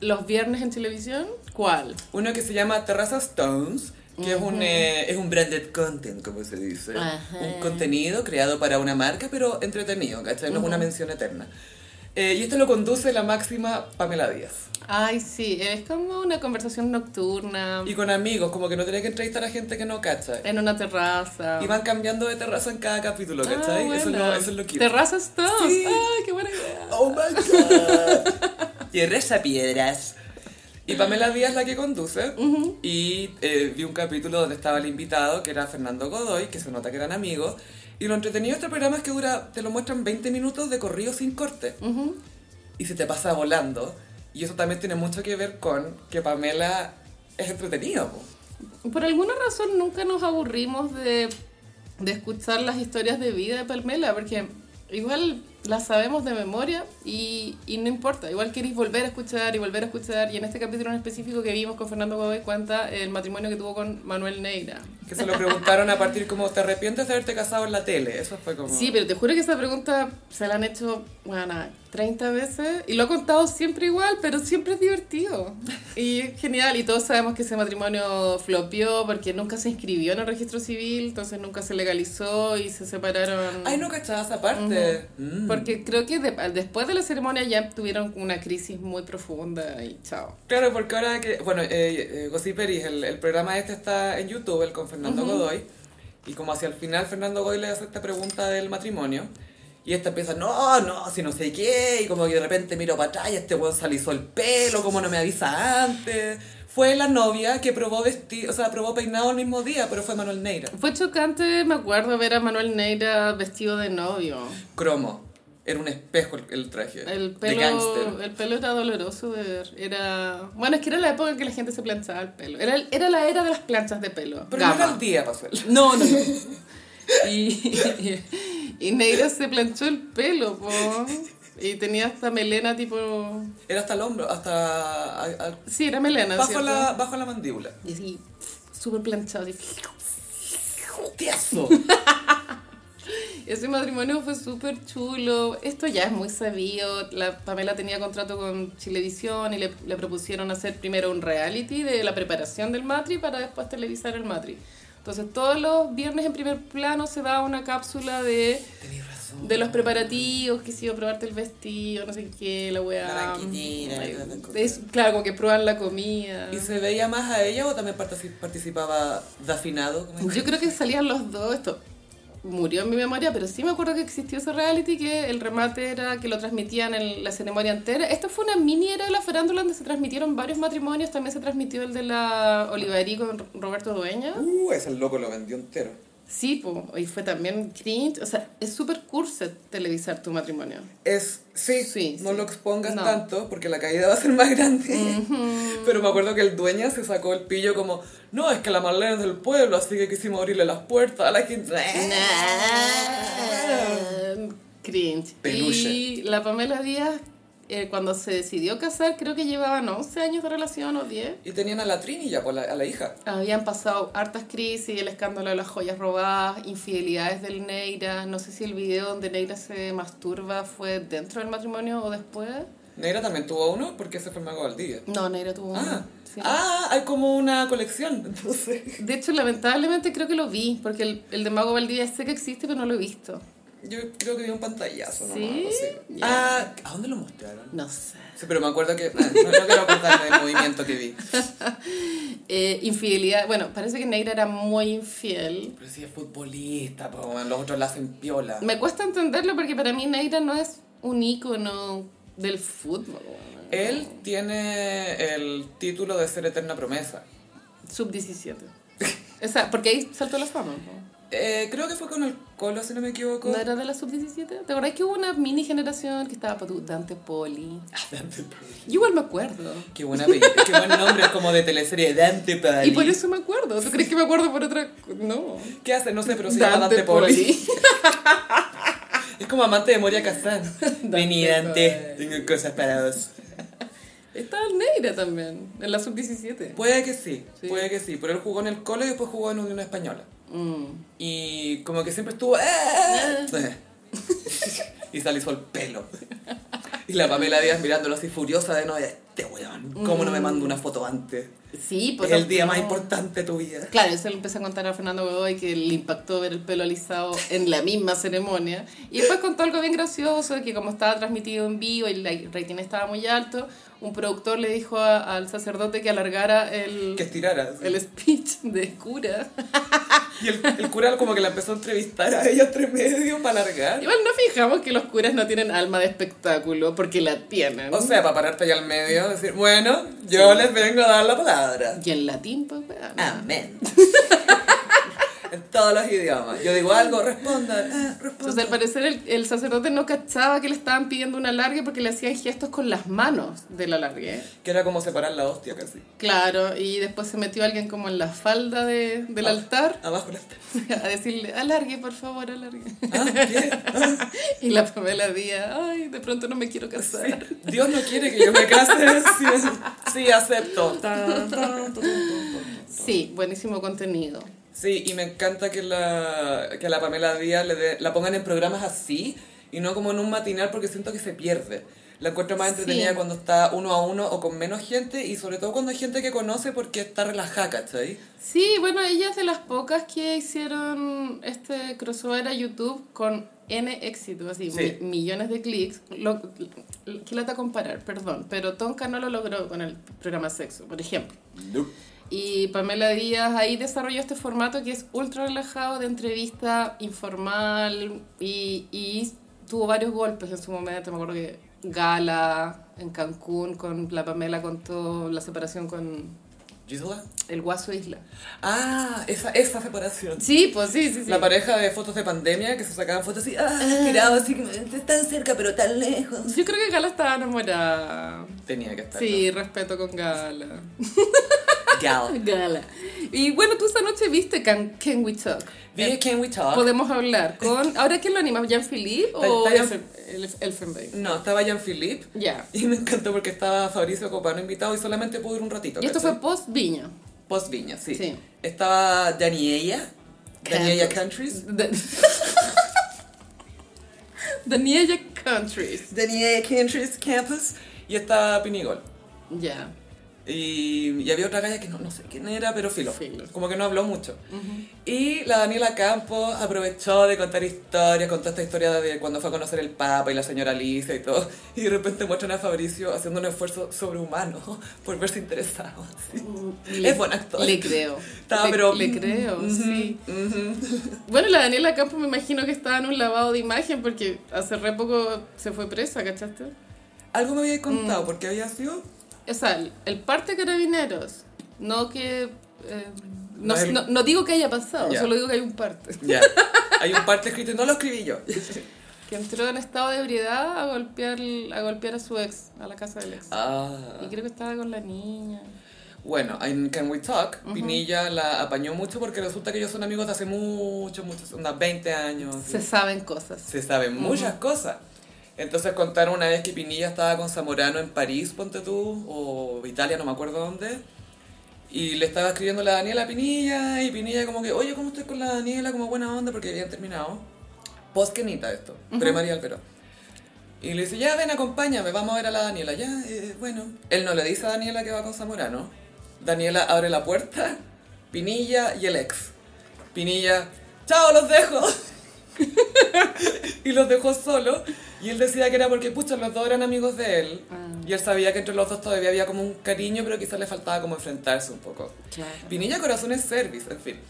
¿Los viernes en televisión? ¿Cuál? Uno que se llama Terraza Stones, que es, un, eh, es un branded content, como se dice. Ajá. Un contenido creado para una marca, pero entretenido, ¿cachai? No es una mención eterna. Eh, y esto lo conduce la máxima Pamela Díaz. Ay, sí, es como una conversación nocturna Y con amigos, como que no tenés que entrevistar a gente que no cacha. en una terraza. Y van cambiando de terraza en cada capítulo, Ah, ¿cachai? eso, es lo, eso es lo que... Terraza Stones. Sí. Ay, qué buena idea. ¡Oh, my God! [LAUGHS] Tierras a piedras. Y Pamela Díaz la que conduce. Y eh, vi un capítulo donde estaba el invitado, que era Fernando Godoy, que se nota que eran amigos. Y lo entretenido de este programa es que dura, te lo muestran 20 minutos de corrido sin corte. Y se te pasa volando. Y eso también tiene mucho que ver con que Pamela es entretenido. po. Por alguna razón nunca nos aburrimos de, de escuchar las historias de vida de Palmela, porque igual las sabemos de memoria y, y no importa. Igual queréis volver a escuchar y volver a escuchar. Y en este capítulo en específico que vimos con Fernando Godoy cuenta el matrimonio que tuvo con Manuel Neira. Que se lo preguntaron a partir como, ¿te arrepientes de haberte casado en la tele? Eso fue como... Sí, pero te juro que esa pregunta se la han hecho, bueno, 30 veces y lo ha contado siempre igual, pero siempre es divertido. Y es genial, y todos sabemos que ese matrimonio flopió porque nunca se inscribió en el registro civil, entonces nunca se legalizó y se separaron. Ay, no cachaba esa parte. Mm. Porque creo que de- después de la ceremonia ya tuvieron una crisis muy profunda y chao. Claro, porque ahora que, bueno, eh, eh, Gossiperis, el, el programa este está en YouTube, el con Fernando Godoy, y como hacia el final Fernando Godoy le hace esta pregunta del matrimonio, y esta empieza, no, no, si no sé qué, y como que de repente miro para atrás y este weón se alisó el pelo, como no me avisa antes. Fue la novia que probó vestido, o sea, probó peinado el mismo día, pero fue Manuel Neira. Fue chocante, me acuerdo, ver a Manuel Neira vestido de novio. Cromo, era un espejo el, el traje, El de pelo, el pelo era doloroso de ver. Era... Bueno, es que era la época en que la gente se planchaba el pelo. Era, era la era de las planchas de pelo. Pero no era el día. No, no, no. [LAUGHS] [LAUGHS] Y, y, Neira se planchó el pelo, po. Y tenía esta melena tipo... Era hasta el hombro, hasta... a- a- Sí, era melena, bajo, ¿cierto? la, bajo la mandíbula. Y así, súper planchado. así. ¡Tieso! [LAUGHS] Ese matrimonio fue súper chulo. Esto ya es muy sabido. La Pamela tenía contrato con Chilevisión y le, le propusieron hacer primero un reality de la preparación del matri para después televisar el matri. Entonces todos los viernes en primer plano se da una cápsula de, de los preparativos, que si a probarte el vestido, no sé qué, la weá. Es, claro, como que prueban la comida. ¿Y se veía más a ella o también partici- participaba de afinado? como Yo creo que salían los dos, esto murió en mi memoria, pero sí me acuerdo que existió ese reality que el remate era que lo transmitían en la ceremonia entera. Esto fue una mini era de la farándula donde se transmitieron varios matrimonios, también se transmitió el de la Olivarí con Roberto Dueña. Uh, ese loco lo vendió entero. Sí, po, y fue también cringe, o sea, es súper curset televisar tu matrimonio. Es, sí, Sí, no sí. lo expongas No. tanto porque la caída va a ser más grande. [LAUGHS] Pero me acuerdo que el dueño se sacó el pillo como, no, es que la Marlene es del pueblo, así que quisimos abrirle las puertas a la gente. [LAUGHS] Cringe. Peluche. Y la Pamela Díaz, eh, cuando se decidió casar, creo que llevaban 11 años de relación o 10. Y tenían a la Trini ya, pues, la- a la hija. Habían pasado hartas crisis, el escándalo de las joyas robadas, infidelidades del Neira. No sé si el video donde Neira se masturba fue dentro del matrimonio o después. Negra también tuvo uno porque ese fue el Mago Valdivia. No, Negra tuvo uno. Ah, sí. ah, hay como una colección, entonces. De hecho, lamentablemente creo que lo vi, porque el, el de Mago Valdivia sé que existe, pero no lo he visto. Yo creo que vi un pantallazo, ¿no? ¿Sí? Así. Ah, ¿a dónde lo mostraron? No sé. Sí, pero me acuerdo que. ah, no, no quiero contarme el movimiento que vi. [LAUGHS] Eh, infidelidad. Bueno, parece que Negra era muy infiel. Pero si es futbolista, pues bueno, los otros la hacen piola. Me cuesta entenderlo porque para mí Negra no es un ícono del fútbol. Él tiene el título de ser eterna promesa. Sub-17. O sea, porque ahí saltó la fama. ¿no? Eh, creo que fue con el Colo, si no me equivoco. ¿No era de la sub-17? ¿Te acordás que hubo una mini generación que estaba para Dante Poli? Ah, Dante Poli. Yo igual me acuerdo. Qué buena qué buen nombre, como de teleserie Dante Poli. Y por eso me acuerdo. ¿Tú crees que me acuerdo por otra? No. ¿Qué hace? No sé, pero se llama Dante Poli. [LAUGHS] Es como amante de Moria Kazan. [LAUGHS] Vení, Dante, tengo cosas para vos. Está el Neira también, en la sub-17. Puede que sí, Sí. puede que sí. Pero él jugó en el Colo y después jugó en Unión Española. Mm. Y como que siempre estuvo... "Eh". [LAUGHS] y se alisó el pelo. Y la Pamela Díaz mirándolo así furiosa de no, este weón, ¿cómo no me mando una foto antes? Sí, pues es el día más importante de tu vida. Claro, eso le empecé a contar a Fernando Godoy que le impactó ver el pelo alisado en la misma ceremonia. Y después contó algo bien gracioso, que como estaba transmitido en vivo y el rating estaba muy alto, un productor le dijo a- al sacerdote que alargara el, Que estirara. el speech de cura. [LAUGHS] Y el, el cura como que la empezó a entrevistar a ella entre medio para alargar. Igual no fijamos que los curas no tienen alma de espectáculo, porque la tienen. O sea, para pararte ahí al medio, decir, bueno, yo les vengo a dar la palabra. y en latín, pues, weón. Amén. [LAUGHS] en todos los idiomas. Yo digo algo, respondan, ah, respondan. Entonces, al parecer, el, el sacerdote no cachaba que le estaban pidiendo un alargue porque le hacían gestos con las manos del alargue. Que era como separar la hostia casi. Claro, y después se metió alguien como en la falda de, del Ah. altar Abajo la [LAUGHS] a decirle, alargue, por favor, alargue. Ah, ¿qué? Ah, [LAUGHS] Y la Pamela Díaz, ay, de pronto no me quiero casar. Dios no quiere que yo me case. [LAUGHS] Sí, sí, acepto. Tan, tan, tan, tan, tan. Sí, buenísimo contenido. Sí, y me encanta que, la, que a la Pamela Díaz le dé- la pongan en programas así y no como en un matinal porque siento que se pierde. La encuentro más Sí. entretenida cuando está uno a uno o con menos gente y sobre todo cuando hay gente que conoce porque está relajada, ¿cachai? Sí, bueno, ella es de las pocas que hicieron este crossover a YouTube con N éxito, así, Sí. mi- millones de clics. Lo, ¿Qué lata comparar? Perdón, pero Tonka no lo logró con el programa Sexo, por ejemplo. Y Pamela Díaz ahí desarrolló este formato que es ultra relajado de entrevista informal y, y tuvo varios golpes en su momento. Me acuerdo que Gala en Cancún con la Pamela contó la separación con ¿Gisela? el Guaso Isla. Ah, esa, esa separación. Sí, pues sí, sí, sí. La pareja de fotos de pandemia que se sacaban fotos así, ah, tirados así, tan cerca pero tan lejos. Yo creo que Gala estaba enamorada. Tenía que estar. Sí, respeto con Gala. [LAUGHS] ¿no? Gal. [LAUGHS] Gala. Y bueno, tú esta noche viste Can, Can We Talk. Vi Can We Talk. Podemos hablar con... ¿Ahora quién lo anima? ¿Jean-Philippe o Elfenbein? No, estaba Jean-Philippe. Ya. Y me encantó porque estaba Fabricio Copano invitado y solamente pudo ir un ratito. Y esto fue post Viña. Post Viña, sí. Sí. Estaba Daniela. Daniela Countries. [LAUGHS] Da- Daniela Countries. Daniela Countries Campus. Y estaba Pinigol. Ya. Y, y había otra galla que no, no sé quién era, pero filo. Filo. Como que no habló mucho. Y la Daniela Campos aprovechó de contar historias, contó esta historia de cuando fue a conocer el Papa y la señora Alicia y todo. Y de repente muestran a Fabricio haciendo un esfuerzo sobrehumano por verse interesado. así. Le- Es buen actor. Le creo. Estaba, le, pero- le creo, sí. Bueno, la Daniela Campos me imagino que estaba en un lavado de imagen porque hace re poco se fue presa, ¿cachaste? Algo me había contado, Mm. porque había sido... O sea, el, parte carabineros, no que... eh, no, No no- no digo que haya pasado, Ya. solo digo que hay un parte. Ya. [LAUGHS] Hay un parte escrito y no lo escribí yo. [LAUGHS] Que entró en estado de ebriedad a golpear, a golpear a su ex, a la casa del ex. Ah. Y creo que estaba con la niña. Bueno, en Can We Talk, Pinilla la apañó mucho porque resulta que ellos son amigos de hace mucho, muchos, unas 20 años. Se saben cosas. Se saben muchas cosas. Entonces contaron una vez que Pinilla estaba con Zamorano en París, ponte tú, o Italia, no me acuerdo dónde. Y le estaba escribiendo la Daniela a Pinilla, y Pinilla como que, oye, ¿cómo estoy con la Daniela? Como buena onda, porque habían terminado. Post Kenita esto, pre María Alberó. Y le dice, ya ven, acompáñame, vamos a ver a la Daniela. Ya, eh, bueno. Él no le dice a Daniela que va con Zamorano. Daniela abre la puerta, Pinilla y el ex. Pinilla, chao, los dejo. [LAUGHS] y los dejó solo. Y él decía que era porque, pucha, los dos eran amigos de él. Ah. Y él sabía que entre los dos todavía había como un cariño, pero quizás le faltaba como enfrentarse un poco. Claro. Pinilla Corazón es service, en fin.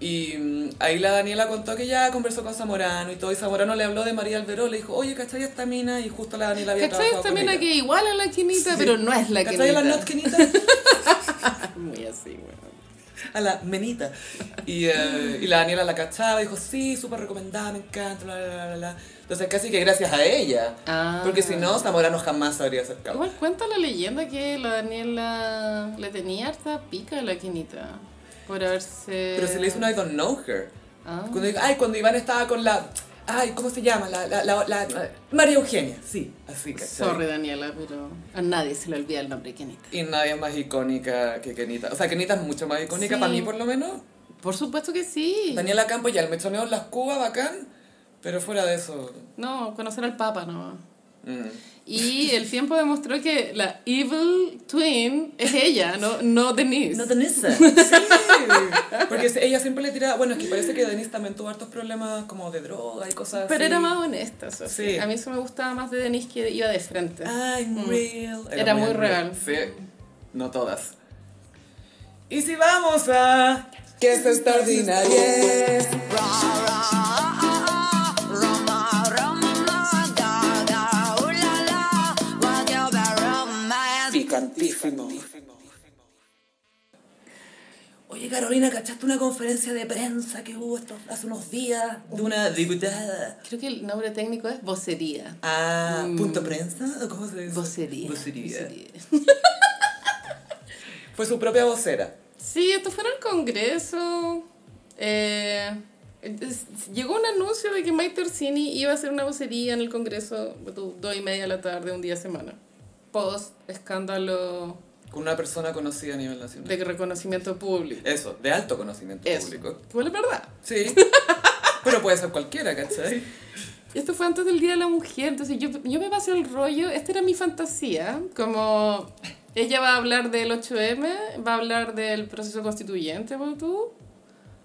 Y mm, ahí la Daniela contó que ya conversó con Zamorano y todo, y Zamorano le habló de María Alberó, le dijo, oye, ¿cachai esta mina? Y justo la Daniela había ¿Cachai esta mina que igual a la quinita, Sí. pero no es la ¿Cachai a la quinita? not quinita? [LAUGHS] Muy así, weón. A la menita. Y, eh, y la Daniela la cachaba, dijo, sí, súper recomendada, me encanta, bla, bla, bla, bla. Entonces casi que gracias a ella. Ah. Porque si no, Zamorano jamás se habría acercado. Igual cuenta la leyenda que la Daniela le tenía harta pica a la quinita. Por haberse... Pero se le hizo una I don't know her. Ah. Cuando, ay, cuando Iván estaba con la... Ay, ¿cómo se llama? La, la, la, la- María Eugenia, sí, así, ¿cachai? Sorry, Daniela, pero a nadie se le olvida el nombre de Kenita. Y nadie es más icónica que Kenita. O sea, Kenita es mucho más icónica Sí. para mí, por lo menos. Por supuesto que sí. Daniela Campos ya el mechoneo en las cubas, bacán. Pero fuera de eso... No, conocer al Papa no. Mm. Y el tiempo demostró que la evil twin es ella, no, no Denise. No Denise. [LAUGHS] Sí. Porque ella siempre le tiraba. Bueno, es que parece que Denise también tuvo hartos problemas como de droga y cosas Pero así. era más honesta, Sophie. Sí. A mí eso me gustaba más de Denise que iba de frente. I'm real. Era muy real. Sí. No todas. Y si vamos a. ¿Qué es extraordinario? Picantísimo. Oye, Carolina, ¿cachaste una conferencia de prensa que hubo estos- hace unos días de una diputada? Creo que el nombre técnico es vocería. Ah, ¿punto prensa? ¿O ¿Cómo se dice? Vocería. Vocería. Vocería. [LAUGHS] Fue su propia vocera. Sí, esto fue en el Congreso. Eh, llegó un anuncio de que Mike Torsini iba a hacer una vocería en el Congreso du- dos y media de la tarde, un día a semana. Post escándalo Con una persona conocida a nivel nacional. de reconocimiento público. Eso, de alto conocimiento Eso. público. La verdad. Sí. [LAUGHS] Pero puede ser cualquiera, ¿cachai? Esto fue antes del Día de la Mujer, entonces yo, yo me pasé el rollo, esta era mi fantasía, como ella va a hablar del 8M, va a hablar del proceso constituyente, ¿por tú?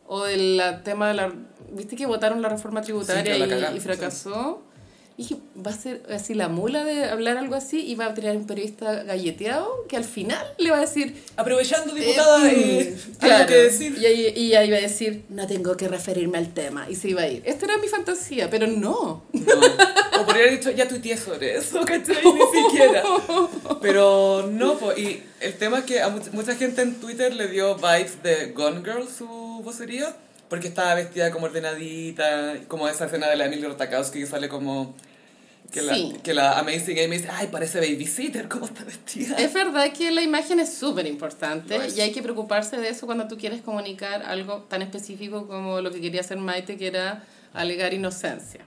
O del tema de la... ¿Viste que votaron la reforma tributaria Sí, la y, fracasó? Y dije, va a ser así la mula de hablar algo así y va a tener un periodista galleteado que al final le va a decir... Aprovechando, diputada, eh, eh, mm, algo que decir. Y ahí, y ahí iba a decir, no tengo que referirme al tema. Y se iba a ir. Esta era mi fantasía, pero no. No. O podría haber dicho, ya tuiteé sobre eso, ¿cachai? Ni [LAUGHS] siquiera. Pero no, po. y el tema es que a mucha gente en Twitter le dio vibes de Gone Girl su vocería, porque estaba vestida como ordenadita, como esa escena de la Emily Ratajkowski que sale como... Que la, que la Amazing Amy dice, ay, parece babysitter, ¿cómo está vestida? Es verdad que la imagen es súper importante y hay que preocuparse de eso cuando tú quieres comunicar algo tan específico como lo que quería hacer Maite, que era alegar inocencia.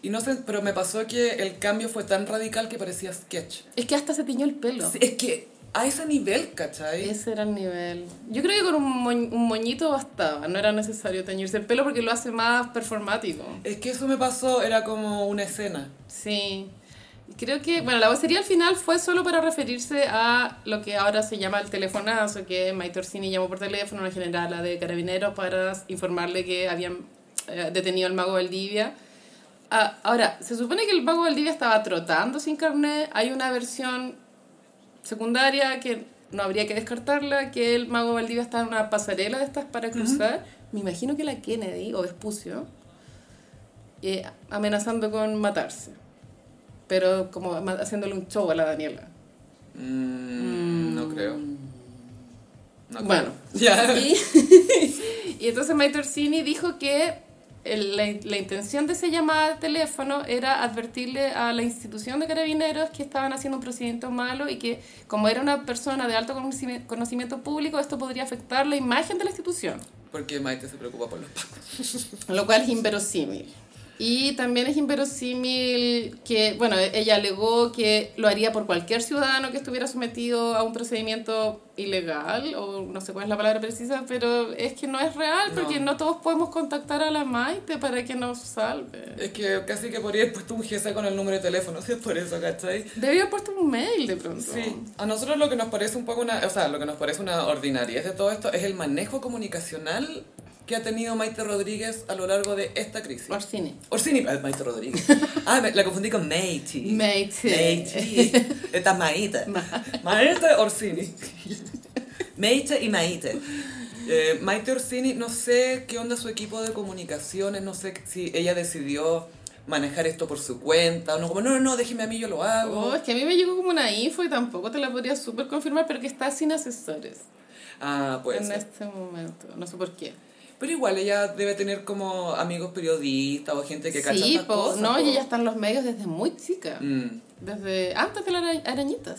Y no sé, pero me pasó que el cambio fue tan radical que parecía sketch. Es que hasta se tiñó el pelo. Sí, Es que a ese nivel, ¿cachai? Ese era el nivel. Yo creo que con un, moñ- un moñito bastaba, no era necesario teñirse el pelo porque lo hace más performático. Es que eso me pasó, era como una escena. Sí. Creo que, bueno, la vocería al final fue solo para referirse a lo que ahora se llama el telefonazo, que Maite Orsini llamó por teléfono a una generala de carabineros para informarle que habían eh, detenido al mago Valdivia. Ah, ahora, se supone que el mago Valdivia estaba trotando sin carnet. Hay una versión secundaria que no habría que descartarla, que el mago Valdivia estaba en una pasarela de estas para cruzar. Me imagino que la Kennedy o Vespucio, eh, amenazando con matarse. Pero como haciéndole un show a la Daniela. Mm, No creo. No creo. Bueno. [LAUGHS] Ya. Y, [LAUGHS] y entonces Maite Orsini dijo que el- la, la intención de esa llamada de teléfono era advertirle a la institución de carabineros que estaban haciendo un procedimiento malo y que como era una persona de alto conocimiento, conocimiento público, esto podría afectar la imagen de la institución. Porque Maite se preocupa por los pacos. Lo cual es inverosímil. Y también es inverosímil que, bueno, ella alegó que lo haría por cualquier ciudadano que estuviera sometido a un procedimiento ilegal, o no sé cuál es la palabra precisa, pero es que no es real, porque no, todos podemos contactar a la Maite para que nos salve. Es que casi que podría haber puesto un GC con el número de teléfono, [LAUGHS] si es por eso, ¿cachai? Debía haber puesto un mail de pronto. Sí, a nosotros lo que nos parece un poco una, o sea, lo que nos parece una ordinaria de todo esto es el manejo comunicacional que ha tenido Maite Rodríguez a lo largo de esta crisis. Orsini. Orsini, ah, Maite Rodríguez. [LAUGHS] Ah, me- la confundí con Maite. Maite. Maite. [LAUGHS] Esta es Maite. Maite Orsini. Maite y Maite. Eh, Maite Orsini, no sé qué onda su equipo de comunicaciones, no sé si ella decidió manejar esto por su cuenta, o no, como, no, no, no, déjeme a mí, yo lo hago. Oh, es que a mí me llegó como una info y tampoco te la podría súper confirmar, pero que está sin asesores Ah, pues. en este momento. No sé por qué. Pero igual ella debe tener como amigos periodistas o gente que cacha sí, estas po, cosas. no, po. y ella está en los medios desde muy chica. Mm. Desde antes de las ara- arañitas.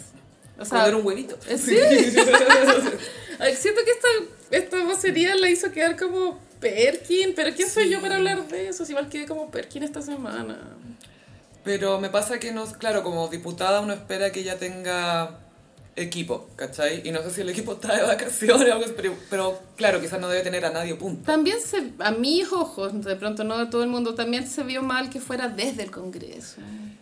O Cuando sea, era un huevito. eh, [LAUGHS] sí. [LAUGHS] Siento que esta, esta vocería la hizo quedar como Perkin, pero ¿quién soy yo para hablar de eso? Si igual quedé como Perkin esta semana. Pero me pasa que, no, claro, como diputada uno espera que ella tenga equipo, ¿cachai? Y no sé si el equipo está de vacaciones o algo pero, pero claro, quizás no debe tener a nadie, punto. También se, a mis ojos, de pronto no de todo el mundo, también se vio mal que fuera desde el Congreso.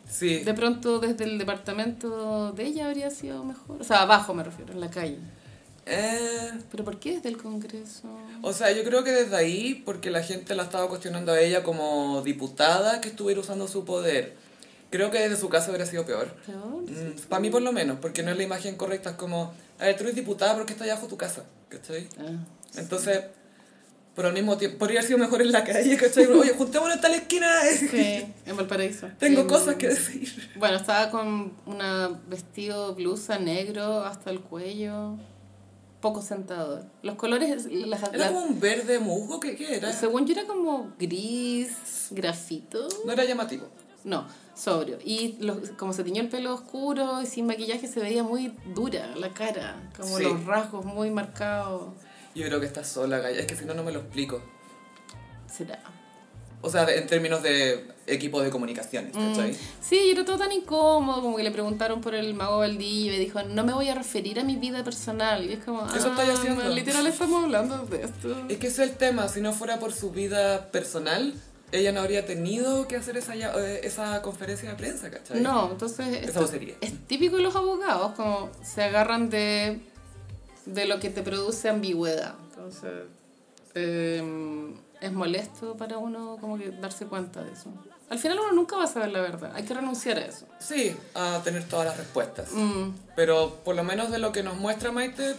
Sí, De pronto desde el departamento de ella habría sido mejor. O sea, abajo me refiero, en la calle. eh, ¿Pero por qué desde el Congreso? o sea, yo creo que desde ahí, porque la gente la estaba cuestionando a ella como diputada que estuviera usando su poder. Creo que desde su caso habría sido peor. Peor. para mí por lo menos, porque no es la imagen correcta, es como, a ver, tú eres diputada porque estás bajo tu casa, ¿cachai? Ah. Entonces, pero al mismo tiempo, podría haber sido mejor en la calle, ¿cachai? [LAUGHS] Oye, juntémonos en tal esquina, Sí, [LAUGHS] en Valparaíso. tengo Em, cosas que decir. Bueno, estaba con una vestido blusa negro hasta el cuello, poco sentador. Los colores, las, Era las- como un verde musgo, ¿qué, qué era? según yo era como gris, grafito. No era llamativo. No, sobrio. Y los, como se tiñó el pelo oscuro y sin maquillaje se veía muy dura la cara, como Sí. los rasgos muy marcados. Yo creo que está sola, Gaya. Es que si no, no me lo explico. Será. O sea, en términos de equipo de comunicaciones, ¿cachai? Sí, y era todo tan incómodo, como que le preguntaron por el mago Valdivia y dijo, no me voy a referir a mi vida personal. Y es como, Eso ah, estoy haciendo. literal estamos hablando de esto. Es que ese es el tema. Si no fuera por su vida personal, ella no habría tenido que hacer esa, eh, esa conferencia de prensa, ¿cachai? No, entonces Esa vocería. es típico de los abogados, como se agarran de, de lo que te produce ambigüedad. Entonces, eh, es molesto para uno como que darse cuenta de eso. Al final uno nunca va a saber la verdad, hay que renunciar a eso. Sí, a tener todas las respuestas. Mm, Pero por lo menos de lo que nos muestra Maite,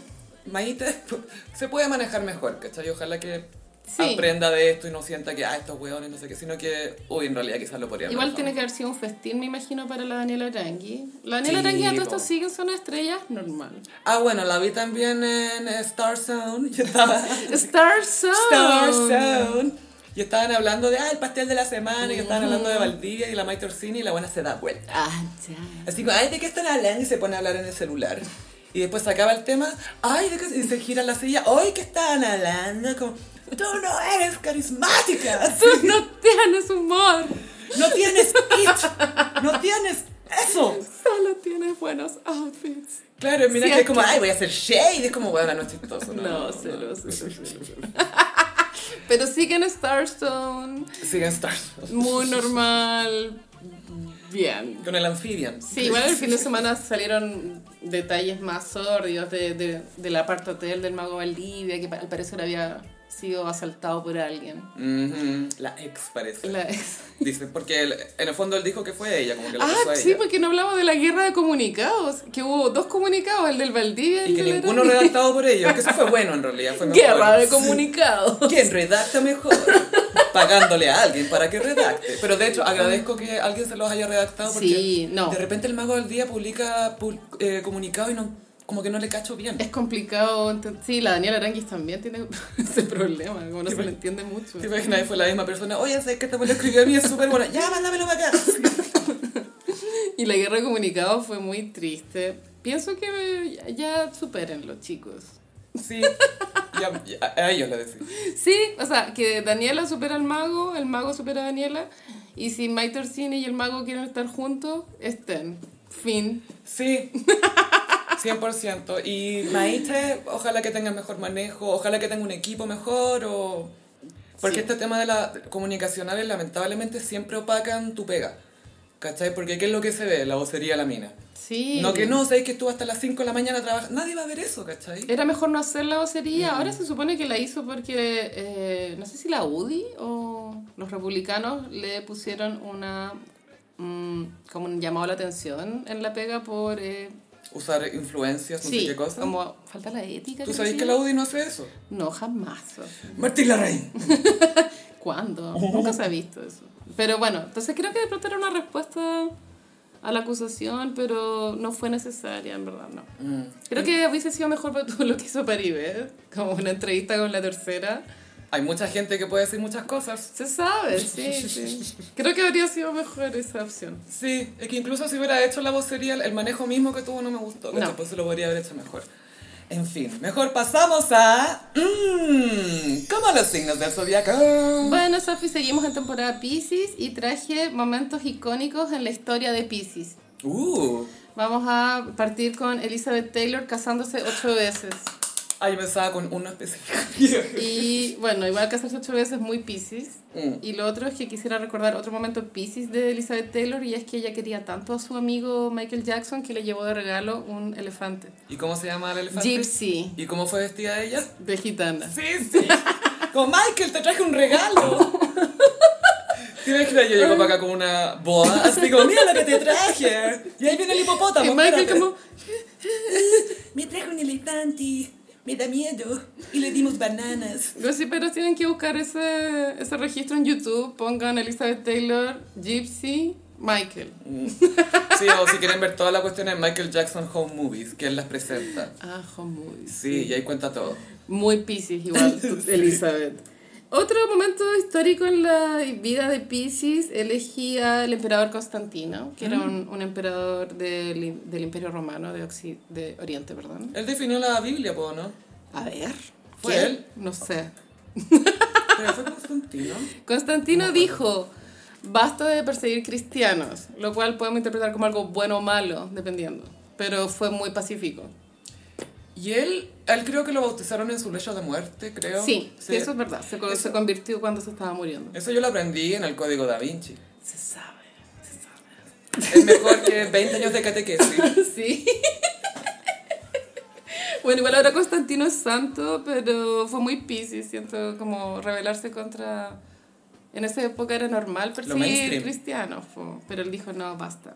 Maite [LAUGHS] se puede manejar mejor, ¿cachai? Ojalá que Sí. aprenda de esto y no sienta que, ah, estos hueones, no sé qué, sino que, uy, en realidad quizás lo podría Igual tiene que haber sido un festín, me imagino, para la Daniela Arangui. La Daniela Sí, Arangui a todo esto sigue de estrellas, normal. Ah, bueno, la vi también en Star Zone. Yo estaba... [LAUGHS] Star Zone. Star Zone. Y estaban hablando de, ah, el pastel de la semana, y estaban hablando de Valdivia y la Maite Orsini, y la buena se da vuelta. Ah, ya. Así como, ay, ¿de qué están hablando? Y se pone a hablar en el celular. Y después se acaba el tema, ay, ¿de qué? Y se gira la silla, ay, ¿qué están hablando? Como, tú no eres carismática, Tú no tienes humor, no tienes it, no tienes eso. solo tienes buenos outfits. Claro, mira Sí, que es como, ay, voy a hacer shade, es como, bueno, no es chistoso. No, cero, cero, cero. Pero sigue en Starstone, Sigue en Star Zone. muy normal, bien. Con el Amphibian. Sí, igual el fin de semana salieron detalles más sórdidos de, de, de la parte hotel del mago Valdivia, que al parecer había sido asaltado por alguien. La ex parece. La ex. [LAUGHS] Dice, porque él- en el fondo él dijo que fue ella, como que lo Ah, a sí, ella. porque no hablamos de la guerra de comunicados, que hubo dos comunicados, el del Valdivia y Y que del ninguno redactado por ellos, que eso fue bueno en realidad. Fue mejor. Guerra de Sí. comunicados. ¿Quién redacta mejor? Pagándole a alguien para que redacte. Pero de hecho, agradezco que alguien se los haya redactado porque Sí, no. de repente el mago del día publica pu- eh, comunicado y no, como que no le cacho bien. Es complicado. Sí, la Daniela Aranguis también tiene [LAUGHS] ese problema, como no se le entiende mucho. ¿Te imaginas? Y fue la misma persona. Oye, sé que te me lo escribió a mí, es súper bueno. [LAUGHS] Ya, mándamelo para acá. [LAUGHS] Y la guerra de comunicados fue muy triste. Pienso que ya, ya supérenlo, chicos. Sí, ya, ya, a ellos le decía. Sí, o sea, que Daniela supera al mago, el mago supera a Daniela Y si Mike Torsini y el mago quieren estar juntos, estén. Fin. Sí, 100%. Y Maite, ojalá que tenga mejor manejo, ojalá que tenga un equipo mejor o... Porque Sí. este tema de la comunicacionales lamentablemente siempre opacan tu pega. ¿Cachai? Porque ¿qué es lo que se ve? La vocería la mina. Sí. No que no, sabéis que estuvo hasta las 5 de la mañana trabajando. Nadie va a ver eso, ¿cachai? Era mejor no hacer la vocería. Ahora se supone que la hizo porque, eh, no sé si la UDI o los republicanos le pusieron una, mm, como un llamado a la atención en la pega por, eh, Usar influencias, no sé sí, qué cosa. como falta la ética. ¿Tú se que la. UDI no hace eso? No, jamás. [LAUGHS] Martín Larraín. [LAUGHS] ¿Cuándo? Nunca se ha visto eso. Pero bueno, entonces creo que de pronto era una respuesta a la acusación, pero no fue necesaria, en verdad, no. Mm. Creo que hubiese sido mejor para todo lo que hizo Paribet, como una entrevista con la tercera. Hay mucha gente que puede decir muchas cosas. Se sabe, [LAUGHS] sí, sí. Creo que habría sido mejor esa opción. Sí, es que incluso si hubiera hecho la vocería, el manejo mismo que tuvo no me gustó. No. Pues se lo podría haber hecho mejor. En fin, mejor pasamos a... Mmm, ¿Cómo los signos del zodiaco? Bueno, Sofi, seguimos en temporada Pisces y traje momentos icónicos en la historia de Pisces. Uh, Vamos a partir con Elizabeth Taylor casándose ocho veces. Ah, yo pensaba con uno específico. [LAUGHS] Y bueno, igual casarse ocho veces muy Pisces. Mm. Y lo otro es que quisiera recordar otro momento Pisces de Elizabeth Taylor y es que ella quería tanto a su amigo Michael Jackson que le llevó de regalo un elefante. ¿Y cómo se llama el elefante? Gypsy, ¿Y cómo fue vestida ella? de gitana. Sí, sí. Como Michael, te traje un regalo. [LAUGHS] Tienes que yo llego para acá con una boa, así como, mira lo que te traje. Y ahí viene el hipopótamo. Y Michael como, Me trajo un elefante, me da miedo. Y le dimos bananas. No, sí, pero tienen que buscar ese, ese registro en YouTube. Pongan Elizabeth Taylor, Gypsy, Michael. Sí, o si quieren ver toda la cuestión en Michael Jackson Home Movies, que él las presenta. Ah, muy. Sí, y ahí cuenta todo. Muy Pisces, igual, [LAUGHS] Elizabeth. Otro momento histórico en la vida de Pisces elegí al emperador Constantino, que era un, un emperador del, del Imperio Romano de, Occi- de Oriente, perdón. Él definió la Biblia, po, ¿no? A ver. ¿Fue ¿quién? él? No sé. Pero fue Constantino. Constantino dijo, basta de perseguir cristianos, lo cual podemos interpretar como algo bueno o malo, dependiendo. Pero fue muy pacífico. Y él, él creo que lo bautizaron en su lecho de muerte, creo. Sí, sí, eso es verdad. Se, co- se Eso- convirtió cuando se estaba muriendo. Eso yo lo aprendí en el Código Da Vinci. Se sabe, se sabe. Es mejor que 20 años de catequesis. [LAUGHS] Sí. Bueno, igual ahora Constantino es santo, pero fue muy piscis, siento como rebelarse contra... En esa época era normal perseguir cristianos, pero él dijo, no, basta.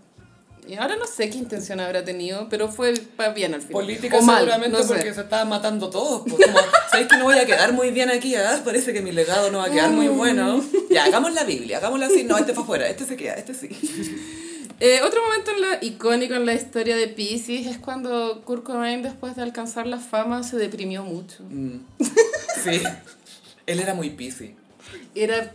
Y ahora no sé qué intención habrá tenido, pero fue bien al final. Política O mal, seguramente no sé. porque se estaban matando todos. Pues, como, ¿sabéis que no voy a quedar muy bien aquí? ah? Parece que mi legado no va a quedar muy bueno. Ya, hagamos la Biblia, hagámosla así. No, este fue afuera, este se queda, este sí. [LAUGHS] Eh, otro momento en la, icónico en la historia de Pisces es cuando Kurt Cobain, después de alcanzar la fama, se deprimió mucho. Mm. Sí, él era muy piscis. Era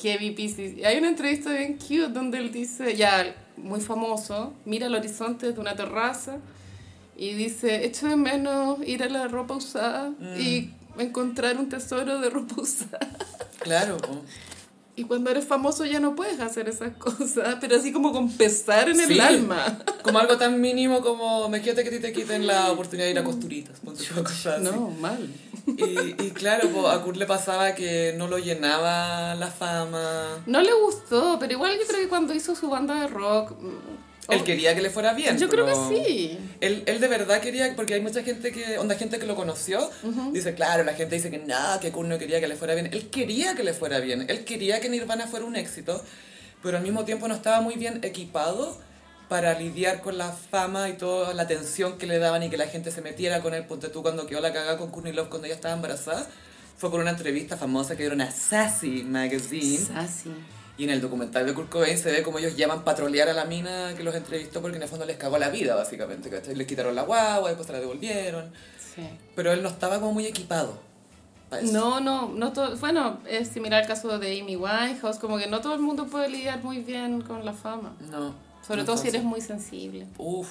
heavy Pisces. Hay una entrevista bien cute donde él dice, ya muy famoso, mira el horizonte desde una terraza y dice, echo de menos ir a la ropa usada y encontrar un tesoro de ropa [LAUGHS] usada. Claro. Y cuando eres famoso ya no puedes hacer esas [LAUGHS] cosas, pero así como con pesar en el alma. Como algo tan mínimo como me quiete que ti te quiten la oportunidad de ir a costuritas. ponte tú, cosas así. No, mal. Y, y claro, po, a Kurt le pasaba que no lo llenaba la fama. No le gustó, pero igual yo creo que cuando hizo su banda de rock... Él oh, quería que le fuera bien. Yo creo que sí. Él, él de verdad quería, porque hay mucha gente que, onda gente que lo conoció, dice, claro, la gente dice que nada, que Kurt no quería que le fuera bien. Él quería que le fuera bien, él quería que Nirvana fuera un éxito, pero al mismo tiempo no estaba muy bien equipado para lidiar con la fama y toda la atención que le daban y que la gente se metiera con él. Ponte tú cuando quedó la cagada con Courtney Love cuando ella estaba embarazada, fue por una entrevista famosa que dieron a Sassy Magazine. Sassy. Y en el documental de Kurt Cobain se ve como ellos llaman patrolear a la mina que los entrevistó porque en el fondo les cagó la vida, básicamente. ¿cachai? Les quitaron la guagua, después se la devolvieron. Sí. Pero él no estaba como muy equipado. para eso. No, no, no todo, bueno, es similar al caso de Amy Winehouse, como que no todo el mundo puede lidiar muy bien con la fama, No. sobre no todo si eres muy sensible. Uf.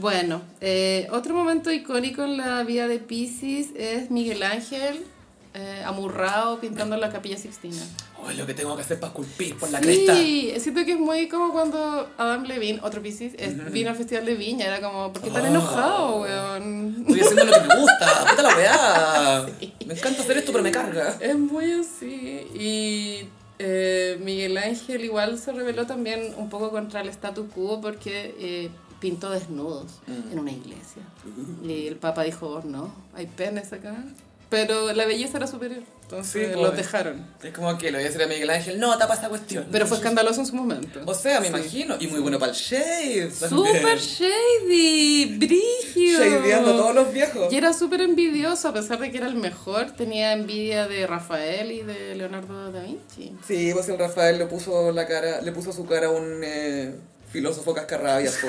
Bueno, eh, otro momento icónico en la vida de Pisces es Miguel Ángel eh, amurrado pintando la capilla Sixtina. Oh, es lo que tengo que hacer para esculpir por la cresta. Sí, siento que es muy como cuando Adam Levine, otro Pisces, es- vino al Festival de Viña. Era como, ¿por qué tan Oh. enojado, weón? Estoy haciendo lo que me gusta. Puta la weá. [LAUGHS] Me encanta hacer esto, pero me carga. Es muy así. Y eh, Miguel Ángel igual se reveló también un poco contra el status quo porque eh, pintó desnudos Mm. en una iglesia. Y el Papa dijo, "Oh, no, hay penes acá. Pero la belleza era superior. Entonces Sí, los dejaron. Es como que le voy a decir a Miguel Ángel, no, tapa esta cuestión. Pero fue escandaloso en su momento. O sea, me Sí. imagino. Y muy bueno para el shade. Super shady, brigio. Shadeando a todos los viejos. Y era súper envidioso, a pesar de que era el mejor, tenía envidia de Rafael y de Leonardo da Vinci. Sí, pues el Rafael le puso la cara, le puso su cara a un eh, filósofo cascarrabias. [LAUGHS]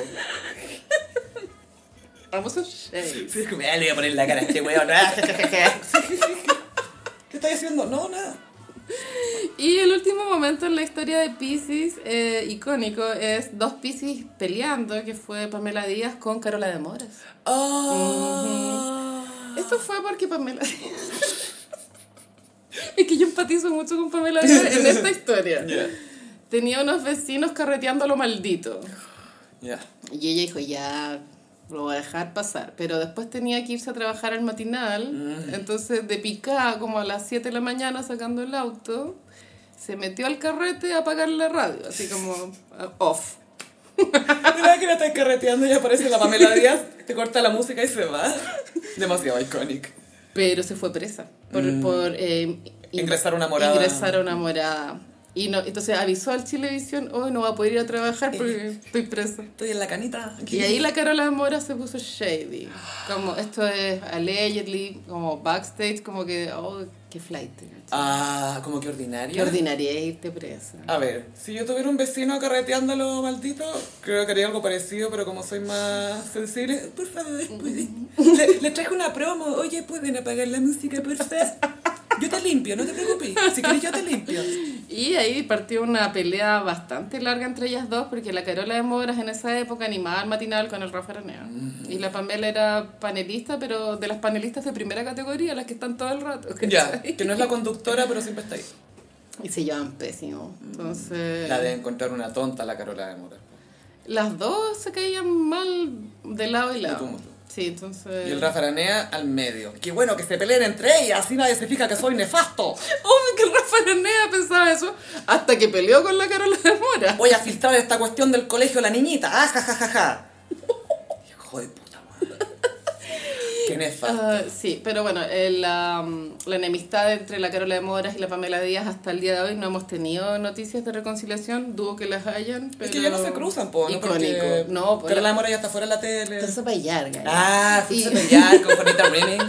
po. Vamos a shade. Sí, es como, "Ah, le voy a poner la cara a este weón. [LAUGHS] ¿Qué estás haciendo? No, nada. Y el último momento en la historia de Pisces, eh, icónico, es dos Pisces peleando, que fue Pamela Díaz con Carola de Moras. Ah. Esto fue porque Pamela Díaz... [LAUGHS] es que yo empatizo mucho con Pamela Díaz en [LAUGHS] esta historia. Tenía unos vecinos carreteando a lo maldito. Ya. Y ella dijo, ya, lo voy a dejar pasar. Pero después tenía que irse a trabajar al matinal. Entonces, de picada, como a las 7 de la mañana, sacando el auto, se metió al carrete a apagar la radio. Así como, uh, off. Mira que la estás carreteando y aparece la Pamela Díaz, te corta la música y se va. Demasiado icónico. Pero se fue presa. Por, por eh, in- Ingresar a una morada. Ingresar a una morada. Y no, entonces avisó al Chilevisión, hoy no va a poder ir a trabajar porque estoy presa. Estoy en la canita. aquí. Y ahí la Carola Mora se puso shady. Como esto es allegedly, como backstage, como que, oh, qué flight. Ah, como que ordinaria. Qué ordinaria es irte presa. A ver, si yo tuviera un vecino carreteándolo maldito, creo que haría algo parecido, pero como soy más sensible, por favor, pueden- le, le traje una promo, oye, ¿pueden apagar la música, por favor? [LAUGHS] Yo te limpio, no te preocupes, si quieres yo te limpio. Y ahí partió una pelea bastante larga entre ellas dos, porque la Carola de Moras en esa época animaba al matinal con el Rafa Aranea. Y la Pamela era panelista, pero de las panelistas de primera categoría, las que están todo el rato. Ya, que no es la conductora, pero siempre está ahí. Y se llevan pésimo. Entonces... La de encontrar una tonta, la Carola de Mora. Las dos se caían mal de lado y lado. Sí, entonces... Y el Rafa Aranea al medio. Qué bueno que se peleen entre ellas, así nadie se fija que soy nefasto. [LAUGHS] Obvio que el Rafa Aranea pensaba eso hasta que peleó con la Carola de Mora. Voy a filtrar esta cuestión del colegio la niñita. Ah, ja, ja, ja, ja. [LAUGHS] Hijo de puta. Qué nefasto. Ah, sí, pero bueno, eh, la, la enemistad entre la Carola de Moras y la Pamela Díaz hasta el día de hoy no hemos tenido noticias de reconciliación, dudo que las hayan, pero... Es que ya no se cruzan, po, ¿no? Icónico. No, pues... Carola Mora ya está fuera de la tele. Allá, gaya. Ah, Y- a pelear con Juanita [LAUGHS] Renning.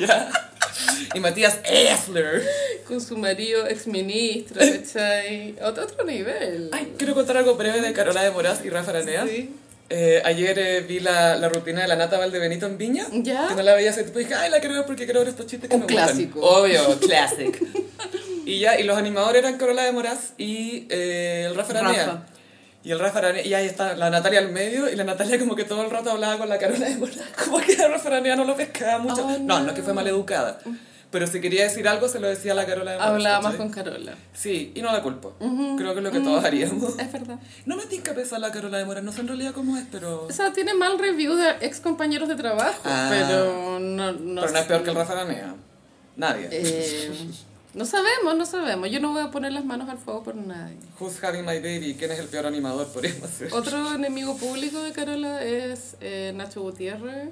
Ya. Y Matías Essler. Con su marido exministro, [LAUGHS] ¿cachai? Otro, otro nivel. Ay, quiero contar algo breve de Carola de Moraz y Rafa Aranea. Sí. Eh, ayer eh, vi la, la rutina de la Nata Valdebenito en Viña. ¿Ya? Que no la veía hace tiempo dije, ay, la quiero ver porque quiero ver estos chistes que Un me gustan. clásico. Obvio, [LAUGHS] classic. y ya, y los animadores eran Carola de Moraz y eh, el Rafa Aranea. Y el Rafa Aranea, y ahí está la Natalia al medio, y la Natalia como que todo el rato hablaba con la Carola de Moraz. [LAUGHS] Como que el Rafa Aranea no lo pescaba mucho. Oh, no. no. no, es que fue maleducada. Pero si quería decir algo, se lo decía a la Carola de Moraz. Hablaba más ¿cachai? con Carola. Sí, y no la culpo. Creo que es lo que todos haríamos. Es verdad. No me tinca pesar la Carola de Moras, no sé en realidad cómo es, pero... O sea, tiene mal review de ex compañeros de trabajo, Ah. pero no, no pero no es peor que el Rafa Aranea. Nadie. Eh, no sabemos, no sabemos. Yo no voy a poner las manos al fuego por nadie. Who's having my baby? ¿Quién es el peor animador? Podríamos hacer. Otro enemigo público de Carola es eh, Nacho Gutiérrez,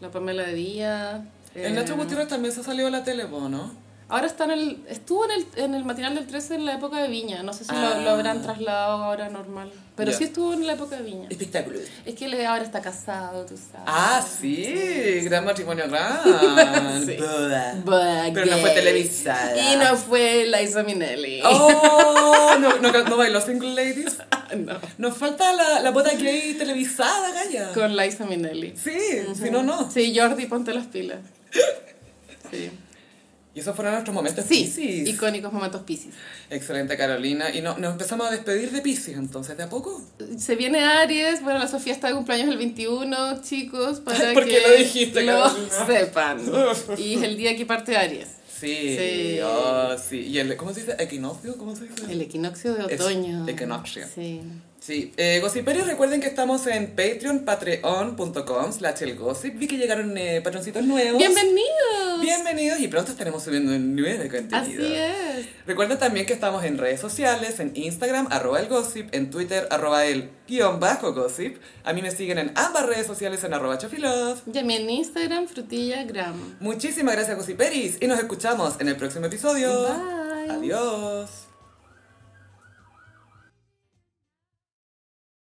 la Pamela de Díaz. El Nacho Gutiérrez también se salió a la tele, ¿no? Ahora está en el. Estuvo en el, en el matinal del 13 en la época de Viña. No sé si Ah. lo, lo habrán trasladado ahora normal. Pero Ya. sí estuvo en la época de Viña. Espectáculo. Es que él ahora está casado, tú sabes. Ah, sí, gran matrimonio gran. [LAUGHS] Sí. Boda. But Pero no fue gay. televisada. Y no fue Liza Minnelli. Oh, no, [LAUGHS] no, no bailó Single Ladies. [LAUGHS] no. Nos falta la, la boda gay televisada, Gaya. Con Liza Minnelli. Sí, si no, no. Sí, Jordi, ponte las pilas. Sí. Y esos fueron nuestros momentos Sí, Piscis. icónicos momentos Pisces. Excelente, Carolina. Y no, nos empezamos a despedir de Piscis, entonces, ¿de a poco? Se viene Aries, bueno, la Sofía está de cumpleaños el 21, chicos, [LAUGHS] para ¿Por que qué lo dijiste, lo sepan. [LAUGHS] Y es el día que parte Aries. Sí, Sí. oh, sí. ¿Y el, cómo se dice? ¿Equinoccio? ¿Cómo se dice? El equinoccio de Es otoño. equinoccio. Sí. Sí, eh, Gossiperios, recuerden que estamos en Patreon, patreon.com slash el gossip. Vi que llegaron eh, patroncitos nuevos. ¡Bienvenidos! Bienvenidos y pronto estaremos subiendo un nivel de contenido. Así es. Recuerden también que estamos en redes sociales, en Instagram, arroba el gossip, en Twitter, arroba el guion bajo gossip. A mí me siguen en ambas redes sociales en arroba chofilove. Y a mí en Instagram, frutillagram. Muchísimas gracias, Gossiperis, y nos escuchamos en el próximo episodio. Bye. Adiós.